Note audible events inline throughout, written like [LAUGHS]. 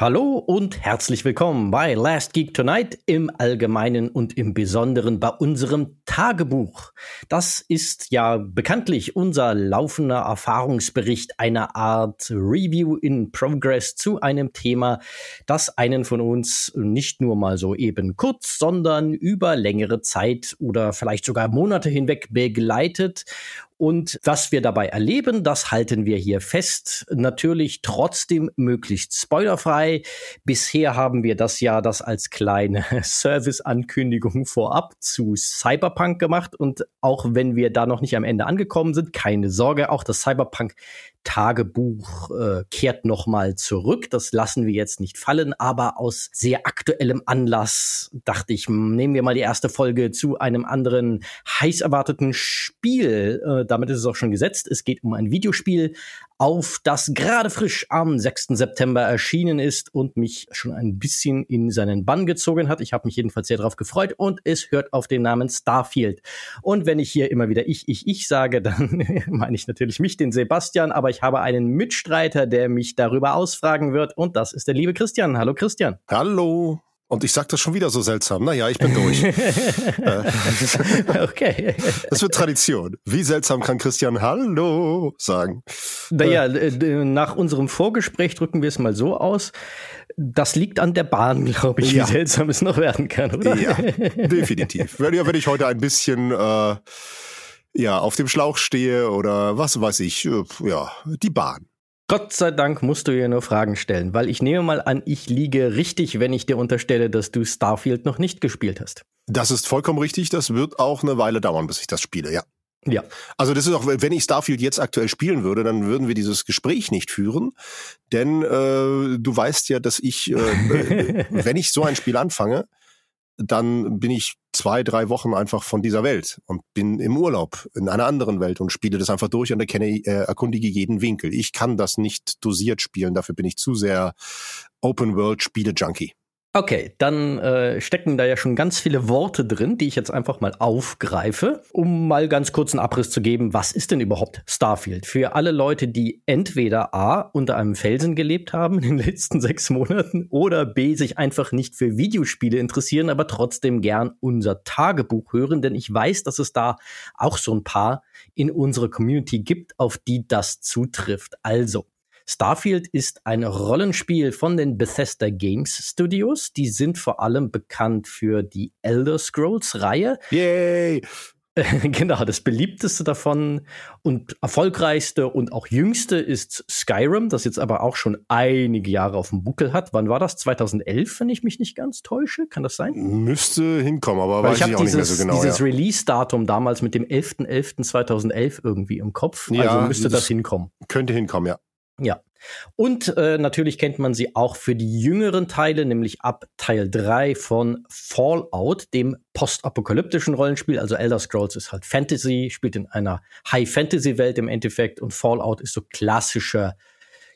Hallo und herzlich willkommen bei Last Geek Tonight im Allgemeinen und im Besonderen bei unserem Tagebuch. Das ist ja bekanntlich unser laufender Erfahrungsbericht, eine Art Review in Progress zu einem Thema, das einen von uns nicht nur mal so eben kurz, sondern über längere Zeit oder vielleicht sogar Monate hinweg begleitet und was wir dabei erleben, das halten wir hier fest. Natürlich trotzdem möglichst spoilerfrei. Bisher haben wir das ja das als kleine [LAUGHS] Service-Ankündigung vorab zu Cyberpunk gemacht. Und auch wenn wir da noch nicht am Ende angekommen sind, keine Sorge, auch das Cyberpunk Tagebuch äh, kehrt nochmal zurück. Das lassen wir jetzt nicht fallen, aber aus sehr aktuellem Anlass dachte ich, nehmen wir mal die erste Folge zu einem anderen heiß erwarteten Spiel. Äh, damit ist es auch schon gesetzt. Es geht um ein Videospiel, auf das gerade frisch am 6. September erschienen ist und mich schon ein bisschen in seinen Bann gezogen hat. Ich habe mich jedenfalls sehr darauf gefreut und es hört auf den Namen Starfield. Und wenn ich hier immer wieder ich, ich, ich sage, [LAUGHS] dann meine ich natürlich mich, den Sebastian, aber ich habe einen Mitstreiter, der mich darüber ausfragen wird und das ist der liebe Christian. Hallo Christian. Hallo. Und ich sag das schon wieder so seltsam. Naja, ich bin durch. [LAUGHS] okay. Das wird Tradition. Wie seltsam kann Christian Hallo sagen? Naja, äh, nach unserem Vorgespräch drücken wir es mal so aus. Das liegt an der Bahn, glaube ich, ja. wie seltsam es noch werden kann, oder? Ja, definitiv. Wenn, wenn ich heute ein bisschen äh, ja, auf dem Schlauch stehe oder was weiß ich, äh, ja, die Bahn. Gott sei Dank musst du ja nur Fragen stellen, weil ich nehme mal an, ich liege richtig, wenn ich dir unterstelle, dass du Starfield noch nicht gespielt hast. Das ist vollkommen richtig. Das wird auch eine Weile dauern, bis ich das spiele, ja. Ja. Also das ist auch, wenn ich Starfield jetzt aktuell spielen würde, dann würden wir dieses Gespräch nicht führen, denn äh, du weißt ja, dass ich, äh, [LAUGHS] wenn ich so ein Spiel anfange, dann bin ich zwei, drei Wochen einfach von dieser Welt und bin im Urlaub in einer anderen Welt und spiele das einfach durch und erkenne, äh, erkundige jeden Winkel. Ich kann das nicht dosiert spielen, dafür bin ich zu sehr Open World Spiele Junkie. Okay, dann äh, stecken da ja schon ganz viele Worte drin, die ich jetzt einfach mal aufgreife, um mal ganz kurz einen Abriss zu geben. Was ist denn überhaupt Starfield? Für alle Leute, die entweder A unter einem Felsen gelebt haben in den letzten [LAUGHS] sechs Monaten oder B sich einfach nicht für Videospiele interessieren, aber trotzdem gern unser Tagebuch hören, denn ich weiß, dass es da auch so ein paar in unserer Community gibt, auf die das zutrifft. Also, Starfield ist ein Rollenspiel von den Bethesda Games Studios. Die sind vor allem bekannt für die Elder Scrolls Reihe. Yay! [LAUGHS] genau, das beliebteste davon und erfolgreichste und auch jüngste ist Skyrim, das jetzt aber auch schon einige Jahre auf dem Buckel hat. Wann war das? 2011, wenn ich mich nicht ganz täusche? Kann das sein? Müsste hinkommen, aber Weil weiß ich, ich auch dieses, nicht mehr so genau. Dieses ja. Release-Datum damals mit dem 11.11.2011 irgendwie im Kopf. Ja, also müsste das hinkommen. Könnte hinkommen, ja. Ja. Und äh, natürlich kennt man sie auch für die jüngeren Teile, nämlich ab Teil 3 von Fallout, dem postapokalyptischen Rollenspiel. Also Elder Scrolls ist halt Fantasy, spielt in einer High-Fantasy-Welt im Endeffekt und Fallout ist so klassischer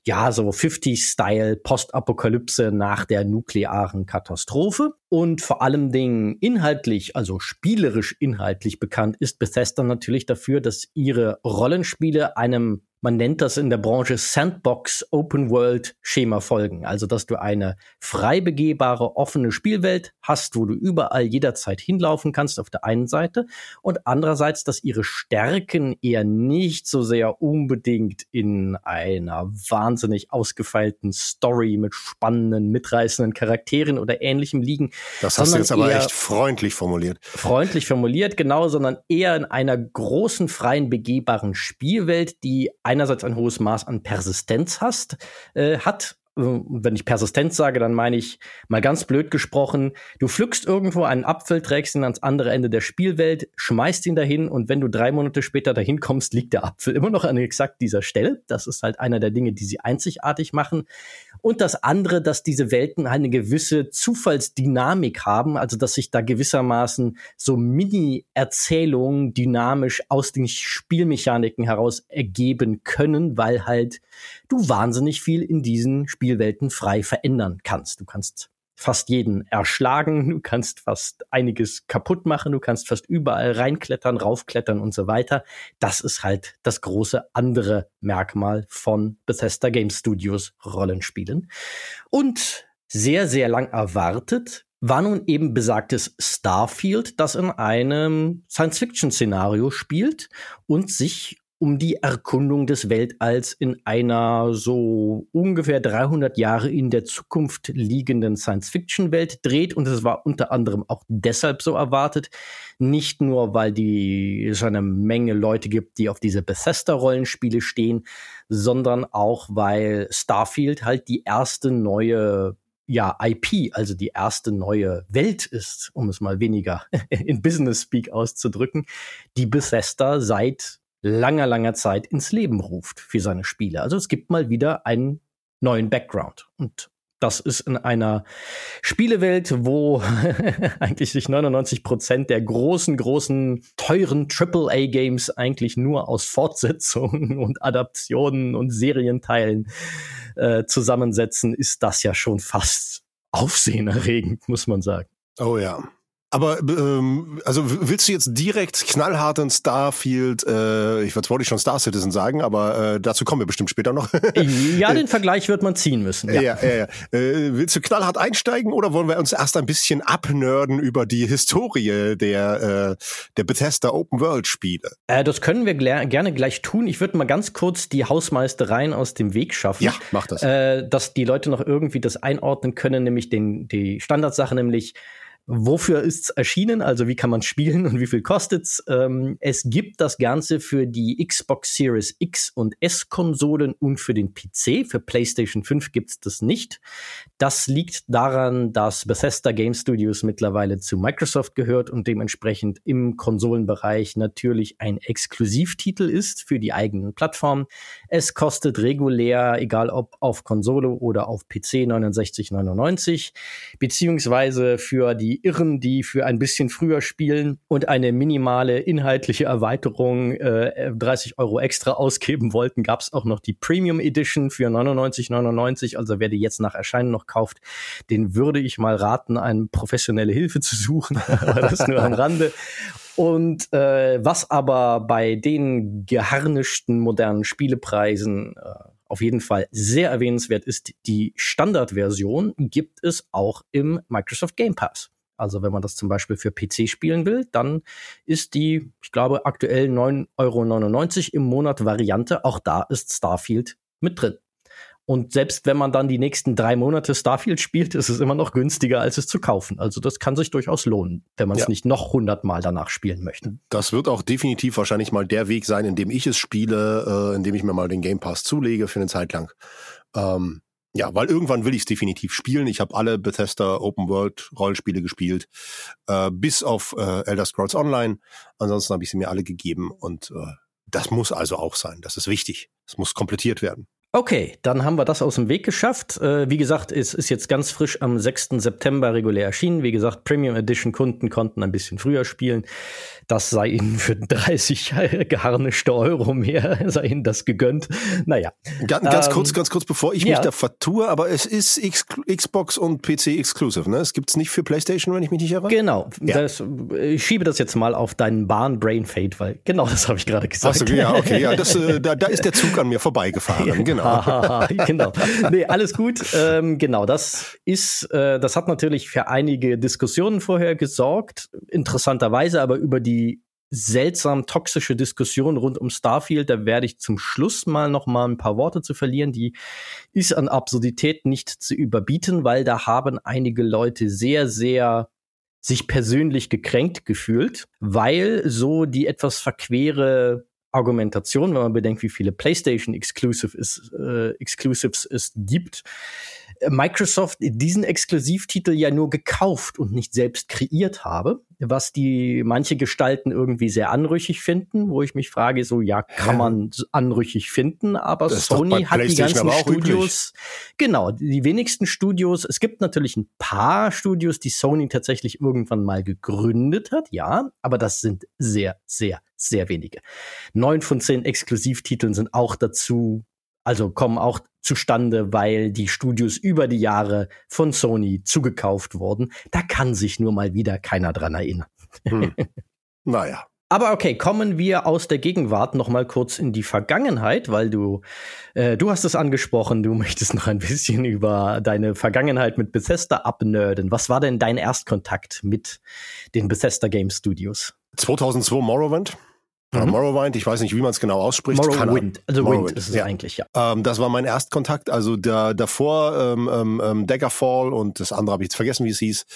ja, so 50-Style Postapokalypse nach der nuklearen Katastrophe. Und vor allem Dingen inhaltlich, also spielerisch inhaltlich bekannt, ist Bethesda natürlich dafür, dass ihre Rollenspiele einem man nennt das in der Branche Sandbox Open World Schema folgen. Also, dass du eine frei begehbare, offene Spielwelt hast, wo du überall jederzeit hinlaufen kannst auf der einen Seite und andererseits, dass ihre Stärken eher nicht so sehr unbedingt in einer wahnsinnig ausgefeilten Story mit spannenden, mitreißenden Charakteren oder ähnlichem liegen. Das hast du jetzt aber echt freundlich formuliert. Freundlich formuliert, genau, sondern eher in einer großen, freien, begehbaren Spielwelt, die einerseits ein hohes Maß an Persistenz hast, äh, hat wenn ich persistent sage, dann meine ich mal ganz blöd gesprochen, du pflückst irgendwo einen Apfel, trägst ihn ans andere Ende der Spielwelt, schmeißt ihn dahin und wenn du drei Monate später dahin kommst, liegt der Apfel immer noch an exakt dieser Stelle. Das ist halt einer der Dinge, die sie einzigartig machen. Und das andere, dass diese Welten eine gewisse Zufallsdynamik haben, also dass sich da gewissermaßen so Mini-Erzählungen dynamisch aus den Spielmechaniken heraus ergeben können, weil halt du wahnsinnig viel in diesen Spielwelten frei verändern kannst. Du kannst fast jeden erschlagen, du kannst fast einiges kaputt machen, du kannst fast überall reinklettern, raufklettern und so weiter. Das ist halt das große andere Merkmal von Bethesda Game Studios Rollenspielen. Und sehr, sehr lang erwartet war nun eben besagtes Starfield, das in einem Science-Fiction-Szenario spielt und sich um die Erkundung des Weltalls in einer so ungefähr 300 Jahre in der Zukunft liegenden Science-Fiction-Welt dreht. Und es war unter anderem auch deshalb so erwartet. Nicht nur, weil die, es eine Menge Leute gibt, die auf diese Bethesda-Rollenspiele stehen, sondern auch, weil Starfield halt die erste neue ja, IP, also die erste neue Welt ist, um es mal weniger [LAUGHS] in Business Speak auszudrücken, die Bethesda seit langer, langer Zeit ins Leben ruft für seine Spiele. Also es gibt mal wieder einen neuen Background. Und das ist in einer Spielewelt, wo [LAUGHS] eigentlich sich 99 Prozent der großen, großen, teuren AAA-Games eigentlich nur aus Fortsetzungen [LAUGHS] und Adaptionen und Serienteilen äh, zusammensetzen, ist das ja schon fast aufsehenerregend, muss man sagen. Oh ja. Aber ähm, also willst du jetzt direkt knallhart in Starfield, äh, ich wollte schon Star Citizen sagen, aber äh, dazu kommen wir bestimmt später noch. [LAUGHS] ja, den Vergleich wird man ziehen müssen. Ja, ja, ja. ja. Äh, willst du knallhart einsteigen oder wollen wir uns erst ein bisschen abnörden über die Historie der, äh, der Bethesda Open World Spiele? Äh, das können wir gerne gleich tun. Ich würde mal ganz kurz die Hausmeistereien aus dem Weg schaffen. Ja, mach das. Äh, dass die Leute noch irgendwie das einordnen können, nämlich den, die Standardsache, nämlich Wofür ist es erschienen? Also wie kann man spielen und wie viel kostet's? Ähm, es gibt das Ganze für die Xbox Series X und S-Konsolen und für den PC. Für PlayStation 5 gibt's das nicht. Das liegt daran, dass Bethesda Game Studios mittlerweile zu Microsoft gehört und dementsprechend im Konsolenbereich natürlich ein Exklusivtitel ist für die eigenen Plattformen. Es kostet regulär, egal ob auf Konsole oder auf PC, 69,99 beziehungsweise für die die Irren, die für ein bisschen früher spielen und eine minimale inhaltliche Erweiterung äh, 30 Euro extra ausgeben wollten, gab es auch noch die Premium Edition für 99,99. Also wer die jetzt nach Erscheinen noch kauft, den würde ich mal raten, eine professionelle Hilfe zu suchen. [LAUGHS] Aber das nur am Rande. Und äh, was aber bei den geharnischten modernen Spielepreisen äh, auf jeden Fall sehr erwähnenswert ist, die Standardversion gibt es auch im Microsoft Game Pass. Also wenn man das zum Beispiel für PC spielen will, dann ist die, ich glaube, aktuell 9,99 Euro im Monat Variante. Auch da ist Starfield mit drin. Und selbst wenn man dann die nächsten drei Monate Starfield spielt, ist es immer noch günstiger, als es zu kaufen. Also das kann sich durchaus lohnen, wenn man es ja. nicht noch hundertmal danach spielen möchte. Das wird auch definitiv wahrscheinlich mal der Weg sein, in dem ich es spiele, äh, in dem ich mir mal den Game Pass zulege für eine Zeit lang. Ähm, ja, weil irgendwann will ich es definitiv spielen. Ich habe alle Bethesda Open World Rollenspiele gespielt, äh, bis auf äh, Elder Scrolls Online. Ansonsten habe ich sie mir alle gegeben und äh, das muss also auch sein. Das ist wichtig. Es muss komplettiert werden. Okay, dann haben wir das aus dem Weg geschafft. Äh, wie gesagt, es ist jetzt ganz frisch am 6. September regulär erschienen. Wie gesagt, Premium Edition Kunden konnten ein bisschen früher spielen. Das sei ihnen für [LAUGHS] 30 geharnischte Euro mehr, [LAUGHS] sei ihnen das gegönnt. Naja. Ganz, ganz ähm, kurz, ganz kurz, bevor ich ja. mich da vertue, aber es ist X Xbox und PC exclusive, ne? Es gibt's nicht für PlayStation, wenn ich mich nicht irre. Genau. Ja. Das, ich schiebe das jetzt mal auf deinen Bahn Brain Fade, weil genau das habe ich gerade gesagt. Ach so, ja, okay, ja, das, äh, [LAUGHS] da, da ist der Zug an mir vorbeigefahren, genau. [LAUGHS] genau. Nee, alles gut. Ähm, genau, das ist, äh, das hat natürlich für einige Diskussionen vorher gesorgt. Interessanterweise aber über die seltsam toxische Diskussion rund um Starfield, da werde ich zum Schluss mal noch mal ein paar Worte zu verlieren. Die ist an Absurdität nicht zu überbieten, weil da haben einige Leute sehr, sehr sich persönlich gekränkt gefühlt, weil so die etwas verquere Argumentation, wenn man bedenkt, wie viele PlayStation Exclusive ist, äh, Exclusives es gibt. Microsoft diesen Exklusivtitel ja nur gekauft und nicht selbst kreiert habe, was die manche Gestalten irgendwie sehr anrüchig finden, wo ich mich frage, so ja, kann man anrüchig finden, aber das Sony hat die ganzen Studios, üblich. genau, die wenigsten Studios, es gibt natürlich ein paar Studios, die Sony tatsächlich irgendwann mal gegründet hat, ja, aber das sind sehr, sehr, sehr wenige. Neun von zehn Exklusivtiteln sind auch dazu also kommen auch zustande, weil die Studios über die Jahre von Sony zugekauft wurden. Da kann sich nur mal wieder keiner dran erinnern. Hm. [LAUGHS] Naja. Aber okay, kommen wir aus der Gegenwart noch mal kurz in die Vergangenheit, weil du äh, du hast es angesprochen, du [LAUGHS] möchtest noch ein bisschen über deine Vergangenheit mit Bethesda abnörden. Was war denn dein Erstkontakt mit den Bethesda Game Studios? 2002 Morrowind. Mhm. Morrowind, ich weiß nicht, wie man es genau ausspricht. Morrowind, also Morrowind Wind ist es ja. eigentlich, ja. Ähm, das war mein Erstkontakt. Also da, davor ähm, ähm, ähm, Daggerfall und das andere habe ich jetzt vergessen, wie es hieß.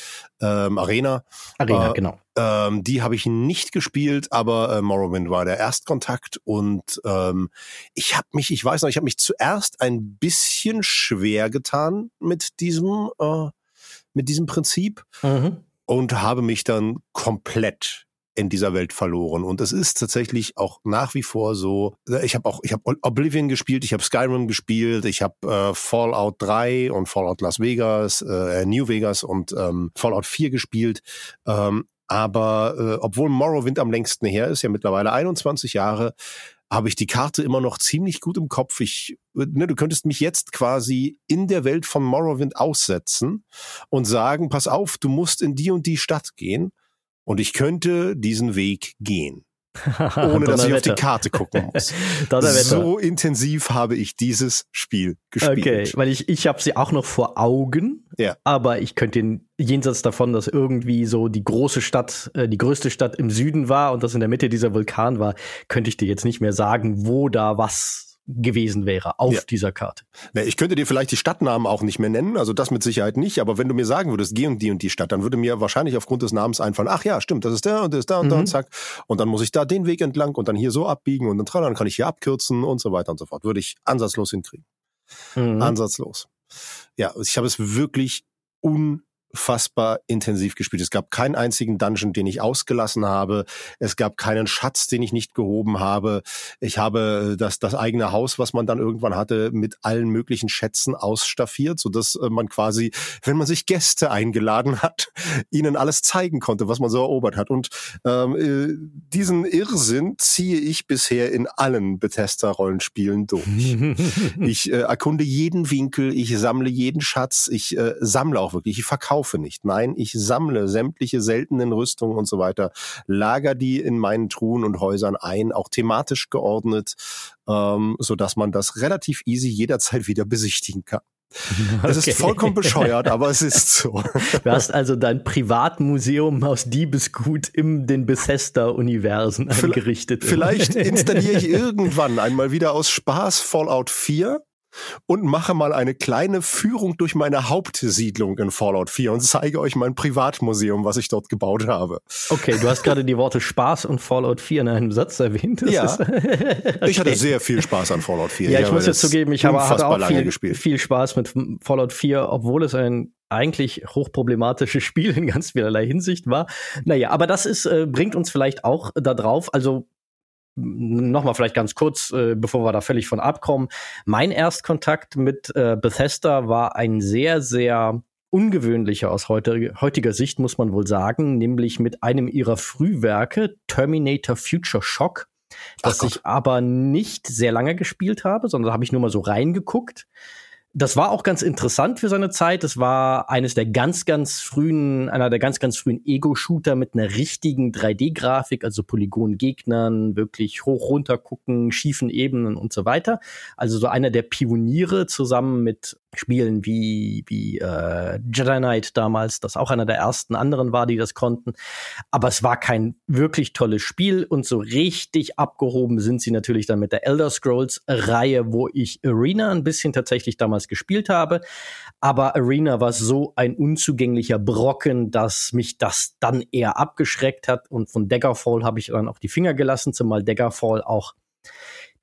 Ähm, Arena. Arena, äh, genau. Ähm, die habe ich nicht gespielt, aber äh, Morrowind war der Erstkontakt und ich habe mich, ich weiß noch, ich habe mich zuerst ein bisschen schwer getan mit diesem, äh, mit diesem Prinzip mhm. und habe mich dann komplett in dieser Welt verloren. Und es ist tatsächlich auch nach wie vor so, ich habe auch, ich habe Oblivion gespielt, ich habe Skyrim gespielt, ich habe äh, Fallout 3 und Fallout Las Vegas, äh, New Vegas und ähm, Fallout 4 gespielt. Ähm, aber äh, obwohl Morrowind am längsten her ist, ja mittlerweile 21 Jahre, habe ich die Karte immer noch ziemlich gut im Kopf. Ich, ne, du könntest mich jetzt quasi in der Welt von Morrowind aussetzen und sagen, pass auf, du musst in die und die Stadt gehen. Und ich könnte diesen Weg gehen. ohne [LAUGHS] dass ich auf die Karte gucken [LAUGHS] muss. so intensiv habe ich dieses Spiel gespielt. Okay, weil ich, ich habe sie auch noch vor Augen, ja. aber ich könnte jenseits davon, dass irgendwie so die große Stadt, äh, die größte Stadt im Süden war und das in der Mitte dieser Vulkan war, könnte ich dir jetzt nicht mehr sagen, wo da was gewesen wäre auf ja. dieser Karte. Ne, ich könnte dir vielleicht die Stadtnamen auch nicht mehr nennen, also das mit Sicherheit nicht, aber wenn du mir sagen würdest, geh und die und die Stadt, dann würde mir wahrscheinlich aufgrund des Namens einfallen, ach ja, stimmt, das ist der und das ist da und mhm. da und zack. Und dann muss ich da den Weg entlang und dann hier so abbiegen und dann, dann kann ich hier abkürzen und so weiter und so fort. Würde ich ansatzlos hinkriegen. Mhm. Ansatzlos. Ja, ich habe es wirklich un unfassbar intensiv gespielt. Es gab keinen einzigen Dungeon, den ich ausgelassen habe. Es gab keinen Schatz, den ich nicht gehoben habe. Ich habe das, das eigene Haus, was man dann irgendwann hatte, mit allen möglichen Schätzen ausstaffiert, so dass äh, man quasi, wenn man sich Gäste eingeladen hat, [LAUGHS] ihnen alles zeigen konnte, was man so erobert hat. Und ähm, äh, diesen Irrsinn ziehe ich bisher in allen Bethesda-Rollenspielen durch. [LAUGHS] ich äh, erkunde jeden Winkel, ich sammle jeden Schatz, ich äh, sammle auch wirklich, ich verkaufe kaufe nicht. Nein, ich sammle sämtliche seltenen Rüstungen und so weiter, lager die in meinen Truhen und Häusern ein, auch thematisch geordnet, ähm, so dass man das relativ easy jederzeit wieder besichtigen kann. Es okay. ist vollkommen bescheuert, aber es ist [LAUGHS] so. Du hast also dein Privatmuseum aus Diebesgut im den Bethesda-Universen eingerichtet. Vielleicht [LAUGHS] installiere ich irgendwann einmal wieder aus Spaß Fallout 4 und mache mal eine kleine Führung durch meine Hauptsiedlung in Fallout 4 und zeige euch mein Privatmuseum, was ich dort gebaut habe. Okay, du hast gerade die Worte Spaß und Fallout 4 in einem Satz erwähnt. Das ja. [LAUGHS] Ich hatte sehr viel Spaß an Fallout 4. Ja, ich, ich muss jetzt zugeben, ich habe hatte auch viel, viel Spaß mit Fallout 4, obwohl es ein eigentlich hochproblematisches [LAUGHS] Spiel in ganz vielerlei Hinsicht war. Naja, aber das ist, äh, bringt uns vielleicht auch da drauf. Also nochmal vielleicht ganz kurz, äh, bevor wir da völlig von abkommen. Mein Erstkontakt mit äh, Bethesda war ein sehr, sehr ungewöhnlicher aus heute, heutiger Sicht, muss man wohl sagen, nämlich mit einem ihrer Frühwerke, Terminator Future Shock, das ich aber nicht sehr lange gespielt habe, sondern da habe ich nur mal so reingeguckt das war auch ganz interessant für seine Zeit. Das war eines der ganz, ganz frühen, einer der ganz, ganz frühen Ego-Shooter mit einer richtigen 3D-Grafik, also Polygon-Gegnern, wirklich hoch runter gucken, schiefen Ebenen und so weiter. Also so einer der Pioniere zusammen mit Spielen wie, wie äh, Jedi Knight damals, das auch einer der ersten anderen war, die das konnten. Aber es war kein wirklich tolles Spiel und so richtig abgehoben sind sie natürlich dann mit der Elder Scrolls-Reihe, wo ich Arena ein bisschen tatsächlich damals gespielt habe. Aber Arena war so ein unzugänglicher Brocken, dass mich das dann eher abgeschreckt hat. Und von Daggerfall habe ich dann auch die Finger gelassen, zumal Daggerfall auch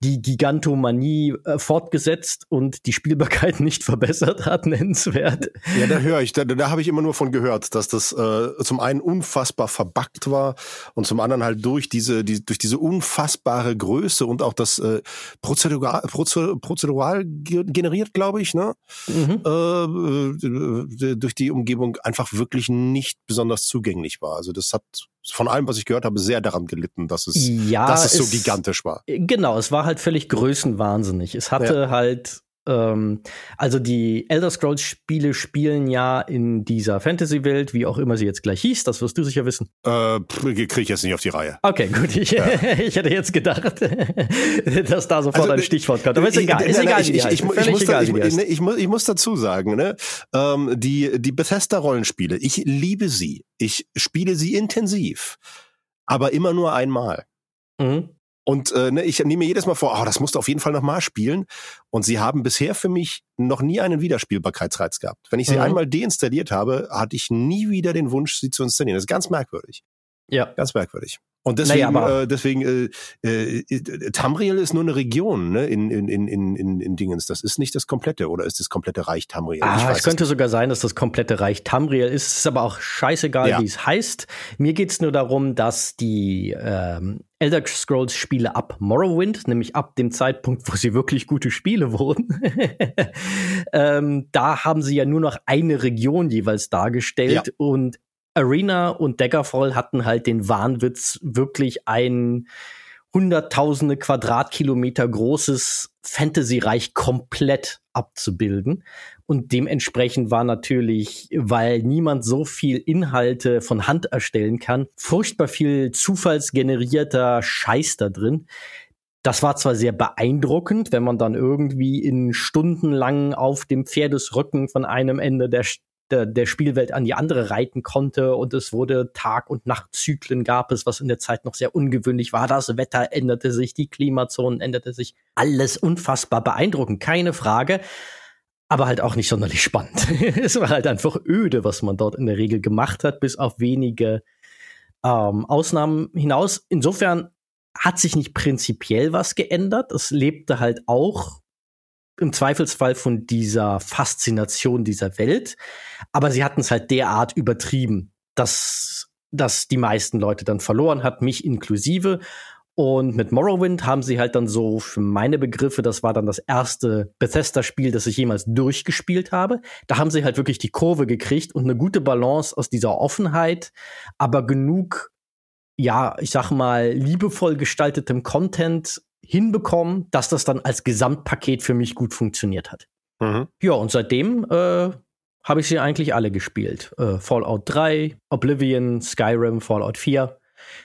die Gigantomanie äh, fortgesetzt und die Spielbarkeit [LAUGHS] nicht verbessert hat, [LAUGHS] nennenswert. Ja, da höre ich, da, da habe ich immer nur von gehört, dass das äh, zum einen unfassbar verbackt war und zum anderen halt durch diese, die, durch diese unfassbare Größe und auch das äh, prozedural, prozedural generiert, glaube ich, ne? Mhm. Äh, äh, durch die Umgebung einfach wirklich nicht besonders zugänglich war. Also das hat von allem, was ich gehört habe, sehr daran gelitten, dass es, ja, dass es, es so gigantisch war. Genau, es war halt völlig größenwahnsinnig. Es hatte ja. halt Ähm, also die Elder Scrolls Spiele spielen ja in dieser Fantasy-Welt, wie auch immer sie jetzt gleich hieß, das wirst du sicher wissen. Äh, kriege ich jetzt nicht auf die Reihe. Okay, gut. Ich, ja. [LAUGHS] ich hätte jetzt gedacht, [LAUGHS] dass da sofort also, ein Stichwort kommt. Aber ist egal. Ist egal, ich, ich, ich, ich, muss, ich muss dazu sagen, ne, ähm, die, die Bethesda-Rollenspiele, ich liebe sie. Ich spiele sie intensiv. Aber immer nur einmal. Mhm. Und äh, ne, ich nehme mir jedes Mal vor, oh, das musst du auf jeden Fall nochmal spielen. Und sie haben bisher für mich noch nie einen Wiederspielbarkeitsreiz gehabt. Wenn ich sie mhm. einmal deinstalliert habe, hatte ich nie wieder den Wunsch, sie zu installieren. Das ist ganz merkwürdig. Ja. Ganz merkwürdig. Und deswegen, naja, äh, deswegen äh, äh, Tamriel ist nur eine Region ne, in, in, in, in, in Dingens. Das ist nicht das komplette, oder ist das komplette Reich Tamriel? Ah, es könnte sogar sein, dass das komplette Reich Tamriel ist. Es ist aber auch scheißegal, ja. wie es heißt. Mir geht's nur darum, dass die ähm, Elder Scrolls Spiele ab Morrowind, nämlich ab dem Zeitpunkt, wo sie wirklich gute Spiele wurden, [LAUGHS] ähm, da haben sie ja nur noch eine Region jeweils dargestellt ja. und Arena und Daggerfall hatten halt den Wahnwitz, wirklich ein hunderttausende Quadratkilometer großes Fantasy-Reich komplett abzubilden. Und dementsprechend war natürlich, weil niemand so viel Inhalte von Hand erstellen kann, furchtbar viel zufallsgenerierter Scheiß da drin. Das war zwar sehr beeindruckend, wenn man dann irgendwie in stundenlang auf dem Pferdesrücken von einem Ende der der, der Spielwelt an die andere reiten konnte und es wurde Tag- und Nachtzyklen gab es, was in der Zeit noch sehr ungewöhnlich war. Das Wetter änderte sich, die Klimazonen änderte sich. Alles unfassbar beeindruckend, keine Frage. Aber halt auch nicht sonderlich spannend. [LAUGHS] es war halt einfach öde, was man dort in der Regel gemacht hat, bis auf wenige ähm, Ausnahmen hinaus. Insofern hat sich nicht prinzipiell was geändert. Es lebte halt auch im Zweifelsfall von dieser Faszination dieser Welt. Aber sie hatten es halt derart übertrieben, dass, dass die meisten Leute dann verloren hat, mich inklusive. Und mit Morrowind haben sie halt dann so, für meine Begriffe, das war dann das erste Bethesda-Spiel, das ich jemals durchgespielt habe. Da haben sie halt wirklich die Kurve gekriegt und eine gute Balance aus dieser Offenheit, aber genug, ja, ich sag mal, liebevoll gestaltetem Content hinbekommen, dass das dann als Gesamtpaket für mich gut funktioniert hat. Mhm. Ja, und seitdem äh, habe ich sie eigentlich alle gespielt. Äh, Fallout 3, Oblivion, Skyrim, Fallout 4.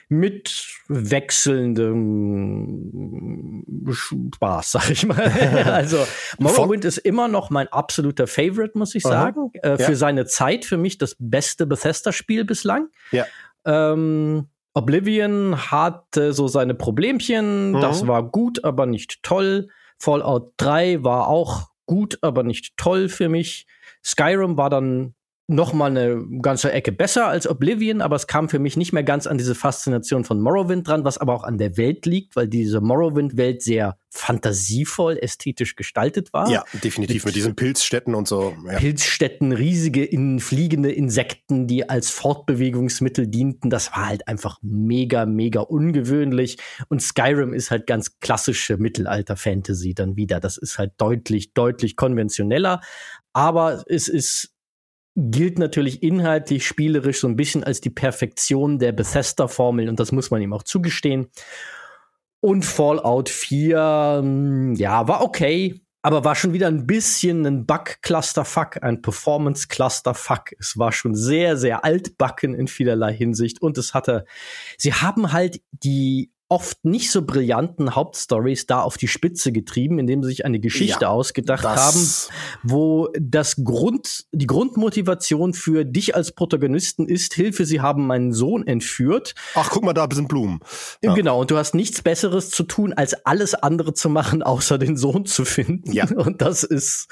Mit wechselndem Spaß, sag ich mal. [LAUGHS] also Morrowind ist immer noch mein absoluter Favorite, muss ich sagen. Äh, ja. Für seine Zeit für mich das beste Bethesda-Spiel bislang. Ja. Ähm, Oblivion hatte so seine Problemchen. Mhm. Das war gut, aber nicht toll. Fallout 3 war auch gut, aber nicht toll für mich. Skyrim war dann noch mal eine ganze Ecke besser als Oblivion, aber es kam für mich nicht mehr ganz an diese Faszination von Morrowind dran, was aber auch an der Welt liegt, weil diese Morrowind-Welt sehr fantasievoll ästhetisch gestaltet war. Ja, definitiv mit, mit diesen Pilzstädten und so. Ja. Pilzstädten, riesige in, fliegende Insekten, die als Fortbewegungsmittel dienten. Das war halt einfach mega, mega ungewöhnlich. Und Skyrim ist halt ganz klassische Mittelalter-Fantasy dann wieder. Das ist halt deutlich, deutlich konventioneller. Aber es ist gilt natürlich inhaltlich, spielerisch so ein bisschen als die Perfektion der Bethesda-Formel und das muss man ihm auch zugestehen. Und Fallout 4, hm, ja, war okay, aber war schon wieder ein bisschen ein Bug-Clusterfuck, ein Performance-Clusterfuck. Es war schon sehr, sehr altbacken in vielerlei Hinsicht und es hatte, sie haben halt die oft nicht so brillanten Hauptstories da auf die Spitze getrieben, indem sie sich eine Geschichte ja, ausgedacht haben, wo das Grund, die Grundmotivation für dich als Protagonisten ist, Hilfe, sie haben meinen Sohn entführt. Ach, guck mal, da sind Blumen. Ja. Genau, und du hast nichts Besseres zu tun, als alles andere zu machen, außer den Sohn zu finden. Ja. Und das ist,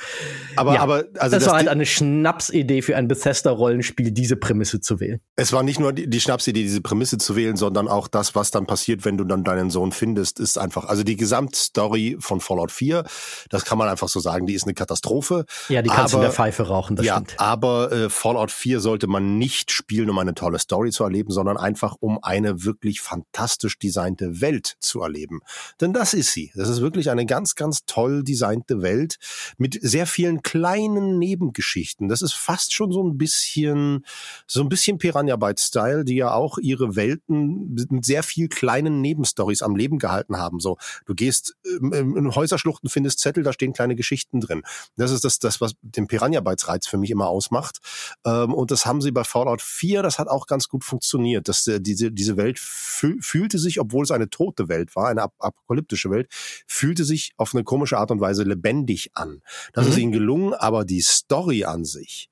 aber, ja, aber, also das, das war halt eine Schnapsidee für ein Bethesda-Rollenspiel, diese Prämisse zu wählen. Es war nicht nur die, die Schnapsidee, diese Prämisse zu wählen, sondern auch das, was dann passiert, wenn du dann deinen Sohn findest, ist einfach, also die Gesamtstory von Fallout 4, das kann man einfach so sagen, die ist eine Katastrophe. Ja, die kannst du in der Pfeife rauchen, das ja, stimmt. Aber äh, Fallout 4 sollte man nicht spielen, um eine tolle Story zu erleben, sondern einfach um eine wirklich fantastisch designte Welt zu erleben. Denn das ist sie. Das ist wirklich eine ganz, ganz toll designte Welt mit sehr vielen kleinen Nebengeschichten. Das ist fast schon so ein bisschen, so ein bisschen Piranha Bytes Style, die ja auch ihre Welten mit sehr viel kleinen Nebenstories am Leben gehalten haben. So, du gehst ähm, in Häuserschluchten, findest Zettel, da stehen kleine Geschichten drin. Das ist das, das was den Piranha Bytes Reiz für mich immer ausmacht. Ähm, und das haben sie bei Fallout 4, das hat auch ganz gut funktioniert. Dass äh, diese, diese Welt fühlte sich, obwohl es eine tote Welt war, eine ap apokalyptische Welt, fühlte sich auf eine komische Art und Weise lebendig an. Das mhm. ist ihnen gelungen, aber die Story an sich,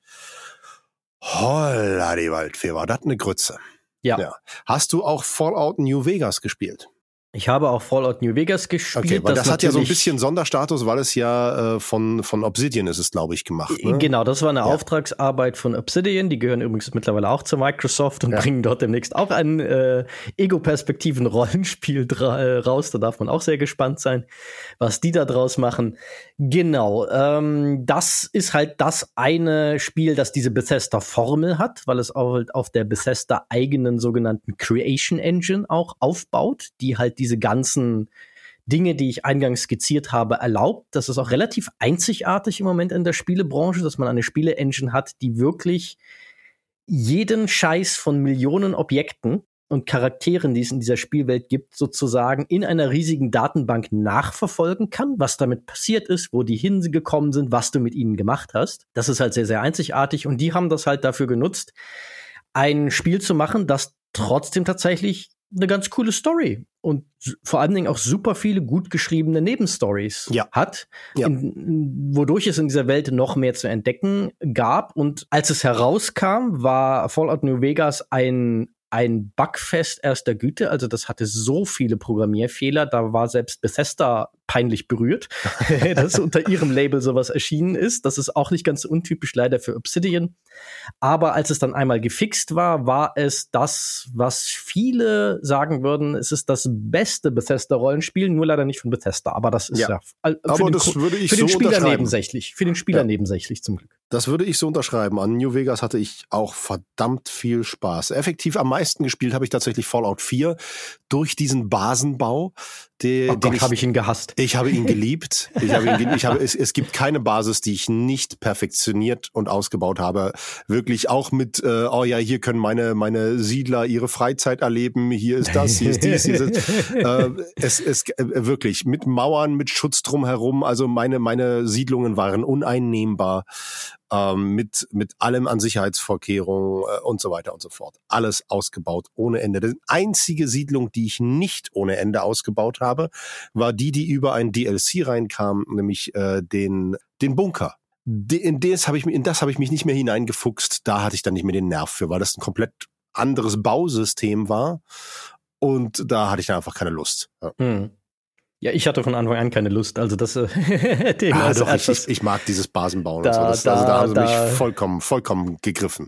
holla die Waldfee, war das eine Grütze. Ja. ja. Hast du auch Fallout New Vegas gespielt? Ich habe auch Fallout New Vegas gespielt. Okay, weil das, das hat ja so ein bisschen Sonderstatus, weil es ja äh, von, von Obsidian ist es, glaube ich, gemacht. Ne? Genau, das war eine ja. Auftragsarbeit von Obsidian. Die gehören übrigens mittlerweile auch zu Microsoft und ja. bringen dort demnächst auch ein äh, Ego-Perspektiven-Rollenspiel äh, raus. Da darf man auch sehr gespannt sein, was die da draus machen. Genau, ähm, das ist halt das eine Spiel, das diese Bethesda-Formel hat, weil es auch halt auf der Bethesda eigenen sogenannten Creation Engine auch aufbaut, die halt diese ganzen Dinge, die ich eingangs skizziert habe, erlaubt. Das ist auch relativ einzigartig im Moment in der Spielebranche, dass man eine Spiele-Engine hat, die wirklich jeden Scheiß von Millionen Objekten und Charakteren, die es in dieser Spielwelt gibt, sozusagen in einer riesigen Datenbank nachverfolgen kann, was damit passiert ist, wo die hingekommen sind, was du mit ihnen gemacht hast. Das ist halt sehr, sehr einzigartig und die haben das halt dafür genutzt, ein Spiel zu machen, das trotzdem tatsächlich eine ganz coole Story und vor allen Dingen auch super viele gut geschriebene Nebenstories ja. hat, ja. in, wodurch es in dieser Welt noch mehr zu entdecken gab. Und als es herauskam, war Fallout New Vegas ein ein Bugfest erster Güte. Also das hatte so viele Programmierfehler, da war selbst Bethesda peinlich berührt, [LAUGHS] dass unter ihrem Label sowas erschienen ist. Das ist auch nicht ganz untypisch leider für Obsidian. Aber als es dann einmal gefixt war, war es das, was viele sagen würden, es ist das beste Bethesda-Rollenspiel, nur leider nicht von Bethesda. Aber das ist ja, ja für aber den, das würde ich für den so Spieler nebensächlich. Für den Spieler ja. nebensächlich zum Glück. Das würde ich so unterschreiben. An New Vegas hatte ich auch verdammt viel Spaß. Effektiv am meisten gespielt habe ich tatsächlich Fallout 4 durch diesen Basenbau. Den, oh Gott, ich, habe ich ihn gehasst. Ich habe ihn geliebt. Ich habe ihn, ich habe, es, es gibt keine Basis, die ich nicht perfektioniert und ausgebaut habe. Wirklich auch mit, äh, oh ja, hier können meine, meine Siedler ihre Freizeit erleben. Hier ist das, hier ist dies, hier ist [LAUGHS] äh, es, es äh, wirklich mit Mauern, mit Schutz drumherum. Also meine, meine Siedlungen waren uneinnehmbar ähm, mit, mit allem an Sicherheitsvorkehrungen äh, und so weiter und so fort. Alles ausgebaut ohne Ende. Die einzige Siedlung, die ich nicht ohne Ende ausgebaut habe, war die, die über ein DLC reinkam, nämlich äh, den, den Bunker. In das habe ich, in ich mich nicht mehr hineingefuchst. Da hatte ich dann nicht mehr den Nerv für, weil das ein komplett anderes Bausystem war. Und da hatte ich dann einfach keine Lust. Ja. Hm. Ja, ich hatte von Anfang an keine Lust. Also das äh, [LAUGHS] ah, doch, ich, ich, ich, mag dieses Basenbauen da, und so. Das, da, also da haben sie da, mich vollkommen, vollkommen gegriffen.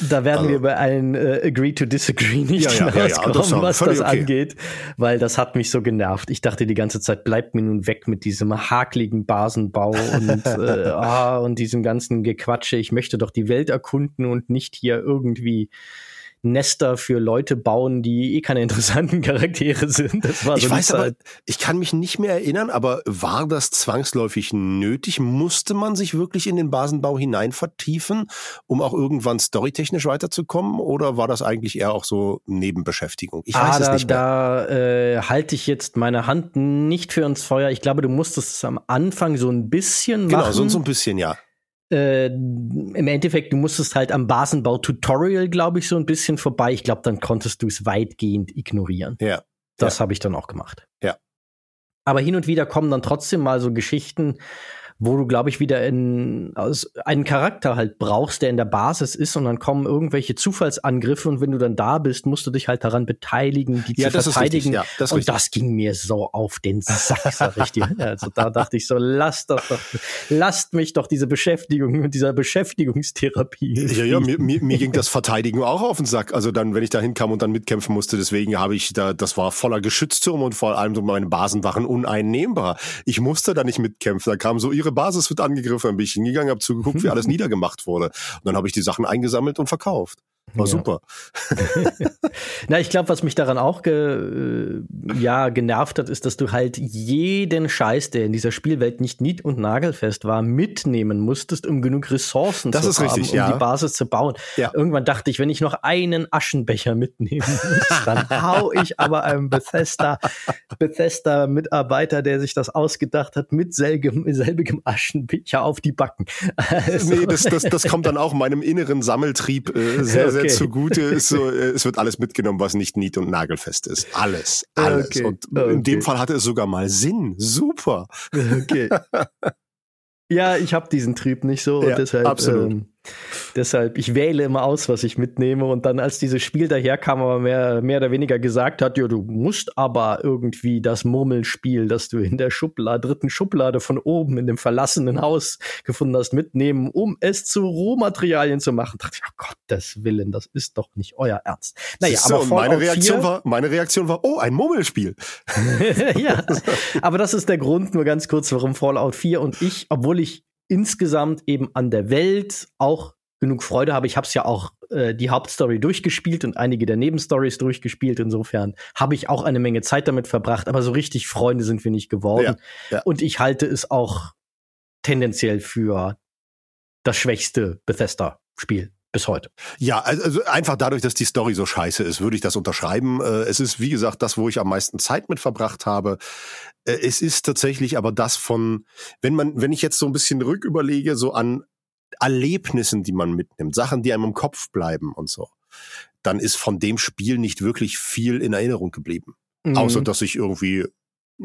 Da werden also. wir bei allen äh, Agree to Disagree nicht ja, ja, ja, das was das okay. angeht, weil das hat mich so genervt. Ich dachte die ganze Zeit, bleibt mir nun weg mit diesem hakligen Basenbau und, [LAUGHS] äh, ah, und diesem ganzen Gequatsche. Ich möchte doch die Welt erkunden und nicht hier irgendwie Nester für Leute bauen, die eh keine interessanten [LAUGHS] Charaktere sind. Das war so ich weiß Zeit. aber, ich kann mich nicht mehr erinnern, aber war das zwangsläufig nötig? Musste man sich wirklich in den Basenbau hinein vertiefen, um auch irgendwann storytechnisch weiterzukommen? Oder war das eigentlich eher auch so Nebenbeschäftigung? Ich weiß ah, es da, nicht mehr. Da äh, halte ich jetzt meine Hand nicht für ins Feuer. Ich glaube, du musstest es am Anfang so ein bisschen genau, machen. Genau, so, so ein bisschen, ja äh, im Endeffekt, du musstest halt am Basenbau-Tutorial, glaube ich, so ein bisschen vorbei. Ich glaube, dann konntest du es weitgehend ignorieren. Ja. Das ja. habe ich dann auch gemacht. Ja. Aber hin und wieder kommen dann trotzdem mal so Geschichten, wo du, glaube ich, wieder in, also einen Charakter halt brauchst, der in der Basis ist und dann kommen irgendwelche Zufallsangriffe und wenn du dann da bist, musst du dich halt daran beteiligen, die ja, zu verteidigen. Ja, das und das ging mir so auf den Sack, sag ich dir. [LAUGHS] Also da dachte ich so, lasst doch, doch lasst mich doch diese Beschäftigung mit dieser Beschäftigungstherapie. Ja, ja, mir, mir, mir ging das Verteidigen auch auf den Sack. Also dann, wenn ich da hinkam und dann mitkämpfen musste, deswegen habe ich da, das war voller Geschützturm und vor allem so meine Basen waren uneinnehmbar. Ich musste da nicht mitkämpfen. Da kamen so ihre Basis wird angegriffen, dann bin ich hingegangen, habe zugeguckt, wie alles niedergemacht wurde. Und dann habe ich die Sachen eingesammelt und verkauft. War ja. super. [LAUGHS] Na, ich glaube, was mich daran auch ge, äh, ja, genervt hat, ist, dass du halt jeden Scheiß, der in dieser Spielwelt nicht nied- und nagelfest war, mitnehmen musstest, um genug Ressourcen das zu ist haben, richtig, um ja. die Basis zu bauen. Ja. Irgendwann dachte ich, wenn ich noch einen Aschenbecher mitnehmen muss, dann [LAUGHS] hau ich aber einem Bethesda, Bethesda Mitarbeiter, der sich das ausgedacht hat, mit selbigem, selbigem Aschenbecher auf die Backen. [LAUGHS] Also, nee, das, das, das kommt dann auch meinem inneren Sammeltrieb äh, sehr Okay. zugute. Ist so, [LAUGHS] äh, es wird alles mitgenommen, was nicht nied- und nagelfest ist. Alles, alles. Okay. Und Okay. in dem Fall hatte es sogar mal Sinn. Super. [LAUGHS] Okay. [LAUGHS] Ja, ich habe diesen Trieb nicht so Ja, und deshalb, absolut. ähm, deshalb, ich wähle immer aus, was ich mitnehme und dann, als dieses Spiel daherkam, aber mehr, mehr oder weniger gesagt hat, ja, du musst aber irgendwie das Murmelspiel, das du in der Schublade, dritten Schublade von oben in dem verlassenen Haus gefunden hast, mitnehmen, um es zu Rohmaterialien zu machen. Da dachte ich, oh Gottes Willen, das ist doch nicht euer Ernst. Naja, Siehst du, aber meine Reaktion 4 war, meine Reaktion war, oh, ein Murmelspiel. [LAUGHS] ja, aber das ist der Grund, nur ganz kurz, warum Fallout 4 und ich, obwohl ich insgesamt eben an der Welt auch genug Freude habe. Ich habe es ja auch äh, die Hauptstory durchgespielt und einige der Nebenstories durchgespielt. Insofern habe ich auch eine Menge Zeit damit verbracht, aber so richtig Freunde sind wir nicht geworden. Ja, ja. Und ich halte es auch tendenziell für das schwächste Bethesda-Spiel bis heute. Ja, also einfach dadurch, dass die Story so scheiße ist, würde ich das unterschreiben. Äh, Es ist, wie gesagt, das, wo ich am meisten Zeit mit verbracht habe. Äh, Es ist tatsächlich aber das von, wenn man, wenn ich jetzt so ein bisschen rücküberlege, so an Erlebnissen, die man mitnimmt, Sachen, die einem im Kopf bleiben und so, dann ist von dem Spiel nicht wirklich viel in Erinnerung geblieben. Mhm. Außer, dass ich irgendwie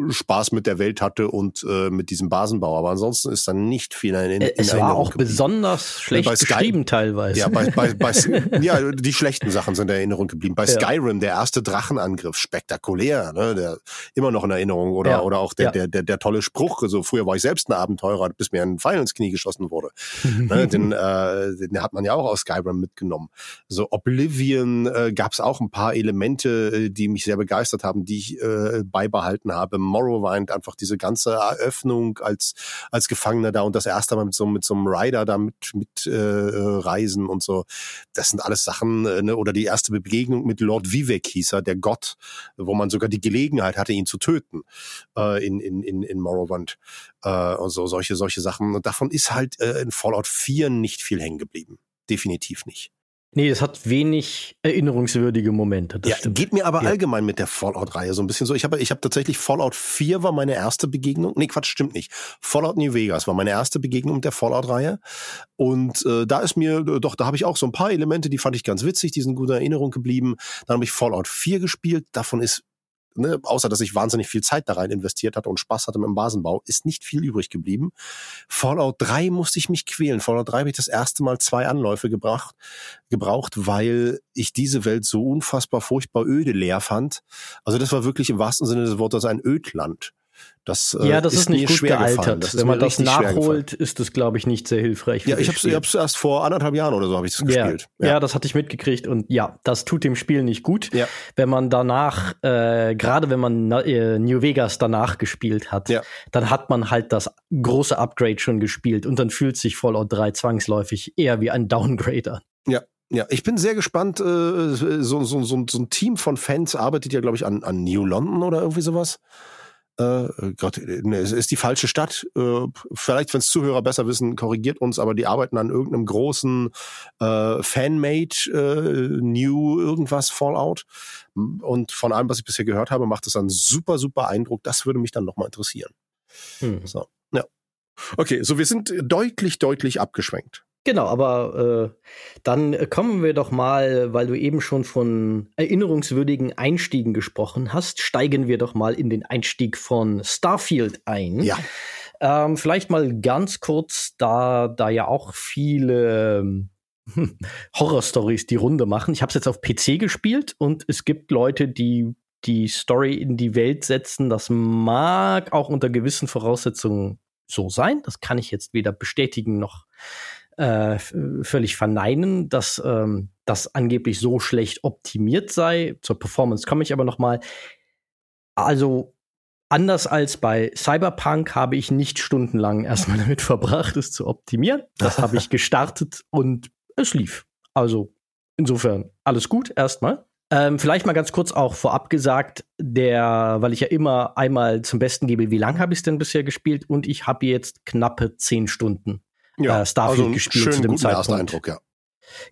Spaß mit der Welt hatte und äh, mit diesem Basenbau. Aber ansonsten ist dann nicht viel in, in Äh, es war Erinnerung auch geblieben. besonders schlecht bei Sky- geschrieben teilweise. Ja, bei, bei, bei, [LAUGHS] ja, die schlechten Sachen sind in Erinnerung geblieben. Bei Ja. Skyrim, der erste Drachenangriff, spektakulär, ne, der immer noch in Erinnerung. Oder, Ja. oder auch der, Ja. der, der, der tolle Spruch, so früher war ich selbst ein Abenteurer, bis mir ein Pfeil ins Knie geschossen wurde. ne, [LAUGHS] den, äh, den hat man ja auch aus Skyrim mitgenommen. So Oblivion äh, gab es auch ein paar Elemente, äh, die mich sehr begeistert haben, die ich äh, beibehalten habe. Morrowind, einfach diese ganze Eröffnung als als Gefangener da und das erste Mal mit so mit so einem Rider da mit mit äh, reisen und so. Das sind alles Sachen äh, ne? oder die erste Begegnung mit Lord Vivek hieß er, der Gott, wo man sogar die Gelegenheit hatte, ihn zu töten äh, in in in in Morrowind äh, und so solche solche Sachen. Und davon ist halt äh, in Fallout 4 nicht viel hängen geblieben. Definitiv nicht. Nee, es hat wenig erinnerungswürdige Momente. Das ja, stimmt. geht mir aber Ja. allgemein mit der Fallout-Reihe so ein bisschen so. Ich habe ich hab tatsächlich Fallout 4 war meine erste Begegnung. Nee, Quatsch, stimmt nicht. Fallout New Vegas war meine erste Begegnung mit der Fallout-Reihe. Und äh, da ist mir, äh, doch, da habe ich auch so ein paar Elemente, die fand ich ganz witzig, die sind in Erinnerung geblieben. Dann habe ich Fallout 4 gespielt. Davon ist, ne, außer dass ich wahnsinnig viel Zeit da rein investiert hatte und Spaß hatte mit dem Basenbau, ist nicht viel übrig geblieben. Fallout 3 musste ich mich quälen. Fallout 3 habe ich das erste Mal zwei Anläufe gebracht, gebraucht, weil ich diese Welt so unfassbar furchtbar öde leer fand. Also das war wirklich im wahrsten Sinne des Wortes ein Ödland. Das, äh, ja, das ist, nicht mir gut gealtert. Das ist Wenn man das nachholt, ist es, glaube ich, nicht sehr hilfreich. Ja, ich das habe hab's erst vor anderthalb Jahren oder so habe ich das ja, gespielt. ja. das hatte ich mitgekriegt und ja, das tut dem Spiel nicht gut. Ja. Wenn man danach, äh, gerade wenn man äh, New Vegas danach gespielt hat, Ja. dann hat man halt das große Upgrade schon gespielt und dann fühlt sich Fallout 3 zwangsläufig eher wie ein Downgrade an. Ja, ich bin sehr gespannt. Äh, so, so, so, so ein Team von Fans arbeitet ja, glaube ich, an, an New London oder irgendwie sowas. Äh, Gott, ne, es ist die falsche Stadt. Äh, vielleicht, wenn es Zuhörer besser wissen, korrigiert uns, aber die arbeiten an irgendeinem großen äh, Fanmade äh, New irgendwas Fallout. Und von allem, was ich bisher gehört habe, macht es einen super, super Eindruck. Das würde mich dann nochmal interessieren. Hm. So, ja. Okay, so wir sind deutlich, deutlich abgeschwenkt. Genau, aber äh, dann kommen wir doch mal, weil du eben schon von erinnerungswürdigen Einstiegen gesprochen hast, steigen wir doch mal in den Einstieg von Starfield ein. Ja. Ähm, vielleicht mal ganz kurz, da da ja auch viele ähm, [LAUGHS] Horror-Stories die Runde machen. Ich habe es jetzt auf PC gespielt und es gibt Leute, die die Story in die Welt setzen. Das mag auch unter gewissen Voraussetzungen so sein. Das kann ich jetzt weder bestätigen noch äh, völlig verneinen, dass ähm, das angeblich so schlecht optimiert sei. Zur Performance komme ich aber noch mal. Also Anders als bei Cyberpunk habe ich nicht stundenlang erstmal [LAUGHS] damit verbracht, es zu optimieren. Das habe ich [LAUGHS] gestartet und es lief. Also insofern alles gut erstmal. Ähm, vielleicht mal ganz kurz auch vorab gesagt, der, weil ich ja immer einmal zum Besten gebe, wie lange habe ich es denn bisher gespielt und ich habe jetzt knappe zehn Stunden ja, äh, Starfield also gespielt zu dem Zeitpunkt. Ersteindruck, ja.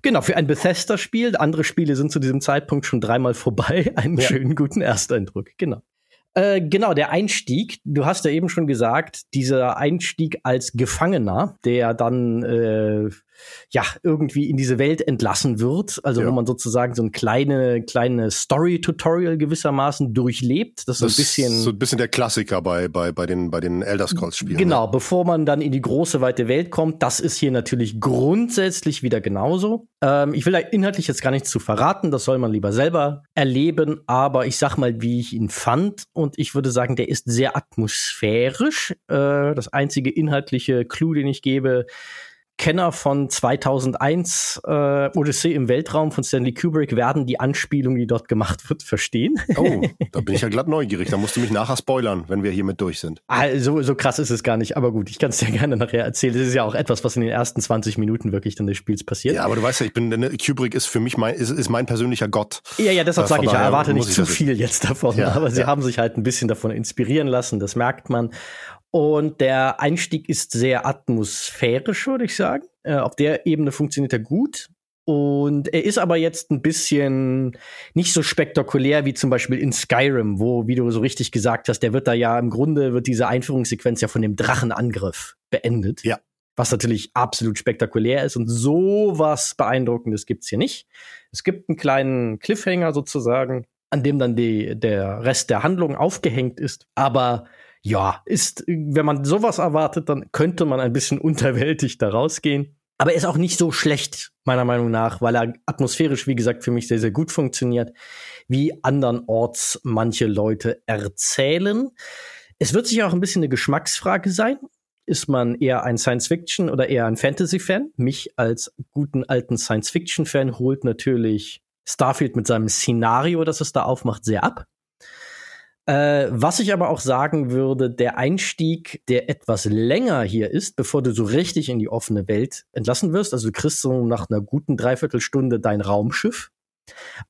Genau, für ein Bethesda-Spiel. Andere Spiele sind zu diesem Zeitpunkt schon dreimal vorbei. [LAUGHS] Einen Ja. schönen guten Ersteindruck, genau. Äh, genau, der Einstieg. Du hast ja eben schon gesagt, dieser Einstieg als Gefangener, der dann äh, ja irgendwie in diese Welt entlassen wird, also Ja. wo man sozusagen so ein kleine kleine Story-Tutorial gewissermaßen durchlebt, das so ein Das bisschen ist so ein bisschen der Klassiker bei, bei, bei den, bei den Elder Scrolls-Spielen. Genau, bevor man dann in die große, weite Welt kommt. Das ist hier natürlich grundsätzlich wieder genauso. Ähm, ich will da inhaltlich jetzt gar nichts zu verraten, das soll man lieber selber erleben. Aber ich sag mal, wie ich ihn fand. Und ich würde sagen, der ist sehr atmosphärisch. Äh, das einzige inhaltliche Clou, den ich gebe, Kenner von 2001 äh, Odyssee im Weltraum von Stanley Kubrick werden die Anspielung, die dort gemacht wird, verstehen. Oh, [LAUGHS] da bin ich ja glatt neugierig. Da musst du mich nachher spoilern, wenn wir hiermit durch sind. Also, so krass ist es gar nicht, aber gut, ich kann es dir [LAUGHS] gerne nachher erzählen. Das ist ja auch etwas, was in den ersten 20 Minuten wirklich dann des Spiels passiert. Ja, aber du weißt ja, ich bin, ne, Kubrick ist für mich mein, ist, ist mein persönlicher Gott. ja, ja deshalb Äh, sage von ich ja, erwarte nicht ich zu viel jetzt davon, Ja, aber sie ja. haben sich halt ein bisschen davon inspirieren lassen, das merkt man. Und der Einstieg ist sehr atmosphärisch, würde ich sagen. Äh, auf der Ebene funktioniert er gut. Und er ist aber jetzt ein bisschen nicht so spektakulär wie zum Beispiel in Skyrim, wo, wie du so richtig gesagt hast, der wird da ja im Grunde, wird diese Einführungssequenz ja von dem Drachenangriff beendet. Ja. Was natürlich absolut spektakulär ist und sowas Beeindruckendes gibt's hier nicht. Es gibt einen kleinen Cliffhanger sozusagen, an dem dann die, der Rest der Handlung aufgehängt ist. Aber ja, ist, wenn man sowas erwartet, dann könnte man ein bisschen [LAUGHS] unterwältigt da rausgehen. Aber er ist auch nicht so schlecht, meiner Meinung nach, weil er atmosphärisch, wie gesagt, für mich sehr, sehr gut funktioniert, wie andernorts manche Leute erzählen. Es wird sicher auch ein bisschen eine Geschmacksfrage sein. Ist man eher ein Science-Fiction oder eher ein Fantasy-Fan? Mich als guten alten Science-Fiction-Fan holt natürlich Starfield mit seinem Szenario, das es da aufmacht, sehr ab. Äh, was ich aber auch sagen würde, der Einstieg, der etwas länger hier ist, bevor du so richtig in die offene Welt entlassen wirst, also du kriegst so nach einer guten Dreiviertelstunde dein Raumschiff,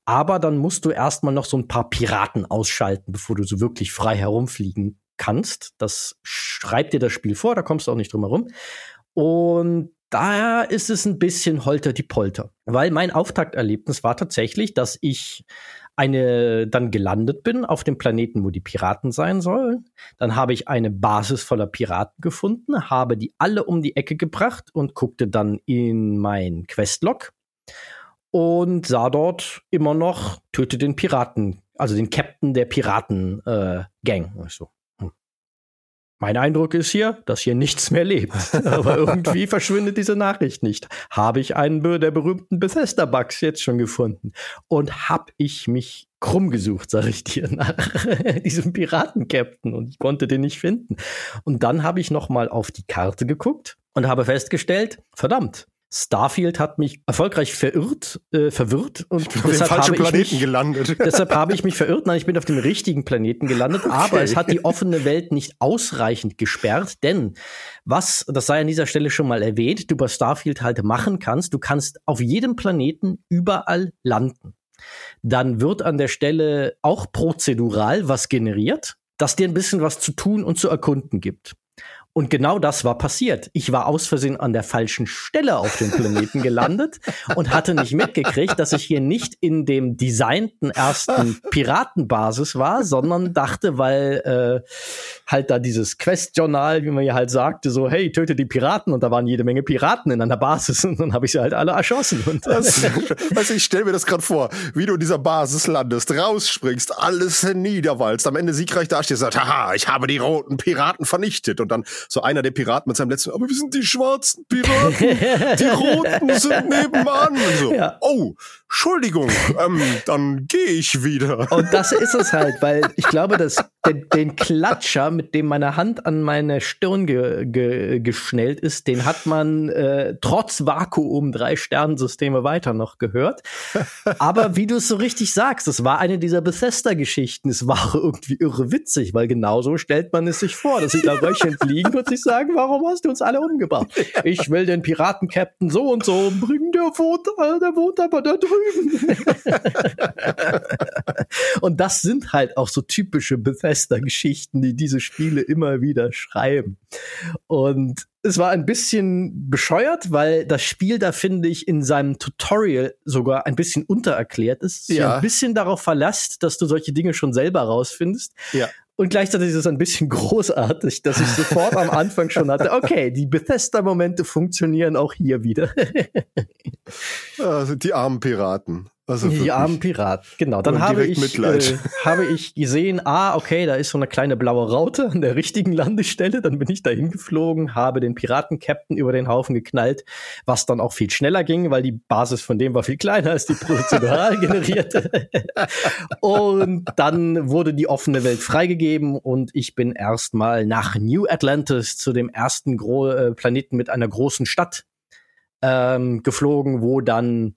aber dann musst du erstmal noch so ein paar Piraten ausschalten, bevor du so wirklich frei herumfliegen kannst. Das schreibt dir das Spiel vor, da kommst du auch nicht drum herum. Und da ist es ein bisschen holter die Polter, weil mein Auftakterlebnis war tatsächlich, dass ich eine dann gelandet bin auf dem Planeten, wo die Piraten sein sollen. Dann habe ich eine Basis voller Piraten gefunden, habe die alle um die Ecke gebracht und guckte dann in mein Questlog und sah dort immer noch töte den Piraten, also den Captain der Piraten äh, so. Mein Eindruck ist hier, dass hier nichts mehr lebt. [LAUGHS] Aber irgendwie verschwindet diese Nachricht nicht. Habe ich einen der berühmten Bethesda-Bugs jetzt schon gefunden? Und hab ich mich krumm gesucht, sag ich dir, nach [LAUGHS] diesem Piraten-Captain und ich konnte den nicht finden. Und dann habe ich noch mal auf die Karte geguckt und habe festgestellt, verdammt, Starfield hat mich erfolgreich verirrt, äh, verwirrt und Auf dem deshalb falschen habe ich Planeten mich, gelandet. [LAUGHS] Deshalb habe ich mich verirrt. Nein, ich bin auf dem richtigen Planeten gelandet, aber Okay. es hat die offene Welt nicht ausreichend gesperrt, denn was, das sei an dieser Stelle schon mal erwähnt, du bei Starfield halt machen kannst, du kannst auf jedem Planeten überall landen. Dann wird an der Stelle auch prozedural was generiert, das dir ein bisschen was zu tun und zu erkunden gibt. Und genau das war passiert. Ich war aus Versehen an der falschen Stelle auf dem Planeten gelandet [LAUGHS] und hatte nicht mitgekriegt, dass ich hier nicht in dem designten ersten [LAUGHS] Piratenbasis war, sondern dachte, weil äh, halt da dieses Quest-Journal, wie man ja halt sagte, so, hey, töte die Piraten und da waren jede Menge Piraten in einer Basis und dann habe ich sie halt alle erschossen. Und, [LAUGHS] Das, also ich stelle mir das gerade vor, wie du in dieser Basis landest, rausspringst, alles niederwalzt, am Ende siegreich dastehst, sagt, haha, ich habe die roten Piraten vernichtet. Und dann so einer der Piraten mit seinem letzten, aber wir sind die schwarzen Piraten, die roten [LAUGHS] sind nebenan. Und so, Ja. oh, Entschuldigung, ähm, dann gehe ich wieder. Und das ist es halt, weil ich glaube, das den, den, Klatscher, mit dem meine Hand an meine Stirn ge, ge, geschnellt ist, den hat man äh, trotz Vakuum drei Sternensysteme weiter noch gehört. Aber wie du es so richtig sagst, es war eine dieser Bethesda-Geschichten. Es war irgendwie irre witzig, weil genauso stellt man es sich vor, dass sie da röchelnd liegen und sich sagen, warum hast du uns alle umgebracht? Ich will den Piraten-Captain so und so umbringen, der wohnt, äh, der wohnt aber da drüben. [LAUGHS] und das sind halt auch so typische Bethesda-Geschichten, die diese Spiele immer wieder schreiben. Und es war ein bisschen bescheuert, weil das Spiel da finde ich in seinem Tutorial sogar ein bisschen untererklärt ist. Ja. ein bisschen darauf verlasst, dass du solche Dinge schon selber rausfindest. Ja. Und gleichzeitig ist es ein bisschen [LAUGHS] großartig, dass ich sofort am Anfang schon hatte, okay, die Bethesda-Momente funktionieren auch hier wieder. [LAUGHS] also die armen Piraten. Also die armen Piraten, genau. Dann habe ich, äh, habe ich gesehen, ah, okay, da ist so eine kleine blaue Raute an der richtigen Landestelle. Dann bin ich da hingeflogen, habe den Piraten-Captain über den Haufen geknallt, was dann auch viel schneller ging, weil die Basis von dem war viel kleiner als die prozedural [LAUGHS] generierte. und dann wurde die offene Welt freigegeben und ich bin erstmal nach New Atlantis zu dem ersten Gro äh, Planeten mit einer großen Stadt ähm, geflogen, wo dann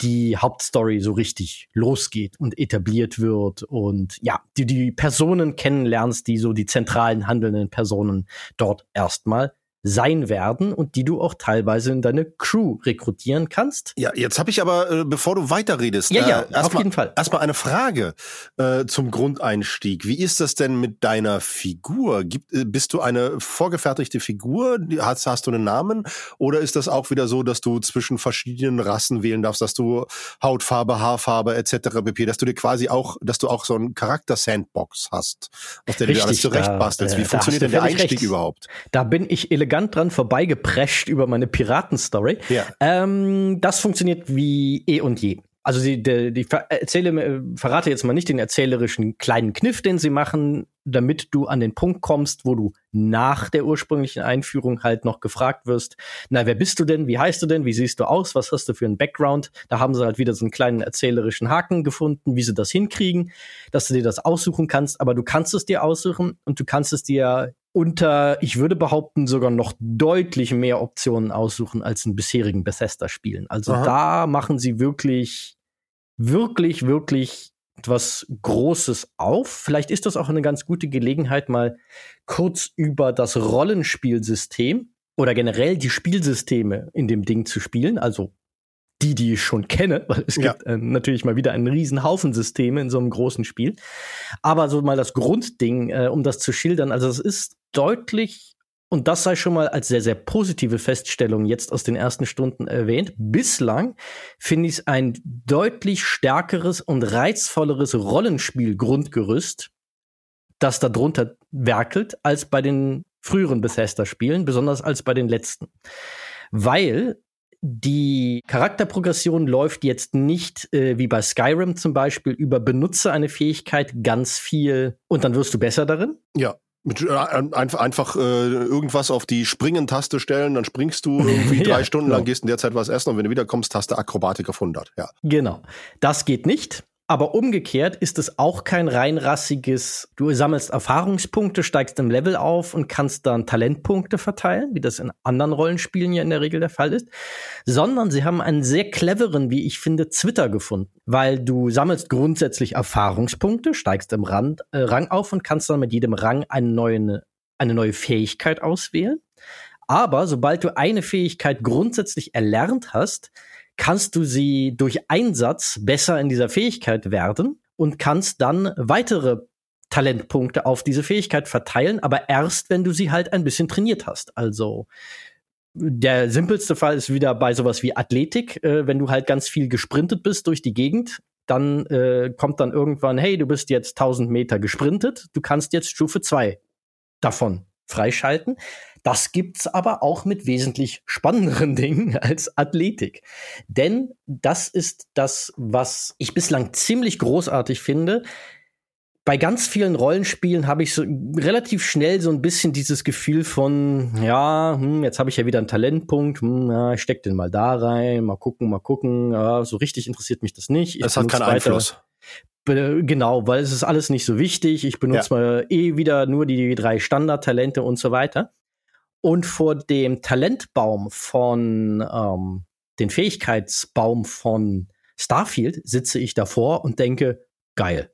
die Hauptstory so richtig losgeht und etabliert wird und ja, die, die Personen kennenlernst, die so die zentralen handelnden Personen dort erstmal sein werden und die du auch teilweise in deine Crew rekrutieren kannst. Ja, jetzt habe ich aber, äh, bevor du weiterredest, ja, ja, äh, auf jeden Fall. Erstmal eine Frage äh, zum Grundeinstieg. Wie ist das denn mit deiner Figur? Gibt, äh, bist du eine vorgefertigte Figur? Hast, hast du einen Namen? Oder ist das auch wieder so, dass du zwischen verschiedenen Rassen wählen darfst, dass du Hautfarbe, Haarfarbe etc. pp, dass du dir quasi auch, dass du auch so einen Charakter-Sandbox hast, aus der du dir alles zurechtbastelst. Wie äh, funktioniert denn der Einstieg recht. überhaupt? Da bin ich elegant elegant dran vorbeigeprescht über meine Piratenstory. Ja. Ähm, das funktioniert wie eh und je. Also die, die, die erzähle, äh, verrate jetzt mal nicht den erzählerischen kleinen Kniff, den sie machen, damit du an den Punkt kommst, wo du nach der ursprünglichen Einführung halt noch gefragt wirst, na, wer bist du denn? Wie heißt du denn? Wie siehst du aus? Was hast du für einen Background? Da haben sie halt wieder so einen kleinen erzählerischen Haken gefunden, wie sie das hinkriegen, dass du dir das aussuchen kannst, aber du kannst es dir aussuchen und du kannst es dir unter, ich würde behaupten, sogar noch deutlich mehr Optionen aussuchen als in bisherigen Bethesda-Spielen. Also Aha. da machen sie wirklich, wirklich, wirklich etwas Großes auf. Vielleicht ist das auch eine ganz gute Gelegenheit, mal kurz über das Rollenspielsystem oder generell die Spielsysteme in dem Ding zu spielen. Also die, die ich schon kenne, [LAUGHS] weil es ja. gibt äh, natürlich mal wieder einen riesen Haufen Systeme in so einem großen Spiel. Aber so mal das Grundding, äh, um das zu schildern, also es ist deutlich, und das sei schon mal als sehr, sehr positive Feststellung jetzt aus den ersten Stunden erwähnt, bislang finde ich es ein deutlich stärkeres und reizvolleres Rollenspiel-Grundgerüst, das da drunter werkelt, als bei den früheren Bethesda-Spielen, besonders als bei den letzten. Weil die Charakterprogression läuft jetzt nicht äh, wie bei Skyrim zum Beispiel über benutze eine Fähigkeit ganz viel und dann wirst du besser darin. Ja. Mit, äh, einfach einfach äh, irgendwas auf die Springen-Taste stellen, dann springst du irgendwie [LAUGHS] drei ja, Stunden lang, genau. gehst in der Zeit was essen und wenn du wiederkommst, hast du Akrobatik auf 100. Ja. Genau. Das geht nicht. Aber umgekehrt ist es auch kein reinrassiges, du sammelst Erfahrungspunkte, steigst im Level auf und kannst dann Talentpunkte verteilen, wie das in anderen Rollenspielen ja in der Regel der Fall ist, sondern sie haben einen sehr cleveren, wie ich finde, Twitter gefunden, weil du sammelst grundsätzlich Erfahrungspunkte, steigst im Rand, äh, Rang auf und kannst dann mit jedem Rang eine neue, eine neue Fähigkeit auswählen. Aber sobald du eine Fähigkeit grundsätzlich erlernt hast, kannst du sie durch Einsatz besser in dieser Fähigkeit werden und kannst dann weitere Talentpunkte auf diese Fähigkeit verteilen, aber erst, wenn du sie halt ein bisschen trainiert hast. Also der simpelste Fall ist wieder bei sowas wie Athletik, äh, wenn du halt ganz viel gesprintet bist durch die Gegend, dann äh, kommt dann irgendwann, hey, du bist jetzt 1000 Meter gesprintet, du kannst jetzt Stufe 2 davon freischalten. Das gibt's aber auch mit wesentlich spannenderen [LAUGHS] Dingen als Athletik. Denn das ist das, was ich bislang ziemlich großartig finde. Bei ganz vielen Rollenspielen habe ich so relativ schnell so ein bisschen dieses Gefühl von, ja, hm, jetzt habe ich ja wieder einen Talentpunkt, hm, ja, ich steck den mal da rein, mal gucken, mal gucken, ja, so richtig interessiert mich das nicht. Es hat keinen Einfluss Genau, weil es ist alles nicht so wichtig. Ich benutze ja. mal eh wieder nur die drei Standardtalente und so weiter. Und vor dem Talentbaum von ähm, den Fähigkeitsbaum von Starfield sitze ich davor und denke, geil.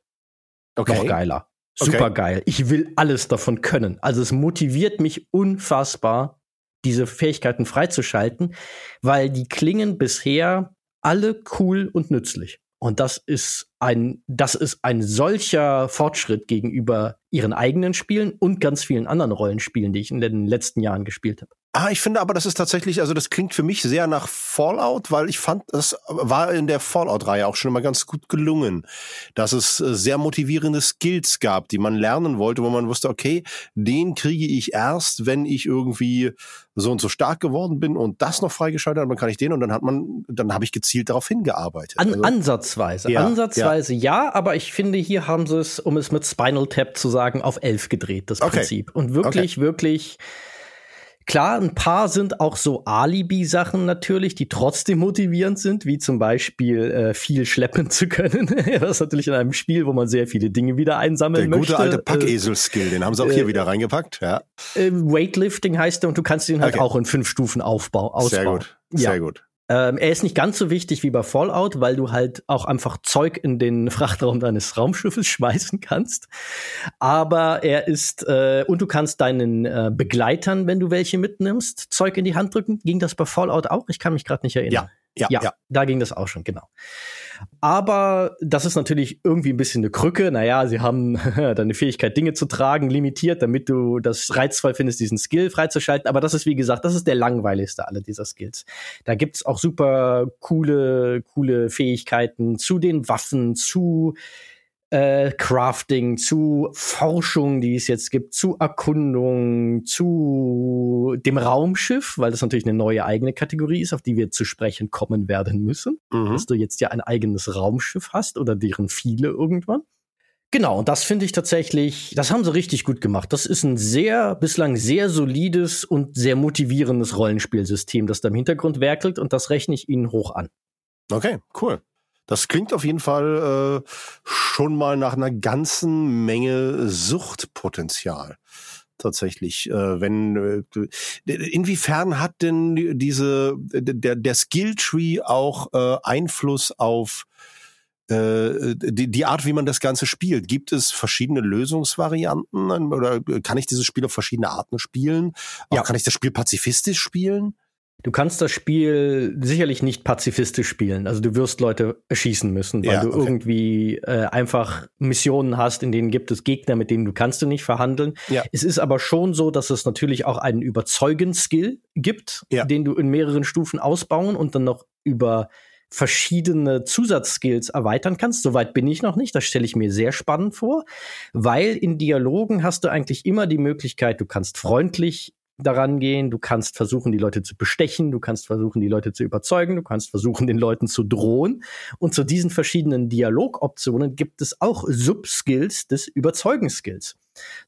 Okay. Noch geiler. Super okay. geil. Ich will alles davon können. Also es motiviert mich unfassbar, diese Fähigkeiten freizuschalten, weil die klingen bisher alle cool und nützlich. Und das ist ein, das ist ein solcher Fortschritt gegenüber ihren eigenen Spielen und ganz vielen anderen Rollenspielen, die ich in den letzten Jahren gespielt habe. Ah, ich finde aber, das ist tatsächlich, also das klingt für mich sehr nach Fallout, weil ich fand, das war in der Fallout-Reihe auch schon immer ganz gut gelungen, dass es äh, sehr motivierende Skills gab, die man lernen wollte, wo man wusste, okay, den kriege ich erst, wenn ich irgendwie so und so stark geworden bin und das noch freigeschaltet habe, dann kann ich den und dann hat man, dann habe ich gezielt darauf hingearbeitet. An, also, ansatzweise, ja, ansatzweise ja. ja. aber ich finde, hier haben sie es, um es mit Spinal Tap zu sagen, auf elf gedreht, das okay. Prinzip. Und wirklich, okay. wirklich Klar, ein paar sind auch so Alibi-Sachen natürlich, die trotzdem motivierend sind, wie zum Beispiel äh, viel schleppen zu können. [LAUGHS] das ist natürlich in einem Spiel, wo man sehr viele Dinge wieder einsammeln der möchte. Der gute alte Packesel-Skill, den haben sie auch hier äh, wieder reingepackt, ja. Äh, Weightlifting heißt der und du kannst ihn halt okay. auch in fünf Stufen aufbauen. Sehr gut, sehr ja. gut. Ähm, er ist nicht ganz so wichtig wie bei Fallout, weil du halt auch einfach Zeug in den [LAUGHS] Frachtraum deines Raumschiffes schmeißen kannst. Aber er ist, äh, und du kannst deinen äh, Begleitern, wenn du welche mitnimmst, Zeug in die Hand drücken. Ging das bei Fallout auch? Ich kann mich gerade nicht erinnern. Ja, ja, ja, ja. Da ging das auch schon, genau. Aber das ist natürlich irgendwie ein bisschen eine Krücke. Naja, sie haben [LAUGHS] deine Fähigkeit, Dinge zu tragen, limitiert, damit du das reizvoll findest, diesen Skill freizuschalten. Aber das ist, wie gesagt, das ist der langweiligste aller dieser Skills. Da gibt's auch super coole, coole Fähigkeiten zu den Waffen, zu äh, Crafting, zu Forschung, die es jetzt gibt, zu Erkundung, zu dem Raumschiff, weil das natürlich eine neue eigene Kategorie ist, auf die wir zu sprechen kommen werden müssen. Mhm. Dass du jetzt ja ein eigenes Raumschiff hast oder deren viele irgendwann. Genau, und das finde ich tatsächlich, das haben sie richtig gut gemacht. Das ist ein sehr, bislang sehr solides und sehr motivierendes Rollenspielsystem, das da im Hintergrund werkelt und das rechne ich ihnen hoch an. Okay, cool. Das klingt auf jeden Fall äh, schon mal nach einer ganzen Menge Suchtpotenzial. Tatsächlich, äh, wenn äh, inwiefern hat denn diese der der Skilltree auch äh, Einfluss auf äh, die, die Art, wie man das Ganze spielt. Gibt es verschiedene Lösungsvarianten oder kann ich dieses Spiel auf verschiedene Arten spielen? Auch ja. Kann ich das Spiel pazifistisch spielen? Du kannst das Spiel sicherlich nicht pazifistisch spielen. Also du wirst Leute erschießen müssen, weil ja, du okay. irgendwie äh, einfach Missionen hast, in denen gibt es Gegner, mit denen du kannst du nicht verhandeln. Ja. Es ist aber schon so, dass es natürlich auch einen Überzeugen-Skill gibt, ja. den du in mehreren Stufen ausbauen und dann noch über verschiedene Zusatzskills erweitern kannst. Soweit bin ich noch nicht. Das stelle ich mir sehr spannend vor, weil in Dialogen hast du eigentlich immer die Möglichkeit, du kannst freundlich daran gehen, du kannst versuchen, die Leute zu bestechen, du kannst versuchen, die Leute zu überzeugen, du kannst versuchen, den Leuten zu drohen. Und zu diesen verschiedenen Dialogoptionen gibt es auch Subskills des Überzeugenskills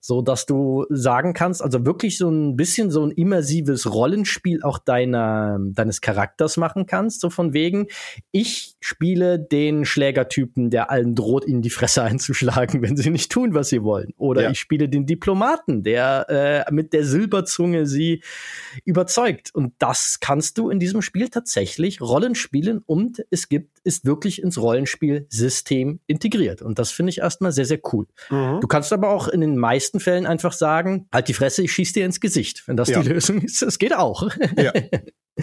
so dass du sagen kannst, also wirklich so ein bisschen so ein immersives Rollenspiel auch deiner, deines Charakters machen kannst, so von wegen, ich spiele den Schlägertypen, der allen droht, ihnen die Fresse [LAUGHS] einzuschlagen, wenn sie nicht tun, was sie wollen. Oder ja. ich spiele den Diplomaten, der äh, mit der Silberzunge sie überzeugt. Und das kannst du in diesem Spiel tatsächlich Rollenspielen und es gibt, ist wirklich ins Rollenspielsystem integriert. Und das finde ich erstmal sehr, sehr cool. Mhm. Du kannst aber auch in den meisten Fällen einfach sagen, halt die Fresse, ich schieß dir ins Gesicht. Wenn das ja. die Lösung ist, das geht auch. Ja. [LAUGHS]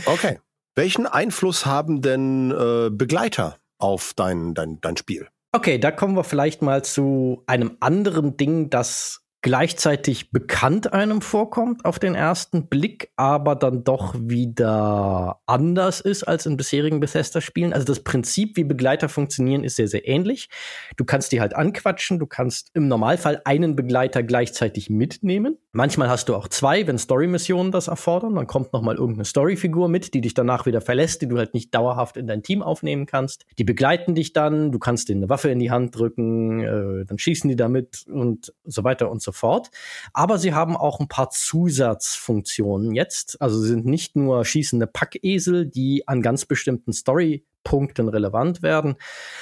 Okay. Welchen Einfluss haben denn äh, Begleiter auf dein, dein, dein Spiel? Okay, da kommen wir vielleicht mal zu einem anderen Ding, das gleichzeitig bekannt einem vorkommt auf den ersten Blick, aber dann doch wieder anders ist als in bisherigen Bethesda-Spielen. Also das Prinzip, wie Begleiter funktionieren, ist sehr, sehr ähnlich. Du kannst die halt anquatschen, du kannst im Normalfall einen Begleiter gleichzeitig mitnehmen. Manchmal hast du auch zwei, wenn Story-Missionen das erfordern. Dann kommt noch mal irgendeine Story-Figur mit, die dich danach wieder verlässt, die du halt nicht dauerhaft in dein Team aufnehmen kannst. Die begleiten dich dann, du kannst denen eine Waffe in die Hand drücken, äh, dann schießen die damit und so weiter und so fort. Aber sie haben auch ein paar Zusatzfunktionen jetzt. Also sie sind nicht nur schießende Packesel, die an ganz bestimmten Story-Punkten relevant werden,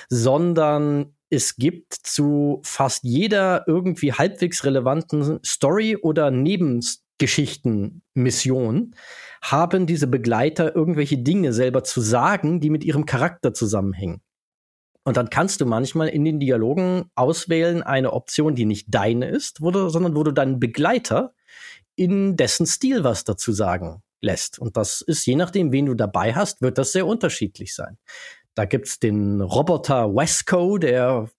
sondern es gibt zu fast jeder irgendwie halbwegs relevanten Story oder Nebengeschichten-Mission haben diese Begleiter irgendwelche Dinge selber zu sagen, die mit ihrem Charakter zusammenhängen. Und dann kannst du manchmal in den Dialogen auswählen eine Option, die nicht deine ist, wo du, sondern wo du deinen Begleiter in dessen Stil was dazu sagen lässt. Und das ist, je nachdem, wen du dabei hast, wird das sehr unterschiedlich sein. Da gibt's den Roboter Wesco, der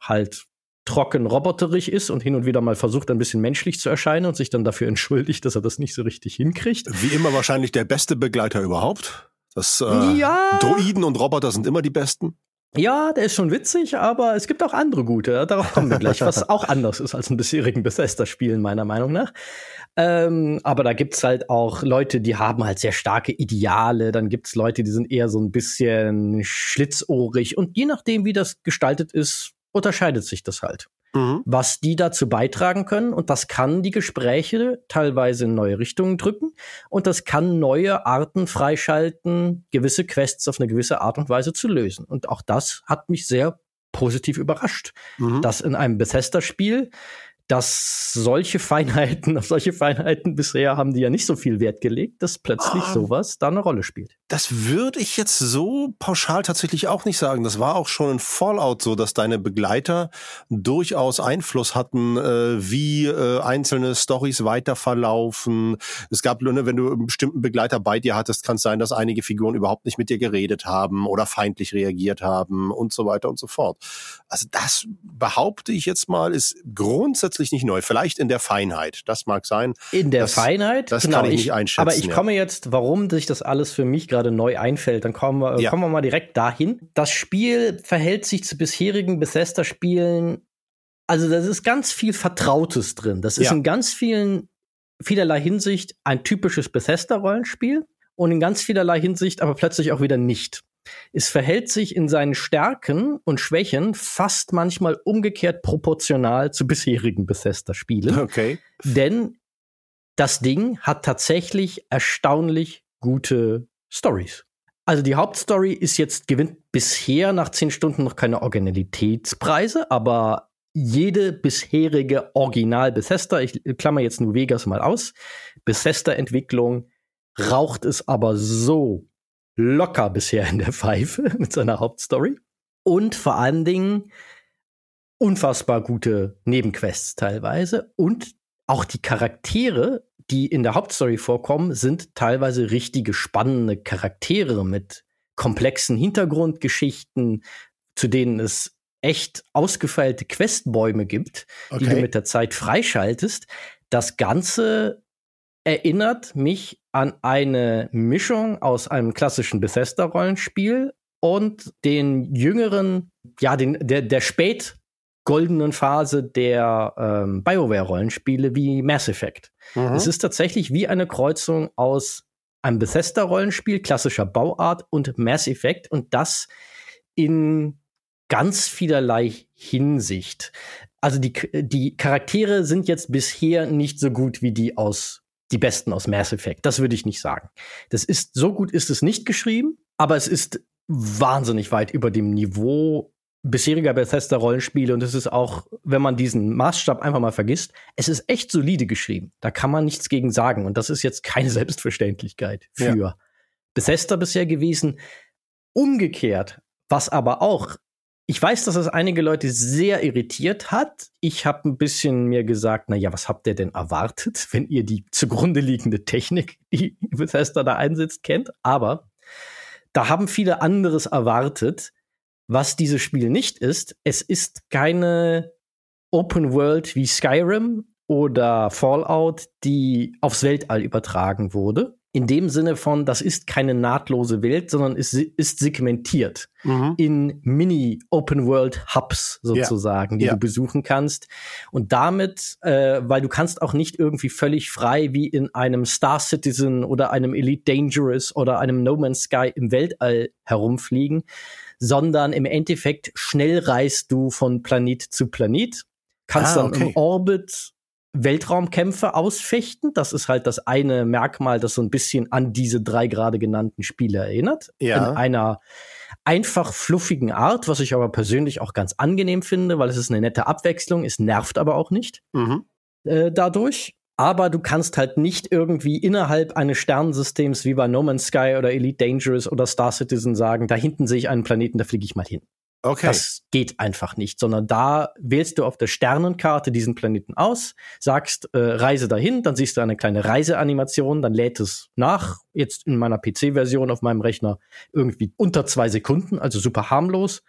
halt trocken roboterig ist und hin und wieder mal versucht, ein bisschen menschlich zu erscheinen und sich dann dafür entschuldigt, dass er das nicht so richtig hinkriegt. Wie immer wahrscheinlich der beste Begleiter überhaupt. Das äh, ja. Droiden und Roboter sind immer die besten. Ja, der ist schon witzig, aber es gibt auch andere gute. Darauf kommen wir gleich, was [LAUGHS] auch anders ist als ein bisherigen Bethesda-Spielen, meiner Meinung nach. Ähm, aber da gibt's halt auch Leute, die haben halt sehr starke Ideale. Dann gibt's Leute, die sind eher so ein bisschen schlitzohrig. Und je nachdem, wie das gestaltet ist, unterscheidet sich das halt mhm. was die dazu beitragen können. Und das kann die Gespräche teilweise in neue Richtungen drücken. Und das kann neue Arten freischalten, gewisse Quests auf eine gewisse Art und Weise zu lösen. Und auch das hat mich sehr positiv überrascht, mhm. dass in einem Bethesda-Spiel dass solche Feinheiten, [LAUGHS] auf solche Feinheiten bisher haben die ja nicht so viel Wert gelegt, dass plötzlich ah, sowas da eine Rolle spielt. Das würde ich jetzt so pauschal tatsächlich auch nicht sagen. Das war auch schon in Fallout so, dass deine Begleiter durchaus Einfluss hatten, äh, wie äh, einzelne Stories weiter verlaufen. Es gab, ne, wenn du einen bestimmten Begleiter bei dir hattest, kann es sein, dass einige Figuren überhaupt nicht mit dir geredet haben oder feindlich reagiert haben und so weiter und so fort. Also das behaupte ich jetzt mal, ist grundsätzlich grundsätzlich nicht neu. Vielleicht in der Feinheit. Das mag sein. In der das, Feinheit? Das genau, kann ich, ich, nicht einschätzen. Aber ich ja. komme jetzt, warum sich das alles für mich gerade neu einfällt, dann kommen wir, ja. kommen wir mal direkt dahin. Das Spiel verhält sich zu bisherigen Bethesda-Spielen also das ist ganz viel Vertrautes drin. Das ist ja. in ganz vielen, vielerlei Hinsicht ein typisches Bethesda-Rollenspiel und in ganz vielerlei Hinsicht aber plötzlich auch wieder nicht. Es verhält sich in seinen Stärken und Schwächen fast manchmal umgekehrt proportional zu bisherigen Bethesda-Spielen. Okay. Denn das Ding hat tatsächlich erstaunlich gute Stories. Also die Hauptstory ist jetzt, gewinnt bisher nach zehn Stunden noch keine Originalitätspreise, aber jede bisherige Original Bethesda, ich klammer jetzt nur Vegas mal aus, Bethesda-Entwicklung raucht es aber so locker bisher in der Pfeife [LAUGHS] mit seiner Hauptstory. Und vor allen Dingen unfassbar gute Nebenquests teilweise. Und auch die Charaktere, die in der Hauptstory vorkommen, sind teilweise richtige spannende Charaktere mit komplexen Hintergrundgeschichten, zu denen es echt ausgefeilte Questbäume gibt, okay. die du mit der Zeit freischaltest. Das Ganze erinnert mich an eine Mischung aus einem klassischen Bethesda-Rollenspiel und den jüngeren, ja, den, der, der spät goldenen Phase der ähm, BioWare-Rollenspiele wie Mass Effect. Mhm. Es ist tatsächlich wie eine Kreuzung aus einem Bethesda-Rollenspiel, klassischer Bauart und Mass Effect und das in ganz vielerlei Hinsicht. Also die, die Charaktere sind jetzt bisher nicht so gut wie die aus die besten aus Mass Effect. Das würde ich nicht sagen. Das ist, so gut ist es nicht geschrieben, aber es ist wahnsinnig weit über dem Niveau bisheriger Bethesda-Rollenspiele und es ist auch, wenn man diesen Maßstab einfach mal vergisst, es ist echt solide geschrieben. Da kann man nichts gegen sagen und das ist jetzt keine [LAUGHS] Selbstverständlichkeit für ja. Bethesda bisher gewesen. Umgekehrt, was aber auch ich weiß, dass es einige Leute sehr irritiert hat. Ich habe ein bisschen mir gesagt, na ja, was habt ihr denn erwartet, [LAUGHS] wenn ihr die zugrunde liegende Technik, die [LAUGHS] Bethesda da einsetzt, kennt? Aber da haben viele anderes erwartet, was dieses Spiel nicht ist. Es ist keine Open World wie Skyrim oder Fallout, die aufs Weltall übertragen wurde, in dem Sinne von, das ist keine nahtlose Welt, sondern es ist segmentiert mhm. in Mini-Open-World-Hubs sozusagen, ja. die ja. du besuchen kannst. Und damit, äh, weil du kannst auch nicht irgendwie völlig frei wie in einem Star Citizen oder einem Elite Dangerous oder einem No Man's Sky im Weltall herumfliegen, sondern im Endeffekt schnell reist du von Planet zu Planet, kannst ah, okay. dann im Orbit Weltraumkämpfe ausfechten. Das ist halt das eine Merkmal, das so ein bisschen an diese drei gerade genannten Spiele erinnert. Ja. In einer einfach fluffigen Art, was ich aber persönlich auch ganz angenehm finde, weil es ist eine nette Abwechslung, es nervt aber auch nicht mhm. äh, dadurch. Aber du kannst halt nicht irgendwie innerhalb eines Sternensystems wie bei No Man's Sky oder Elite Dangerous oder Star Citizen sagen, da hinten sehe ich einen Planeten, da fliege ich mal hin. Okay. Das geht einfach nicht, sondern da wählst du auf der Sternenkarte diesen Planeten aus, sagst äh, Reise dahin, dann siehst du eine kleine Reiseanimation, dann lädt es nach. Jetzt in meiner PC-Version auf meinem Rechner irgendwie unter zwei Sekunden, also super harmlos.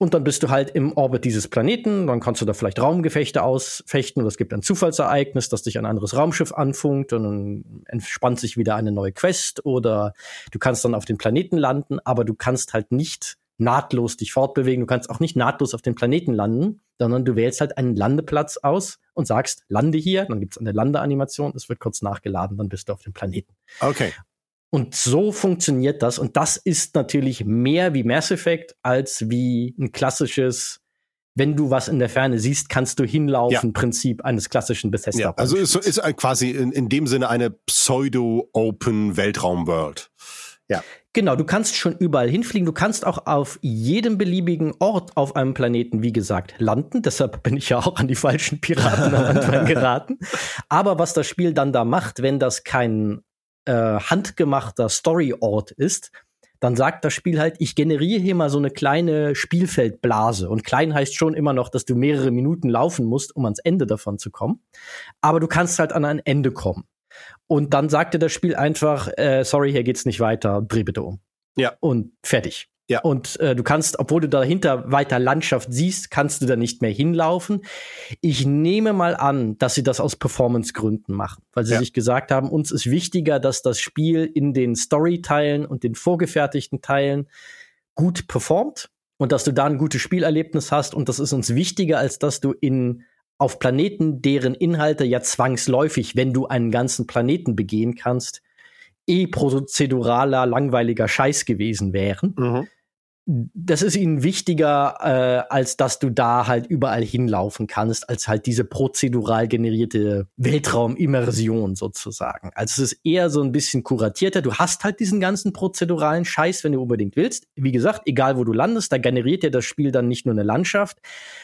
Und dann bist du halt im Orbit dieses Planeten, dann kannst du da vielleicht Raumgefechte ausfechten oder es gibt ein Zufallsereignis, das dich ein anderes Raumschiff anfunkt und dann entspannt sich wieder eine neue Quest oder du kannst dann auf den Planeten landen, aber du kannst halt nicht nahtlos dich fortbewegen. Du kannst auch nicht nahtlos auf den Planeten landen, sondern du wählst halt einen Landeplatz aus und sagst, lande hier, dann gibt's eine Landeanimation, es wird kurz nachgeladen, dann bist du auf dem Planeten. Okay. Und so funktioniert das. Und das ist natürlich mehr wie Mass Effect als wie ein klassisches wenn du was in der Ferne siehst, kannst du hinlaufen, ja. Prinzip eines klassischen Bethesda. Ja, also ist, ist quasi in, in dem Sinne eine Pseudo-Open Weltraum-World. Ja. Genau, du kannst schon überall hinfliegen. Du kannst auch auf jedem beliebigen Ort auf einem Planeten, wie gesagt, landen. Deshalb bin ich ja auch an die falschen Piraten am Anfang [LAUGHS] geraten. Aber was das Spiel dann da macht, wenn das kein äh, handgemachter Story-Ort ist, dann sagt das Spiel halt, ich generiere hier mal so eine kleine Spielfeldblase. Und klein heißt schon immer noch, dass du mehrere Minuten laufen musst, um ans Ende davon zu kommen. Aber du kannst halt an ein Ende kommen. Und dann sagte das Spiel einfach, äh, sorry, hier geht's nicht weiter, dreh bitte um. Ja. Und fertig. Ja. Und äh, du kannst, obwohl du dahinter weiter Landschaft siehst, kannst du da nicht mehr hinlaufen. Ich nehme mal an, dass sie das aus Performance-Gründen machen, weil sie ja. sich gesagt haben, uns ist wichtiger, dass das Spiel in den Story-Teilen und den vorgefertigten Teilen gut performt und dass du da ein gutes Spielerlebnis hast. Und das ist uns wichtiger, als dass du in auf Planeten, deren Inhalte ja zwangsläufig, wenn du einen ganzen Planeten begehen kannst, eh prozeduraler, langweiliger Scheiß gewesen wären. Mhm das ist ihnen wichtiger, äh, als dass du da halt überall hinlaufen kannst, als halt diese prozedural generierte Weltraumimmersion sozusagen. Also es ist eher so ein bisschen kuratierter. Du hast halt diesen ganzen prozeduralen Scheiß, wenn du unbedingt willst. Wie gesagt, egal wo du landest, da generiert dir das Spiel dann nicht nur eine Landschaft,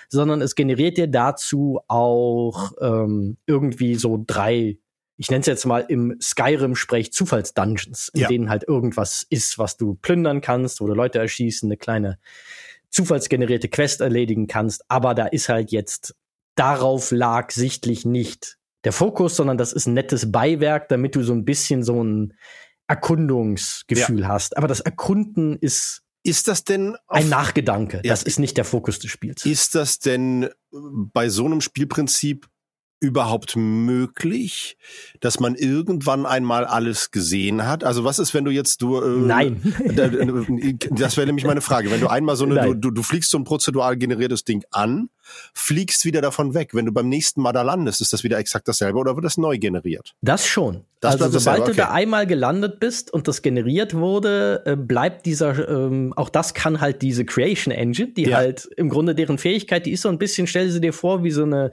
sondern es generiert dir dazu auch ähm, irgendwie so drei ich nenne es jetzt mal im Skyrim-Sprech Zufallsdungeons, in ja. denen halt irgendwas ist, was du plündern kannst, du Leute erschießen, eine kleine zufallsgenerierte Quest erledigen kannst. Aber da ist halt jetzt, darauf lag sichtlich nicht der Fokus, sondern das ist ein nettes Beiwerk, damit du so ein bisschen so ein Erkundungsgefühl ja. hast. Aber das Erkunden ist ist das denn ein Nachgedanke? Ja. Das ist nicht der Fokus des Spiels. Ist das denn bei so einem Spielprinzip überhaupt möglich, dass man irgendwann einmal alles gesehen hat? Also was ist, wenn du jetzt du äh, Nein. das wäre nämlich meine Frage. Wenn du einmal so eine, du, du, fliegst so ein prozedural generiertes Ding an, fliegst wieder davon weg. Wenn du beim nächsten Mal da landest, ist das wieder exakt dasselbe oder wird das neu generiert? Das schon. Das also sobald okay. du da einmal gelandet bist und das generiert wurde, äh, bleibt dieser, ähm, auch das kann halt diese Creation Engine, die ja. halt im Grunde deren Fähigkeit, die ist so ein bisschen, stell sie dir vor, wie so eine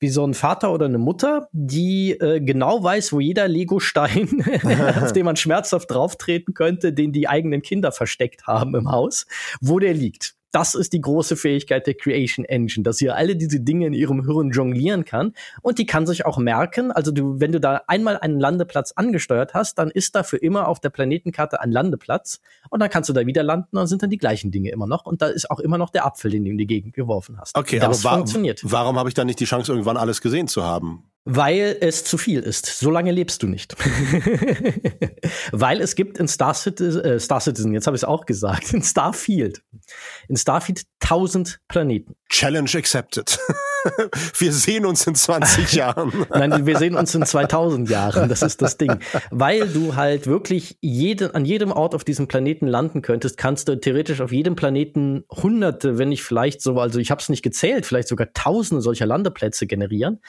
wie so ein Vater oder eine Mutter, die äh, genau weiß, wo jeder Lego-Stein, [LAUGHS] auf den man [LAUGHS] schmerzhaft drauftreten könnte, den die eigenen Kinder versteckt haben im Haus, wo der liegt das ist die große Fähigkeit der Creation Engine, dass sie alle diese Dinge in ihrem Hirn jonglieren kann und die kann sich auch merken, also du, wenn du da einmal einen Landeplatz angesteuert hast, dann ist da für immer auf der Planetenkarte ein Landeplatz und dann kannst du da wieder landen und sind dann die gleichen Dinge immer noch und da ist auch immer noch der Apfel, den du in die Gegend geworfen hast. Okay, das aber wa funktioniert. Warum habe ich dann nicht die Chance, irgendwann alles gesehen zu haben? Weil es zu viel ist. So lange lebst du nicht. [LAUGHS] Weil es gibt in Star Citizen, äh, Star Citizen jetzt habe ich es auch gesagt, in Starfield, in Starfield 1000 Planeten. Challenge accepted. [LAUGHS] wir sehen uns in 20 [LAUGHS] Jahren. Nein, wir sehen uns in 2000 Jahren. Das ist das Ding. Weil du halt wirklich jede, an jedem Ort auf diesem Planeten landen könntest, kannst du theoretisch auf jedem Planeten hunderte, wenn nicht vielleicht so, also ich habe es nicht gezählt, vielleicht sogar tausende solcher Landeplätze generieren.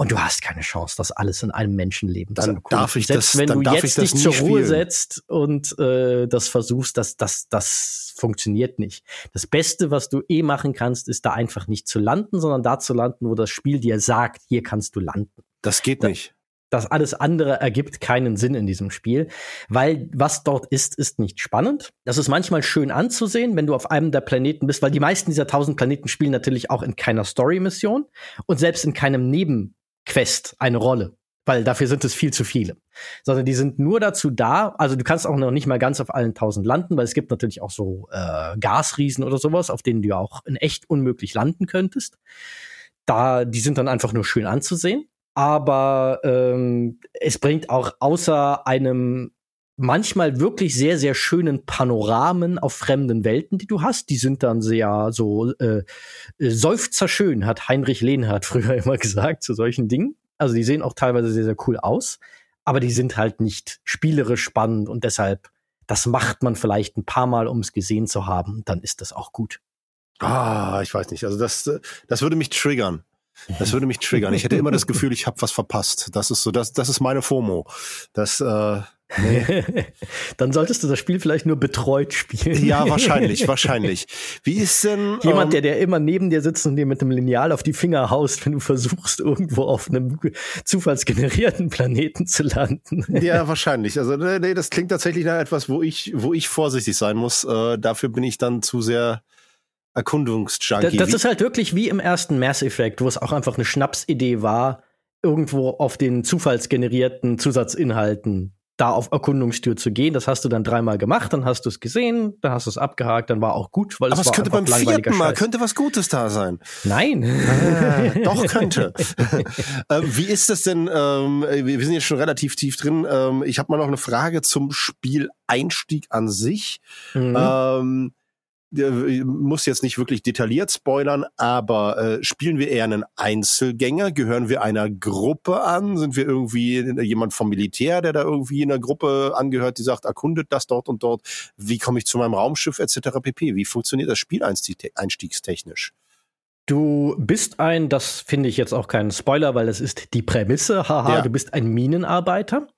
Und du hast keine Chance, das alles in einem Menschenleben dann zu erkunden. Darf ich Selbst das, wenn du jetzt dich zur Ruhe setzt und äh, das versuchst, das, das, das funktioniert nicht. Das Beste, was du eh machen kannst, ist da einfach nicht zu landen, sondern da zu landen, wo das Spiel dir sagt, hier kannst du landen. Das geht nicht. Das alles andere ergibt keinen Sinn in diesem Spiel, weil was dort ist, ist nicht spannend. Das ist manchmal schön anzusehen, wenn du auf einem der Planeten bist, weil die meisten dieser tausend Planeten spielen natürlich auch in keiner Story-Mission und selbst in keinem Nebenquest eine Rolle, weil dafür sind es viel zu viele. Sondern die sind nur dazu da, also du kannst auch noch nicht mal ganz auf allen tausend landen, weil es gibt natürlich auch so äh, Gasriesen oder sowas, auf denen du auch in echt unmöglich landen könntest. Da, die sind dann einfach nur schön anzusehen aber ähm, es bringt auch außer einem manchmal wirklich sehr, sehr schönen Panoramen auf fremden Welten, die du hast. Die sind dann sehr so äh, äh seufzerschön, hat Heinrich Lehnhardt [LAUGHS] früher immer gesagt zu solchen Dingen. Also die sehen auch teilweise sehr, sehr cool aus, aber die sind halt nicht spielerisch spannend und deshalb, das macht man vielleicht ein paar Mal, um es gesehen zu haben, dann ist das auch gut. Ah, ich weiß nicht. Also das, das würde mich triggern. Das würde mich triggern. Ich hätte immer das Gefühl, ich habe was verpasst. Das ist so, das, das ist meine FOMO. Das, äh, Nee. [LAUGHS] Dann solltest du das Spiel vielleicht nur betreut spielen. Ja, wahrscheinlich, wahrscheinlich. Wie ist denn jemand, ähm, der der immer neben dir sitzt und dir mit dem Lineal auf die Finger haust, wenn du versuchst irgendwo auf einem zufallsgenerierten Planeten zu landen? [LAUGHS] Ja, wahrscheinlich. Also nee, das klingt tatsächlich nach etwas, wo ich wo ich vorsichtig sein muss. Äh, dafür bin ich dann zu sehr Erkundungsjunkie. Das, das ist halt wirklich wie im ersten Mass Effect, wo es auch einfach eine Schnapsidee war, irgendwo auf den zufallsgenerierten Zusatzinhalten da auf Erkundungstür zu gehen. Das hast du dann dreimal gemacht, dann hast du es gesehen, dann hast du es abgehakt, dann war auch gut, weil Aber es, es könnte beim vierten Mal könnte was Gutes da sein. Nein, ah, doch könnte. [LAUGHS] ähm, wie ist das denn? Ähm, wir sind jetzt schon relativ tief drin. Ähm, ich habe mal noch eine Frage zum Spieleinstieg an sich. Mhm. Ähm, muss jetzt nicht wirklich detailliert spoilern, aber äh, spielen wir eher einen Einzelgänger? Gehören wir einer Gruppe an? Sind wir irgendwie jemand vom Militär, der da irgendwie in einer Gruppe angehört, die sagt, erkundet das dort und dort? Wie komme ich zu meinem Raumschiff etc. pp? Wie funktioniert das Spiel einstiegstechnisch? Du bist ein, das finde ich jetzt auch kein Spoiler, weil es ist die Prämisse, haha, ja. du bist ein Minenarbeiter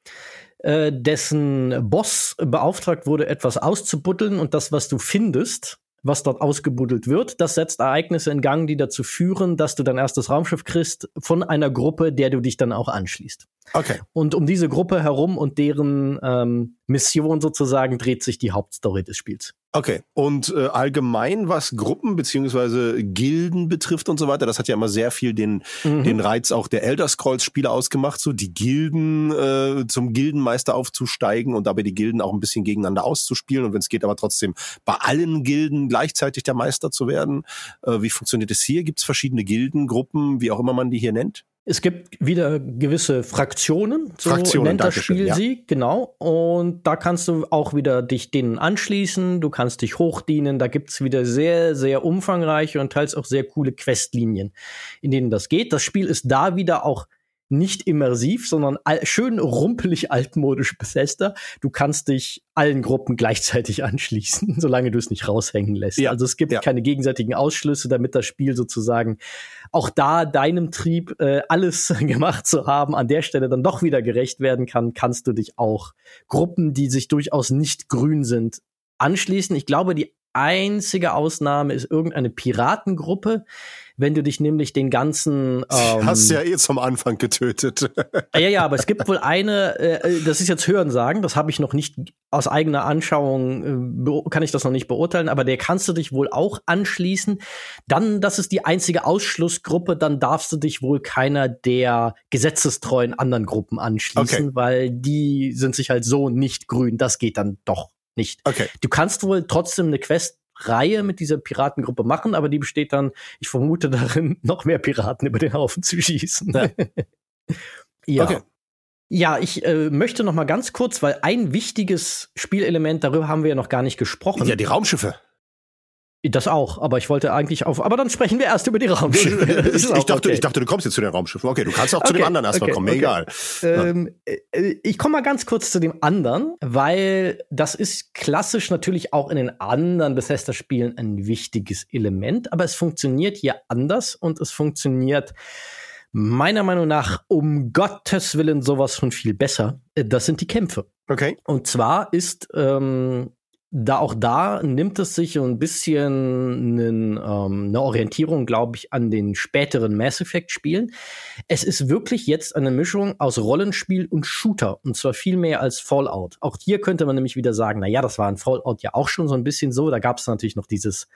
äh, dessen Boss beauftragt wurde, etwas auszubuddeln und das, was du findest, was dort ausgebuddelt wird, das setzt Ereignisse in Gang, die dazu führen, dass du dein erstes Raumschiff kriegst von einer Gruppe, der du dich dann auch anschließt. Okay. Und um diese Gruppe herum und deren ähm, Mission sozusagen dreht sich die Hauptstory des Spiels. Okay. Und äh, allgemein, was Gruppen beziehungsweise Gilden betrifft und so weiter, das hat ja immer sehr viel den, mhm. den Reiz auch der Elder Scrolls-Spiele ausgemacht, so die Gilden äh, zum Gildenmeister aufzusteigen und dabei die Gilden auch ein bisschen gegeneinander auszuspielen und wenn es geht, aber trotzdem bei allen Gilden gleichzeitig der Meister zu werden. Äh, wie funktioniert es hier? Gibt es verschiedene Gilden, Gruppen, wie auch immer man die hier nennt? Es gibt wieder gewisse Fraktionen, so Fraktionen, nennt das Spiel ja. sie, genau. Und da kannst du auch wieder dich denen anschließen, du kannst dich hochdienen, da gibt's wieder sehr, sehr umfangreiche und teils auch sehr coole Questlinien, in denen das geht. Das Spiel ist da wieder auch nicht immersiv, sondern schön rumpelig altmodisch Bethesda. Du kannst dich allen Gruppen gleichzeitig [LAUGHS] anschließen, solange du es nicht raushängen lässt. Ja, also es gibt ja. keine gegenseitigen Ausschlüsse, damit das Spiel sozusagen auch da deinem Trieb äh, alles [LAUGHS] gemacht zu haben, an der Stelle dann doch wieder gerecht werden kann, kannst du dich auch Gruppen, die sich durchaus nicht grün sind, anschließen. Ich glaube, die einzige Ausnahme ist irgendeine Piratengruppe, wenn du dich nämlich den ganzen ähm, hast ja eh zum Anfang getötet. ja, ja, aber es gibt wohl eine, äh, das ist jetzt Hörensagen, das habe ich noch nicht aus eigener Anschauung äh, kann ich das noch nicht beurteilen, aber der kannst du dich wohl auch anschließen. Dann, das ist die einzige Ausschlussgruppe, dann darfst du dich wohl keiner der gesetzestreuen anderen Gruppen anschließen, okay. weil die sind sich halt so nicht grün. Das geht dann doch nicht. Okay. Du kannst wohl trotzdem eine Quest Reihe mit dieser Piratengruppe machen, aber die besteht dann, ich vermute darin, [LAUGHS] noch mehr Piraten über den Haufen zu schießen. Ja. [LAUGHS] ja. Okay. Ja, ich äh, möchte noch mal ganz kurz, weil ein wichtiges Spielelement, darüber haben wir ja noch gar nicht gesprochen. Ja, die Raumschiffe. Das auch, aber ich wollte eigentlich auf. Aber dann sprechen wir erst über die Raumschiffe. [LAUGHS] ich, dachte, okay. ich dachte, du kommst jetzt zu den Raumschiffen. Okay, du kannst auch okay, zu dem anderen erstmal okay, kommen. Mir egal. Ähm, äh, ich komme mal ganz kurz zu dem anderen, weil das ist klassisch natürlich auch in den anderen Bethesda-Spielen ein wichtiges Element, aber es funktioniert hier anders und es funktioniert meiner Meinung nach um Gottes Willen sowas von viel besser. Äh, das sind die Kämpfe. Okay. Und zwar ist ähm, da auch da nimmt es sich ein bisschen einen, ähm, eine Orientierung, glaube ich, an den späteren Mass Effect Spielen. Es ist wirklich jetzt eine Mischung aus Rollenspiel und Shooter und zwar viel mehr als Fallout. Auch hier könnte man nämlich wieder sagen, na ja, das war in Fallout ja auch schon so ein bisschen so. Da gab es natürlich noch dieses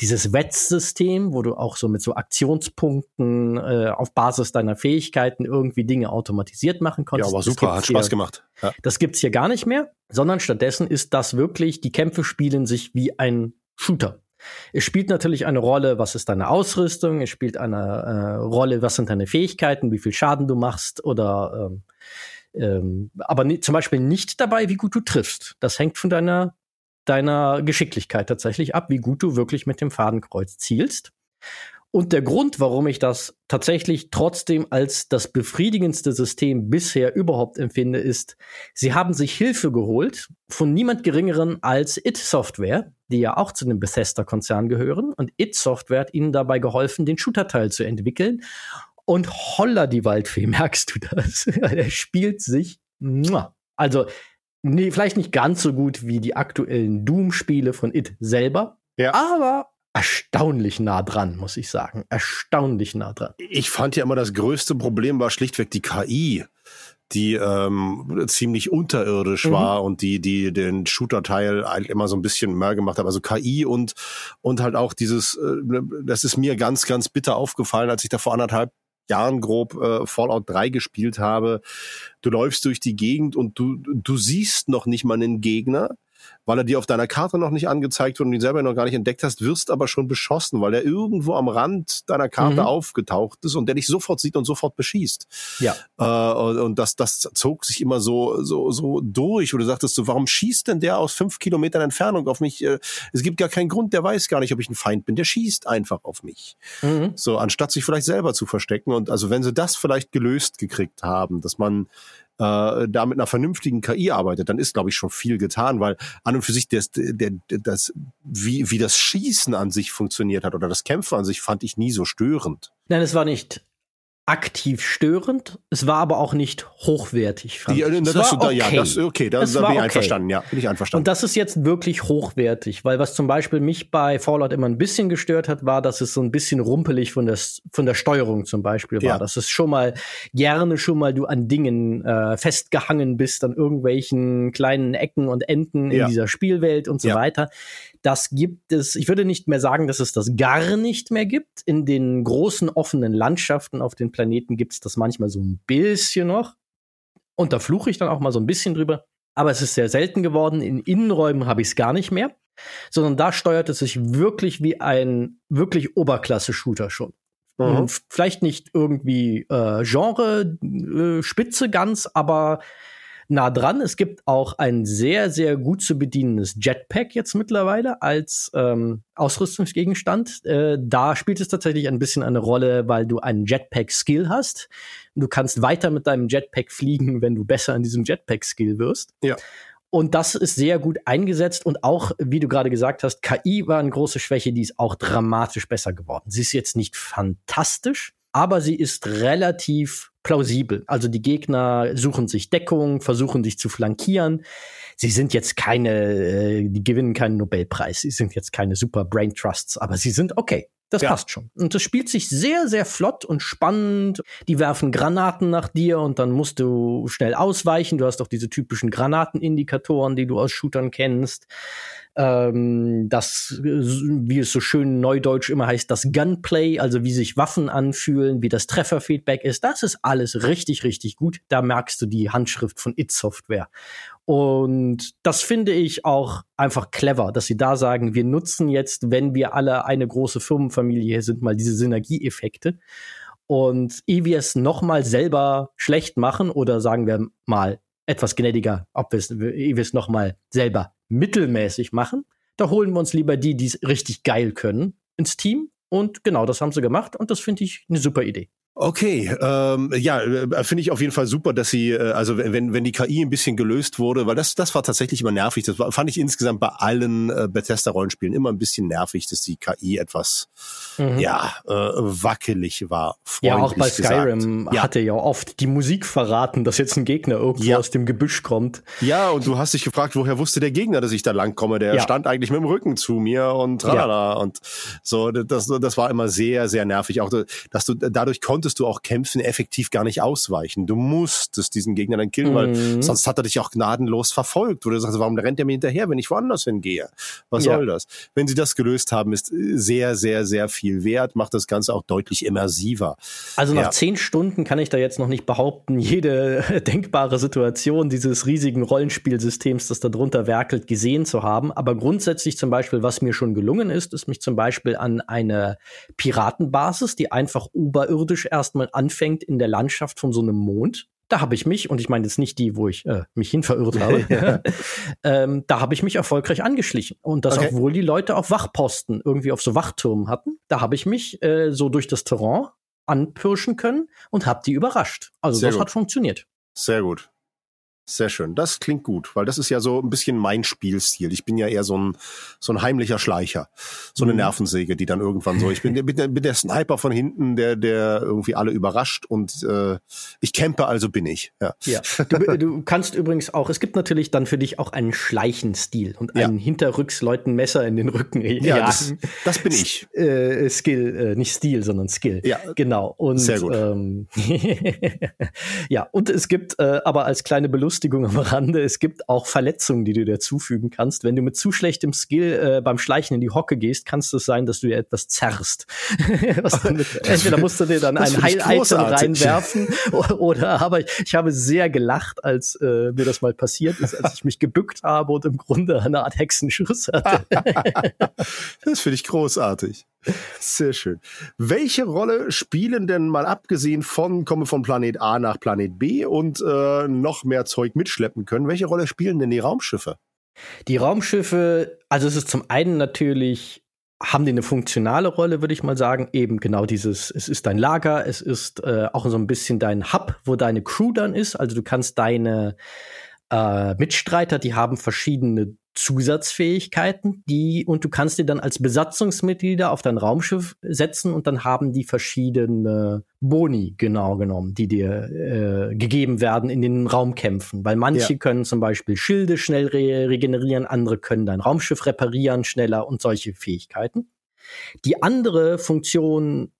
dieses Wettsystem, wo du auch so mit so Aktionspunkten äh, auf Basis deiner Fähigkeiten irgendwie Dinge automatisiert machen konntest. Ja, aber super, hat Spaß hier, gemacht. Ja. Das gibt's hier gar nicht mehr, sondern stattdessen ist das wirklich, die Kämpfe spielen sich wie ein Shooter. Es spielt natürlich eine Rolle, was ist deine Ausrüstung, es spielt eine äh, Rolle, was sind deine Fähigkeiten, wie viel Schaden du machst oder ähm, ähm, aber zum Beispiel nicht dabei, wie gut du triffst. Das hängt von deiner deiner Geschicklichkeit tatsächlich ab, wie gut du wirklich mit dem Fadenkreuz zielst. Und der Grund, warum ich das tatsächlich trotzdem als das befriedigendste System bisher überhaupt empfinde, ist, sie haben sich Hilfe geholt von niemand geringeren als It Software, die ja auch zu dem Bethesda-Konzern gehören. Und It Software hat ihnen dabei geholfen, den Shooter-Teil zu entwickeln. Und holla die Waldfee, [LAUGHS] merkst du das? [LAUGHS] er spielt sich. Also nee, vielleicht nicht ganz so gut wie die aktuellen Doom-Spiele von It selber. Ja. Aber erstaunlich nah dran, muss ich sagen. Erstaunlich nah dran. Ich fand ja immer, das größte Problem war schlichtweg die KI die ähm, ziemlich unterirdisch mhm. war und die die den Shooter-Teil eigentlich immer so ein bisschen mehr gemacht hat. Also KI und und halt auch dieses, äh, das ist mir ganz ganz bitter aufgefallen, als ich da vor anderthalb Jahren grob äh, Fallout 3 gespielt habe. Du läufst durch die Gegend und du, du siehst noch nicht mal einen Gegner weil er dir auf deiner Karte noch nicht angezeigt wird und ihn selber noch gar nicht entdeckt hast, wirst aber schon beschossen, weil er irgendwo am Rand deiner Karte mhm. aufgetaucht ist und der dich sofort sieht und sofort beschießt. Ja. Äh, und das, das zog sich immer so, so, so durch. wo du sagtest so, warum schießt denn der aus fünf Kilometern Entfernung auf mich? Äh, es gibt gar keinen Grund, der weiß gar nicht, ob ich ein Feind bin. Der schießt einfach auf mich. Mhm. So, anstatt sich vielleicht selber zu verstecken. Und also wenn sie das vielleicht gelöst gekriegt haben, dass man äh, da mit einer vernünftigen KI arbeitet, dann ist, glaube ich, schon viel getan, weil an und für sich das, der, das, wie, wie das Schießen an sich funktioniert hat oder das Kämpfen an sich fand ich nie so störend. Nein, es war nicht aktiv störend. Es war aber auch nicht hochwertig. Fand ich. Das, das, okay. ja, das, okay, da, da bin ich okay. einverstanden. Ja, bin ich einverstanden. Und das ist jetzt wirklich hochwertig, weil was zum Beispiel mich bei Fallout immer ein bisschen gestört hat, war, dass es so ein bisschen rumpelig von der, von der Steuerung zum Beispiel war. Ja. Dass es schon mal gerne schon mal du an Dingen äh, festgehangen bist, an irgendwelchen kleinen Ecken und Enden ja. in dieser Spielwelt und so weiter. Das gibt es, ich würde nicht mehr sagen, dass es das gar nicht mehr gibt. In den großen offenen Landschaften auf den Planeten gibt es das manchmal so ein bisschen noch. Und da fluche ich dann auch mal so ein bisschen drüber. Aber es ist sehr selten geworden. In Innenräumen habe ich es gar nicht mehr. Sondern da steuert es sich wirklich wie ein wirklich Oberklasse-Shooter schon. Mhm. Vielleicht nicht irgendwie äh, Genre äh, Spitze ganz, aber nah dran. Es gibt auch ein sehr, sehr gut zu bedienendes Jetpack jetzt mittlerweile als ähm, Ausrüstungsgegenstand. Äh, da spielt es tatsächlich ein bisschen eine Rolle, weil du einen Jetpack-Skill hast. Du kannst weiter mit deinem Jetpack fliegen, wenn du besser an diesem Jetpack-Skill wirst. Ja. Und das ist sehr gut eingesetzt und auch, wie du gerade gesagt hast, KI war eine große Schwäche, die ist auch dramatisch besser geworden. Sie ist jetzt nicht fantastisch, aber sie ist relativ plausibel. Also die Gegner suchen sich Deckung, versuchen sich zu flankieren. Sie sind jetzt keine, äh, die gewinnen keinen Nobelpreis. Sie sind jetzt keine super Brain Trusts, aber sie sind okay. Das ja. passt schon. Und das spielt sich sehr, sehr flott und spannend. Die werfen Granaten nach dir und dann musst du schnell ausweichen. Du hast auch diese typischen Granatenindikatoren, die du aus Shootern kennst ähm, das, wie es so schön neudeutsch immer heißt, das Gunplay, also wie sich Waffen anfühlen, wie das Trefferfeedback ist, das ist alles richtig, richtig gut. Da merkst du die Handschrift von It Software. Und das finde ich auch einfach clever, dass sie da sagen, wir nutzen jetzt, wenn wir alle eine große Firmenfamilie sind, mal diese Synergieeffekte. Und ehe wir es nochmal selber schlecht machen oder sagen wir mal etwas gnädiger, ob wir es, wir es nochmal selber mittelmäßig machen. Da holen wir uns lieber die, die es richtig geil können, ins Team. Und genau, das haben sie gemacht und das finde ich eine super Idee. Okay, ähm, ja, äh, finde ich auf jeden Fall super, dass sie, äh, also wenn, wenn die KI ein bisschen gelöst wurde, weil das, das war tatsächlich immer nervig. Das war, fand ich insgesamt bei allen äh, Bethesda-Rollenspielen immer ein bisschen nervig, dass die KI etwas, mhm. ja, äh, wackelig war. Ja, auch bei Skyrim gesagt. hatte ja oft die Musik verraten, dass jetzt ein Gegner irgendwo ja. aus dem Gebüsch kommt. Ja, und du hast dich gefragt, woher wusste der Gegner, dass ich da lang komme? Der ja. stand eigentlich mit dem Rücken zu mir und tralala. Und so, das, das war immer sehr, sehr nervig. Auch, dass du dadurch konntest konntest du auch Kämpfen effektiv gar nicht ausweichen. Du musstest diesen Gegner dann killen, mhm. weil sonst hat er dich auch gnadenlos verfolgt. Oder du sagst, warum rennt er mir hinterher, wenn ich woanders hingehe? Was ja. soll das? Wenn sie das gelöst haben, ist sehr, sehr, sehr viel wert, macht das Ganze auch deutlich immersiver. Also nach ja. zehn Stunden kann ich da jetzt noch nicht behaupten, jede [LAUGHS] denkbare Situation dieses riesigen Rollenspielsystems, das da drunter werkelt, gesehen zu haben. Aber grundsätzlich zum Beispiel, was mir schon gelungen ist, ist mich zum Beispiel an eine Piratenbasis, die einfach oberirdisch erst erstmal anfängt in der Landschaft von so einem Mond. Da habe ich mich, und ich meine jetzt nicht die, wo ich äh, mich hin verirrt [LAUGHS] habe, ja. ähm, da habe ich mich erfolgreich angeschlichen. Und das, okay. obwohl die Leute auf Wachposten irgendwie auf so Wachtürmen hatten, da habe ich mich äh, so durch das Terrain anpirschen können und habe die überrascht. Also Sehr das gut. hat funktioniert. Sehr gut. Sehr schön. Das klingt gut, weil das ist ja so ein bisschen mein Spielstil. Ich bin ja eher so ein, so ein heimlicher Schleicher. So eine mhm. Nervensäge, die dann irgendwann so, ich bin, bin, der, bin der Sniper von hinten, der, der irgendwie alle überrascht und äh, ich campe, also bin ich. Ja. ja. Du, du kannst übrigens auch, es gibt natürlich dann für dich auch einen Schleichenstil und einen ja. hinterrücks Leuten Messer in den Rücken. Ja, das, das, bin ich. Äh, Skill, äh, nicht Stil, sondern Skill. Ja. Genau. Und, Sehr gut. Ähm, [LAUGHS] ja, und es gibt äh, aber als kleine Belustung Belustigung am Rande, es gibt auch Verletzungen, die du dir zufügen kannst. Wenn du mit zu schlechtem Skill äh, beim Schleichen in die Hocke gehst, kann es sein, dass du dir etwas zerrst. [LAUGHS] [LAUGHS] entweder musst du dir dann ein Heil-Item reinwerfen [LAUGHS] oder aber ich, ich habe sehr gelacht, als äh, mir das mal passiert ist, als ich mich gebückt habe und im Grunde eine Art Hexenschuss hatte. das finde ich großartig. Sehr schön. Welche Rolle spielen denn mal abgesehen von, komme von Planet A nach Planet B und äh, noch mehr Zeug mitschleppen können, welche Rolle spielen denn die Raumschiffe? Die Raumschiffe, also es ist zum einen natürlich haben die eine funktionale Rolle, würde ich mal sagen. Eben genau dieses, es ist dein Lager, es ist äh, auch so ein bisschen dein Hub, wo deine Crew dann ist. Also du kannst deine äh, Mitstreiter, die haben verschiedene Zusatzfähigkeiten, die und du kannst dir dann als Besatzungsmitglieder auf dein Raumschiff setzen und dann haben die verschiedene Boni genau genommen, die dir äh, gegeben werden in den Raumkämpfen. Weil manche ja. können zum Beispiel Schilde schnell re regenerieren, andere können dein Raumschiff reparieren schneller und solche Fähigkeiten. Die andere Funktion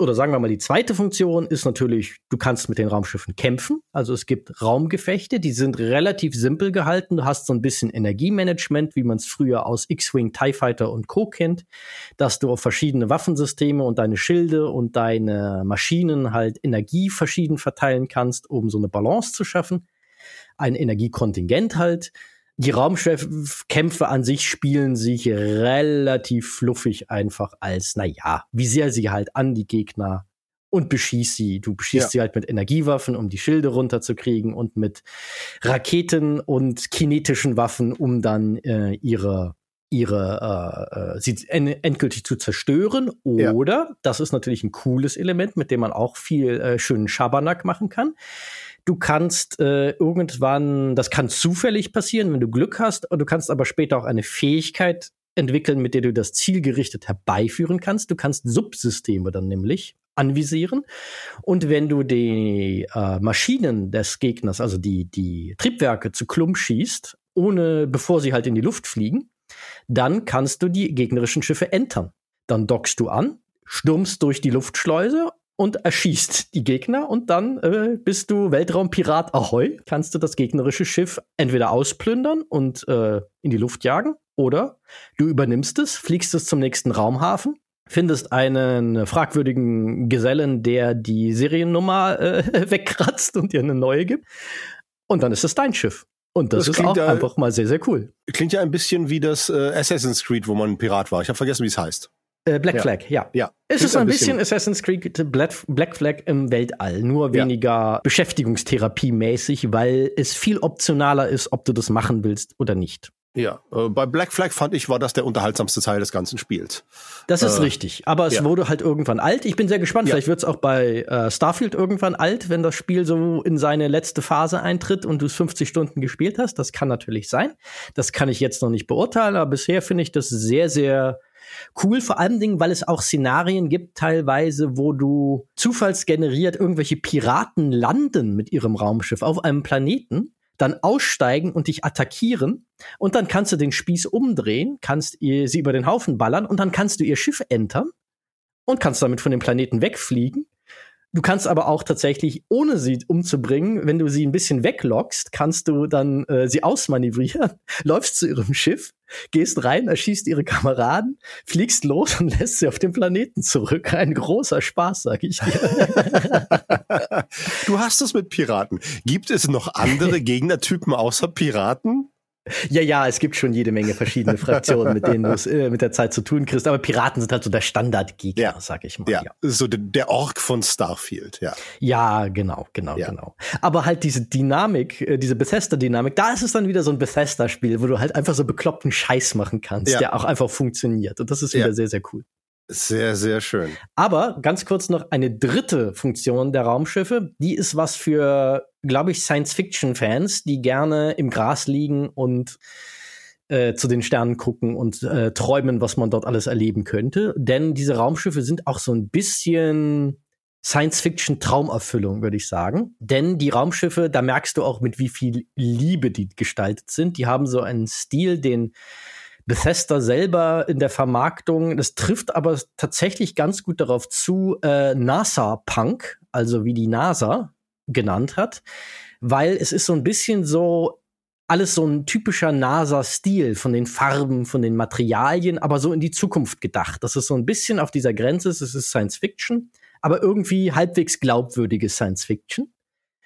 oder sagen wir mal, die zweite Funktion ist natürlich, du kannst mit den Raumschiffen kämpfen. Also es gibt Raumgefechte, die sind relativ simpel gehalten. Du hast so ein bisschen Energiemanagement, wie man es früher aus X-Wing, TIE Fighter und Co. kennt, dass du auf verschiedene Waffensysteme und deine Schilde und deine Maschinen halt Energie verschieden verteilen kannst, um so eine Balance zu schaffen. Ein Energiekontingent halt. Die Raumkämpfe an sich spielen sich relativ fluffig einfach als, na ja, wie sehr sie halt an die Gegner und beschießt sie. Du beschießt ja. sie halt mit Energiewaffen, um die Schilde runterzukriegen und mit Raketen und kinetischen Waffen, um dann äh, ihre ihre äh, äh sie endgültig zu zerstören. Oder, ja. das ist natürlich ein cooles Element, mit dem man auch viel äh, schönen Schabernack machen kann. Du kannst äh, irgendwann, das kann zufällig passieren, wenn du Glück hast, und du kannst aber später auch eine Fähigkeit entwickeln, mit der du das zielgerichtet herbeiführen kannst. Du kannst Subsysteme dann nämlich anvisieren. Und wenn du die äh, Maschinen des Gegners, also die, die Triebwerke zu Klump schießt, ohne, bevor sie halt in die Luft fliegen, dann kannst du die gegnerischen Schiffe entern. Dann dockst du an, stürmst durch die Luftschleuse und erschießt die Gegner und dann äh, bist du Weltraumpirat Ahoi. Kannst du das gegnerische Schiff entweder ausplündern und äh, in die Luft jagen oder du übernimmst es, fliegst es zum nächsten Raumhafen, findest einen fragwürdigen Gesellen, der die Seriennummer äh, [LAUGHS] wegkratzt und dir eine neue gibt und dann ist es dein Schiff. Und das, das ist auch ja, einfach mal sehr, sehr cool. Klingt ja ein bisschen wie das äh, Assassin's Creed, wo man ein Pirat war. Ich habe vergessen, wie es heißt. Äh, Black ja. Flag, ja. ja. Es ist ein bisschen, bisschen Assassin's Creed Black Flag im Weltall, nur weniger ja. Beschäftigungstherapie-mäßig, weil es viel optionaler ist, ob du das machen willst oder nicht. Ja, äh, bei Black Flag fand ich, war das der unterhaltsamste Teil des ganzen Spiels. Das ist äh, richtig, aber es ja. wurde halt irgendwann alt. Ich bin sehr gespannt, ja. vielleicht wird es auch bei äh, Starfield irgendwann alt, wenn das Spiel so in seine letzte Phase eintritt und du es 50 Stunden gespielt hast. Das kann natürlich sein. Das kann ich jetzt noch nicht beurteilen, aber bisher finde ich das sehr, sehr cool, vor allen Dingen, weil es auch Szenarien gibt, teilweise, wo du zufallsgeneriert irgendwelche Piraten landen mit ihrem Raumschiff auf einem Planeten dann aussteigen und dich attackieren und dann kannst du den Spieß umdrehen, kannst ihr, sie über den Haufen ballern und dann kannst du ihr Schiff entern und kannst damit von dem Planeten wegfliegen Du kannst aber auch tatsächlich, ohne sie umzubringen, wenn du sie ein bisschen weglockst, kannst du dann äh, sie ausmanövrieren, [LAUGHS] läufst zu ihrem Schiff, gehst rein, erschießt ihre Kameraden, fliegst los und lässt sie auf dem Planeten zurück. Ein großer Spaß, sag ich dir. [LAUGHS] du hast es mit Piraten. Gibt es noch andere [LAUGHS] Gegnertypen außer Piraten? Ja, ja, es gibt schon jede Menge verschiedene Fraktionen, mit denen du es äh, mit der Zeit zu tun kriegst. Aber Piraten sind halt so der Standardgegner, ja. sag ich mal. Ja, ja. so der, der Ork von Starfield, ja. Ja, genau, genau, ja. genau. Aber halt diese Dynamik, äh, diese Bethesda-Dynamik, da ist es dann wieder so ein Bethesda-Spiel, wo du halt einfach so bekloppten Scheiß machen kannst, der auch einfach funktioniert. Und das ist wieder sehr, sehr cool. Sehr, sehr schön. Aber ganz kurz noch eine dritte Funktion der Raumschiffe. Die ist was für, glaube ich, Science-Fiction-Fans, die gerne im Gras liegen und äh, zu den Sternen gucken und äh, träumen, was man dort alles erleben könnte. Denn diese Raumschiffe sind auch so ein bisschen Science-Fiction-Traumerfüllung, würde ich sagen. Denn die Raumschiffe, da merkst du auch, mit wie viel Liebe die gestaltet sind. Die haben so einen Stil, den Bethesda selber in der Vermarktung, das trifft aber tatsächlich ganz gut darauf zu, äh, NASA-Punk, also wie die NASA genannt hat, weil es ist so ein bisschen so alles so ein typischer NASA-Stil von den Farben, von den Materialien, aber so in die Zukunft gedacht. Das ist so ein bisschen auf dieser Grenze, es ist Science Fiction, aber irgendwie halbwegs glaubwürdige Science Fiction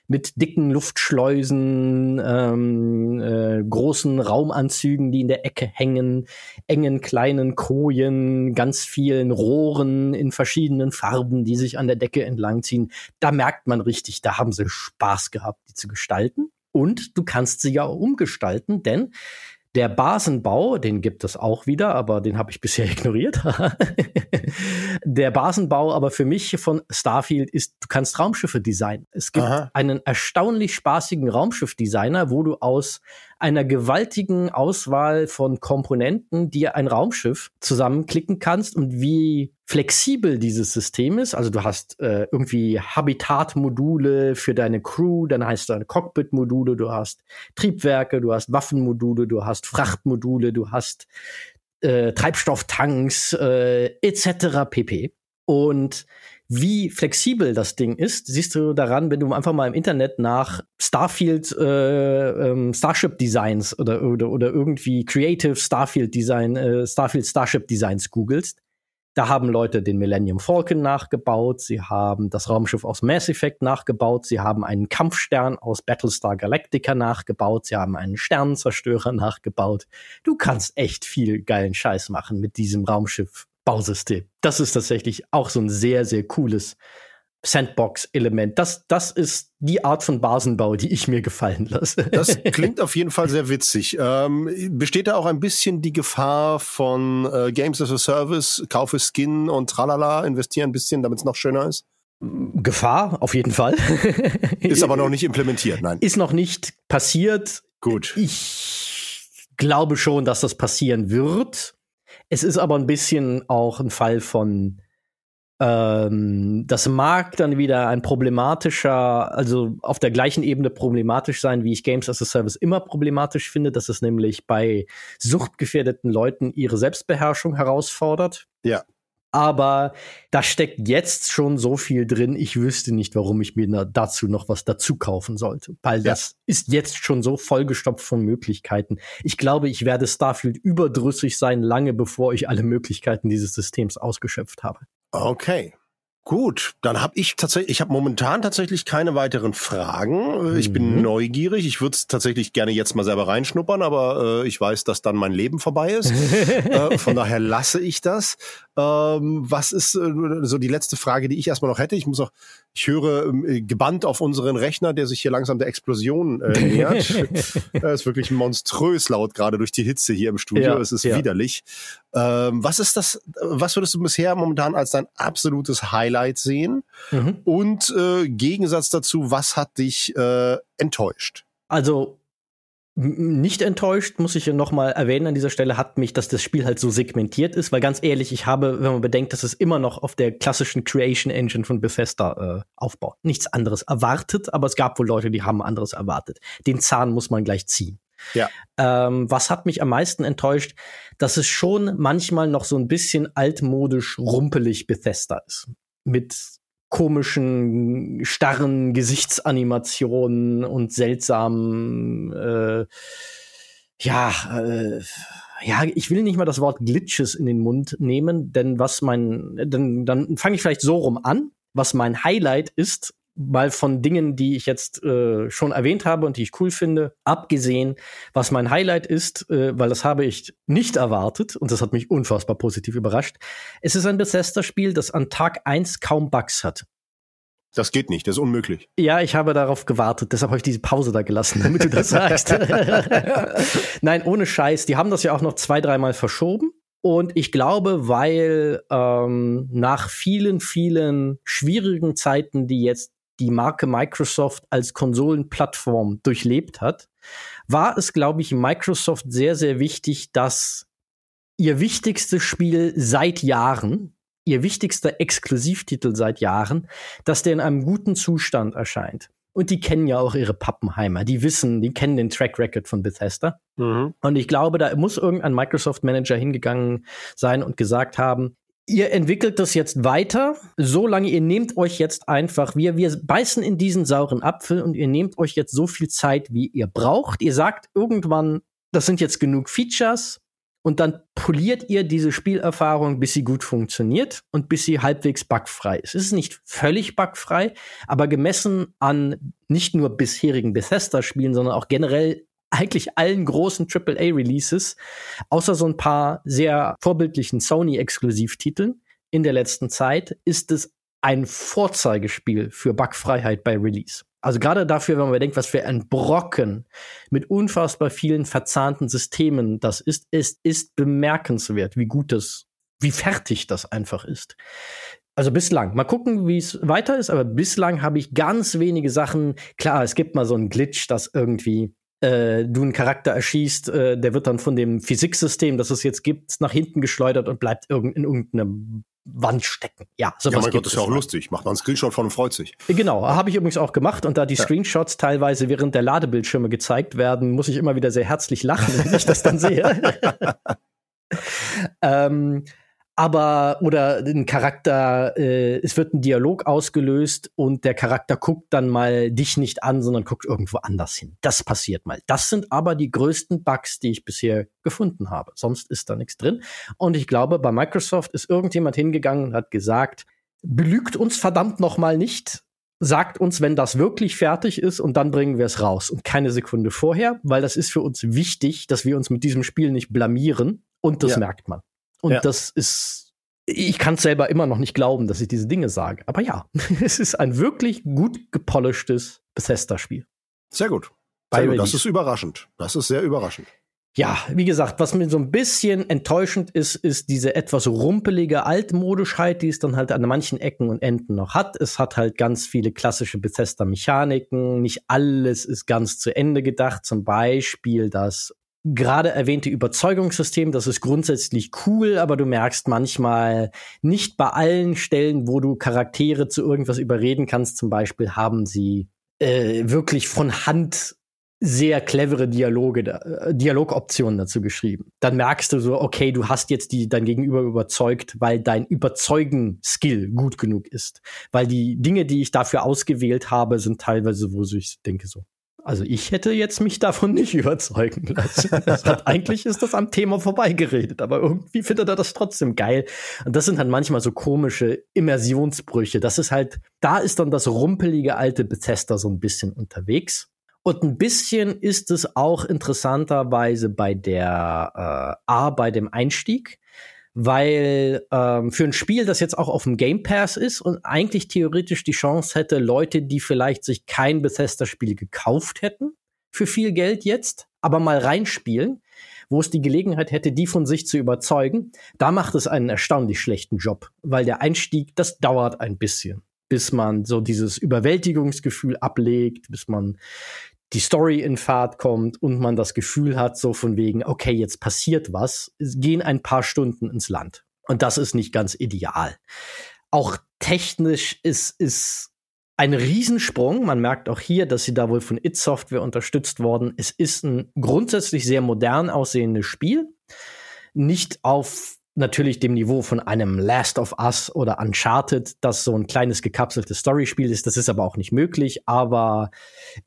mit dicken Luftschleusen, ähm, äh, großen Raumanzügen, die in der Ecke hängen, engen kleinen Kojen, ganz vielen Rohren in verschiedenen Farben, die sich an der Decke entlangziehen. Da merkt man richtig, da haben sie Spaß gehabt, die zu gestalten. Und du kannst sie ja umgestalten, denn der Basenbau, den gibt es auch wieder, aber den habe ich [LAUGHS] bisher ignoriert. [LAUGHS] der Basenbau aber für mich von Starfield ist, du kannst Raumschiffe designen. Es gibt Aha. einen erstaunlich spaßigen Raumschiffdesigner, wo du aus einer gewaltigen Auswahl von Komponenten dir ein Raumschiff zusammenklicken kannst und wie flexibel dieses System ist. Also du hast äh, irgendwie Habitatmodule für deine Crew, dann heißt du Cockpit-Module, du hast Triebwerke, du hast Waffenmodule, du hast Frachtmodule, du hast äh, Treibstofftanks äh, etc. pp. Und wie flexibel das Ding ist, siehst du daran, wenn du einfach mal im Internet nach Starfield äh, ähm, Starship Designs oder, oder, oder irgendwie Creative Starfield Design, äh, Starfield Starship Designs googelst. Da haben Leute den Millennium Falcon nachgebaut, sie haben das Raumschiff aus Mass Effect nachgebaut, sie haben einen Kampfstern aus Battlestar Galactica nachgebaut, sie haben einen Sternenzerstörer nachgebaut. Du kannst echt viel geilen Scheiß machen mit diesem Raumschiff Bausystem. Das ist tatsächlich auch so ein sehr, sehr cooles Sandbox-Element. Das, das ist die Art von Basenbau, die ich mir gefallen lasse. Das [LAUGHS] klingt auf jeden Fall sehr witzig. Ähm, besteht da auch ein bisschen die Gefahr von äh, Games as a Service, kaufe Skin und tralala, investiere ein bisschen, damit es noch schöner ist? Gefahr, auf jeden Fall. [LAUGHS] ist aber noch nicht implementiert, nein. Ist noch nicht passiert. Gut. Ich glaube schon, dass das passieren wird. Es ist aber ein bisschen auch ein Fall von, ähm, das mag dann wieder ein problematischer, also auf der gleichen Ebene problematisch sein, wie ich Games as a Service immer problematisch finde, dass es nämlich bei suchtgefährdeten Leuten ihre Selbstbeherrschung herausfordert. Ja. Aber da steckt jetzt schon so viel drin, ich wüsste nicht, warum ich mir dazu noch was dazu kaufen sollte. Weil ja. das ist jetzt schon so vollgestopft von Möglichkeiten. Ich glaube, ich werde Starfield überdrüssig sein, lange bevor ich alle Möglichkeiten dieses Systems ausgeschöpft habe. Okay. Gut, dann habe ich tatsächlich, ich habe momentan tatsächlich keine weiteren Fragen. Äh, ich mhm. bin neugierig. Ich würde es tatsächlich gerne jetzt mal selber reinschnuppern, aber äh, ich weiß, dass dann mein Leben vorbei ist. [LAUGHS] äh, von daher lasse ich das. Ähm, was ist äh, so die letzte Frage, die ich erstmal noch hätte? Ich muss auch, ich höre äh, gebannt auf unseren Rechner, der sich hier langsam der Explosion äh, [LAUGHS] nähert. Er ist wirklich monströs laut gerade durch die Hitze hier im Studio. Ja, es ist ja. widerlich. Ähm, was ist das? Was würdest du bisher momentan als dein absolutes Highlight sehen? Mhm. Und äh, Gegensatz dazu, was hat dich äh, enttäuscht? Also nicht enttäuscht, muss ich ja noch mal erwähnen an dieser Stelle, hat mich, dass das Spiel halt so segmentiert ist, weil ganz ehrlich, ich habe, wenn man bedenkt, dass es immer noch auf der klassischen Creation Engine von Bethesda äh, aufbaut, nichts anderes erwartet, aber es gab wohl Leute, die haben anderes erwartet. Den Zahn muss man gleich ziehen. Ja. Ähm, was hat mich am meisten enttäuscht, dass es schon manchmal noch so ein bisschen altmodisch rumpelig Bethesda ist. Mit komischen, starren Gesichtsanimationen und seltsamen, äh, ja, äh, ja, ich will nicht mal das Wort Glitches in den Mund nehmen, denn was mein, denn, dann fange ich vielleicht so rum an. Was mein Highlight ist, mal von Dingen, die ich jetzt äh, schon erwähnt habe und die ich cool finde, abgesehen, was mein Highlight ist, äh, weil das habe ich nicht erwartet und das hat mich unfassbar positiv überrascht. Es ist ein Bethesda-Spiel, das an Tag eins kaum Bugs hat. Das geht nicht, das ist unmöglich. Ja, ich habe darauf gewartet, deshalb habe ich diese Pause da gelassen, damit du das sagst. [LAUGHS] Nein, ohne Scheiß, die haben das ja auch noch zwei, dreimal verschoben. Und ich glaube, weil ähm, nach vielen, vielen schwierigen Zeiten, die jetzt die Marke Microsoft als Konsolenplattform durchlebt hat, war es, glaube ich, Microsoft sehr, sehr wichtig, dass ihr wichtigstes Spiel seit Jahren, ihr wichtigster Exklusivtitel seit Jahren, dass der in einem guten Zustand erscheint. Und die kennen ja auch ihre Pappenheimer. Die wissen, die kennen den Track Record von Bethesda. Mhm. Und ich glaube, da muss irgendein Microsoft Manager hingegangen sein und gesagt haben, ihr entwickelt das jetzt weiter, solange ihr nehmt euch jetzt einfach, wir, wir beißen in diesen sauren Apfel und ihr nehmt euch jetzt so viel Zeit, wie ihr braucht. Ihr sagt irgendwann, das sind jetzt genug Features und dann poliert ihr diese Spielerfahrung, bis sie gut funktioniert und bis sie halbwegs bugfrei ist. Es ist nicht völlig bugfrei, aber gemessen an nicht nur bisherigen Bethesda-Spielen, sondern auch generell eigentlich allen großen AAA-Releases, außer so ein paar sehr vorbildlichen Sony-Exklusivtiteln in der letzten Zeit, ist es ein Vorzeigespiel für Bugfreiheit bei Release. Also gerade dafür, wenn man bedenkt, was für ein Brocken mit unfassbar vielen verzahnten Systemen das ist, es ist bemerkenswert, wie gut das, wie fertig das einfach ist. Also bislang. Mal gucken, wie es weiter ist, aber bislang habe ich ganz wenige Sachen. Klar, es gibt mal so einen Glitch, dass irgendwie äh, du einen Charakter erschießt, äh, der wird dann von dem Physiksystem, das es jetzt gibt, nach hinten geschleudert und bleibt irg in irgendeinem Wand stecken. Ja, sowas ja, mein Gott, das ist ja auch lustig. Macht man einen Screenshot von und freut sich. Genau, habe ich übrigens auch gemacht. Und da die ja. Screenshots teilweise während der Ladebildschirme gezeigt werden, muss ich immer wieder sehr herzlich lachen, wenn ich das dann sehe. [LAUGHS] [LAUGHS] ähm, aber oder ein Charakter, äh, es wird ein Dialog ausgelöst und der Charakter guckt dann mal dich nicht an, sondern guckt irgendwo anders hin. Das passiert mal. Das sind aber die größten Bugs, die ich bisher gefunden habe. Sonst ist da nichts drin. Und ich glaube, bei Microsoft ist irgendjemand hingegangen und hat gesagt, belügt uns verdammt noch mal nicht. Sagt uns, wenn das wirklich fertig ist und dann bringen wir es raus und keine Sekunde vorher, weil das ist für uns wichtig, dass wir uns mit diesem Spiel nicht blamieren und das ja. merkt man. Und ja. das ist, ich kann es selber immer noch nicht glauben, dass ich diese Dinge sage. Aber ja, [LAUGHS] es ist ein wirklich gut gepolischtes Bethesda-Spiel. Sehr gut. Sehr gut. Das ist überraschend. Das ist sehr überraschend. Ja, wie gesagt, was mir so ein bisschen enttäuschend ist, ist diese etwas rumpelige Altmodischheit, die es dann halt an manchen Ecken und Enden noch hat. Es hat halt ganz viele klassische Bethesda-Mechaniken. Nicht alles ist ganz zu Ende gedacht. Zum Beispiel das gerade erwähnte Überzeugungssystem, das ist grundsätzlich cool, aber du merkst manchmal nicht bei allen Stellen, wo du Charaktere zu irgendwas überreden kannst, zum Beispiel haben sie äh, wirklich von Hand sehr clevere Dialoge, äh, Dialogoptionen dazu geschrieben. Dann merkst du so, okay, du hast jetzt die dein Gegenüber überzeugt, weil dein Überzeugen-Skill gut genug ist. Weil die Dinge, die ich dafür ausgewählt habe, sind teilweise, wo ich denke so, Also ich hätte jetzt mich davon [LAUGHS] nicht überzeugen lassen. Hat, eigentlich ist das am Thema vorbeigeredet, aber irgendwie findet er das trotzdem geil. Und das sind halt manchmal so komische Immersionsbrüche. Das ist halt, da ist dann das rumpelige alte Bethesda so ein bisschen unterwegs. Und ein bisschen ist es auch interessanterweise bei der äh, A, bei dem Einstieg weil ähm, für ein Spiel, das jetzt auch auf dem Game Pass ist und eigentlich theoretisch die Chance hätte, Leute, die vielleicht sich kein Bethesda-Spiel gekauft hätten, für viel Geld jetzt, aber mal reinspielen, wo es die Gelegenheit hätte, die von sich zu überzeugen, da macht es einen erstaunlich schlechten Job, weil der Einstieg, das dauert ein bisschen, bis man so dieses Überwältigungsgefühl ablegt, bis man die Story in Fahrt kommt und man das Gefühl hat, so von wegen, okay, jetzt passiert was, gehen ein paar Stunden ins Land. Und das ist nicht ganz ideal. Auch technisch ist, ist ein Riesensprung. Man merkt auch hier, dass sie da wohl von It Software unterstützt worden. Es ist ein grundsätzlich sehr modern aussehendes Spiel. Nicht auf natürlich dem Niveau von einem Last of Us oder Uncharted, das so ein kleines gekapseltes Storyspiel ist. Das ist aber auch nicht möglich. Aber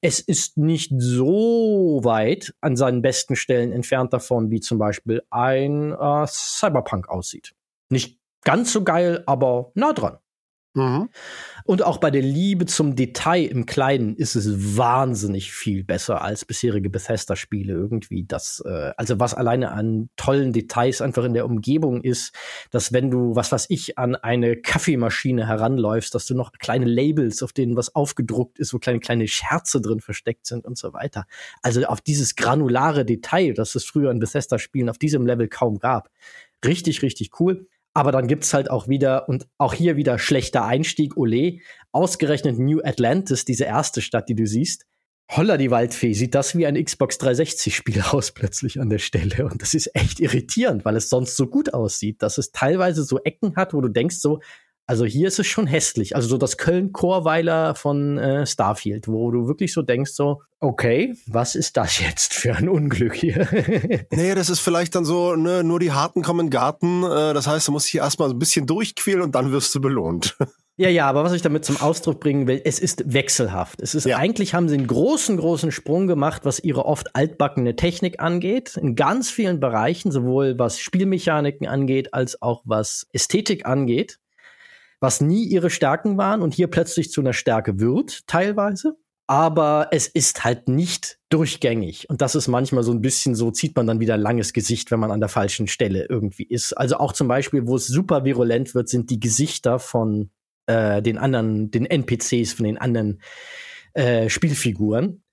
es ist nicht so weit an seinen besten Stellen entfernt davon, wie zum Beispiel ein äh, Cyberpunk aussieht. Nicht ganz so geil, aber nah dran. Mhm. Und auch bei der Liebe zum Detail im Kleinen ist es wahnsinnig viel besser als bisherige Bethesda-Spiele irgendwie. Das, äh, also was alleine an tollen Details einfach in der Umgebung ist, dass wenn du, was weiß ich, an eine Kaffeemaschine heranläufst, dass du noch kleine Labels, auf denen was aufgedruckt ist, wo kleine, kleine Scherze drin versteckt sind und so weiter. Also auf dieses granulare Detail, das es früher in Bethesda-Spielen auf diesem Level kaum gab. Richtig, richtig cool. Aber dann gibt's halt auch wieder, und auch hier wieder schlechter Einstieg, Ole, ausgerechnet New Atlantis, diese erste Stadt, die du siehst. Holla die Waldfee, sieht das wie ein Xbox 360-Spiel [LAUGHS] aus plötzlich an der Stelle. Und das ist echt irritierend, weil es sonst so gut aussieht, dass es teilweise so Ecken hat, wo du denkst so, also hier ist es schon hässlich. Also so das Köln-Chorweiler von äh, Starfield, wo du wirklich so denkst, so, okay, was ist das jetzt für ein Unglück hier? [LAUGHS] naja, das ist vielleicht dann so, ne, nur die Harten kommen in den Garten. Äh, das heißt, du musst hier erstmal ein bisschen durchquälen und dann wirst du belohnt. [LAUGHS] Ja, ja, aber was ich damit zum Ausdruck bringen will, es ist wechselhaft. Es ist ja. eigentlich haben sie einen großen, großen Sprung gemacht, was ihre oft altbackene Technik angeht. In ganz vielen Bereichen, sowohl was Spielmechaniken angeht, als auch was Ästhetik angeht was nie ihre Stärken waren und hier plötzlich zu einer Stärke wird, teilweise. Aber es ist halt nicht durchgängig. Und das ist manchmal so ein bisschen so, zieht man dann wieder langes Gesicht, wenn man an der falschen Stelle irgendwie ist. Also auch zum Beispiel, wo es super virulent wird, sind die Gesichter von äh, den anderen, den NPCs, von den anderen äh, Spielfiguren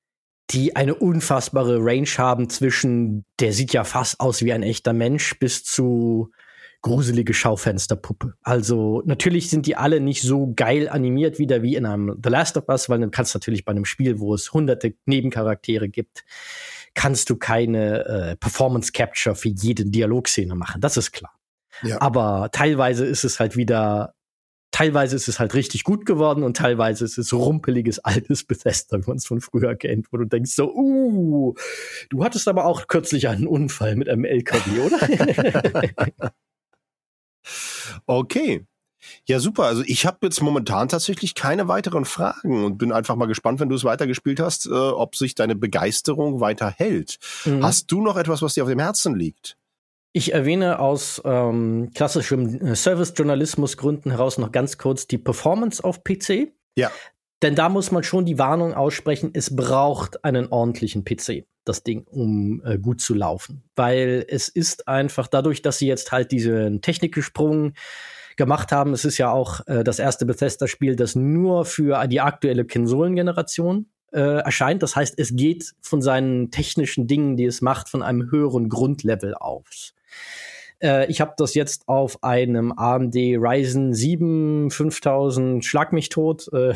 die eine unfassbare Range haben zwischen, der sieht ja fast aus wie ein echter Mensch, bis zu gruselige Schaufensterpuppe. Also natürlich sind die alle nicht so geil animiert wieder wie in einem The Last of Us, weil du kannst natürlich bei einem Spiel, wo es hunderte Nebencharaktere gibt, kannst du keine äh, Performance Capture für jede Dialogszene machen. Das ist klar. Ja. Aber teilweise ist es halt wieder teilweise ist es halt richtig gut geworden und teilweise ist es rumpeliges altes Bethesda, wie man es von früher kennt, wo du denkst so, uh, du hattest aber auch kürzlich einen Unfall mit einem LKW, oder? [LAUGHS] Okay. Ja, super. Also ich habe jetzt momentan tatsächlich keine weiteren Fragen und bin einfach mal gespannt, wenn du es weitergespielt hast, äh, ob sich deine Begeisterung weiter hält. Mhm. Hast du noch etwas, was dir auf dem Herzen liegt? Ich erwähne aus ähm, klassischem äh, Service-Journalismus-Gründen heraus noch ganz kurz die Performance auf PC. Ja. Denn da muss man schon die Warnung aussprechen, es braucht einen ordentlichen PC, das Ding, um äh, gut zu laufen. Weil es ist einfach dadurch, dass sie jetzt halt diesen Technikgesprung gemacht haben, es ist ja auch äh, das erste Bethesda-Spiel, das nur für die aktuelle Konsolengeneration äh, erscheint. Das heißt, es geht von seinen technischen Dingen, die es macht, von einem höheren Grundlevel aus. Äh, ich habe das jetzt auf einem AMD Ryzen 7 5000 Schlag mich tot äh,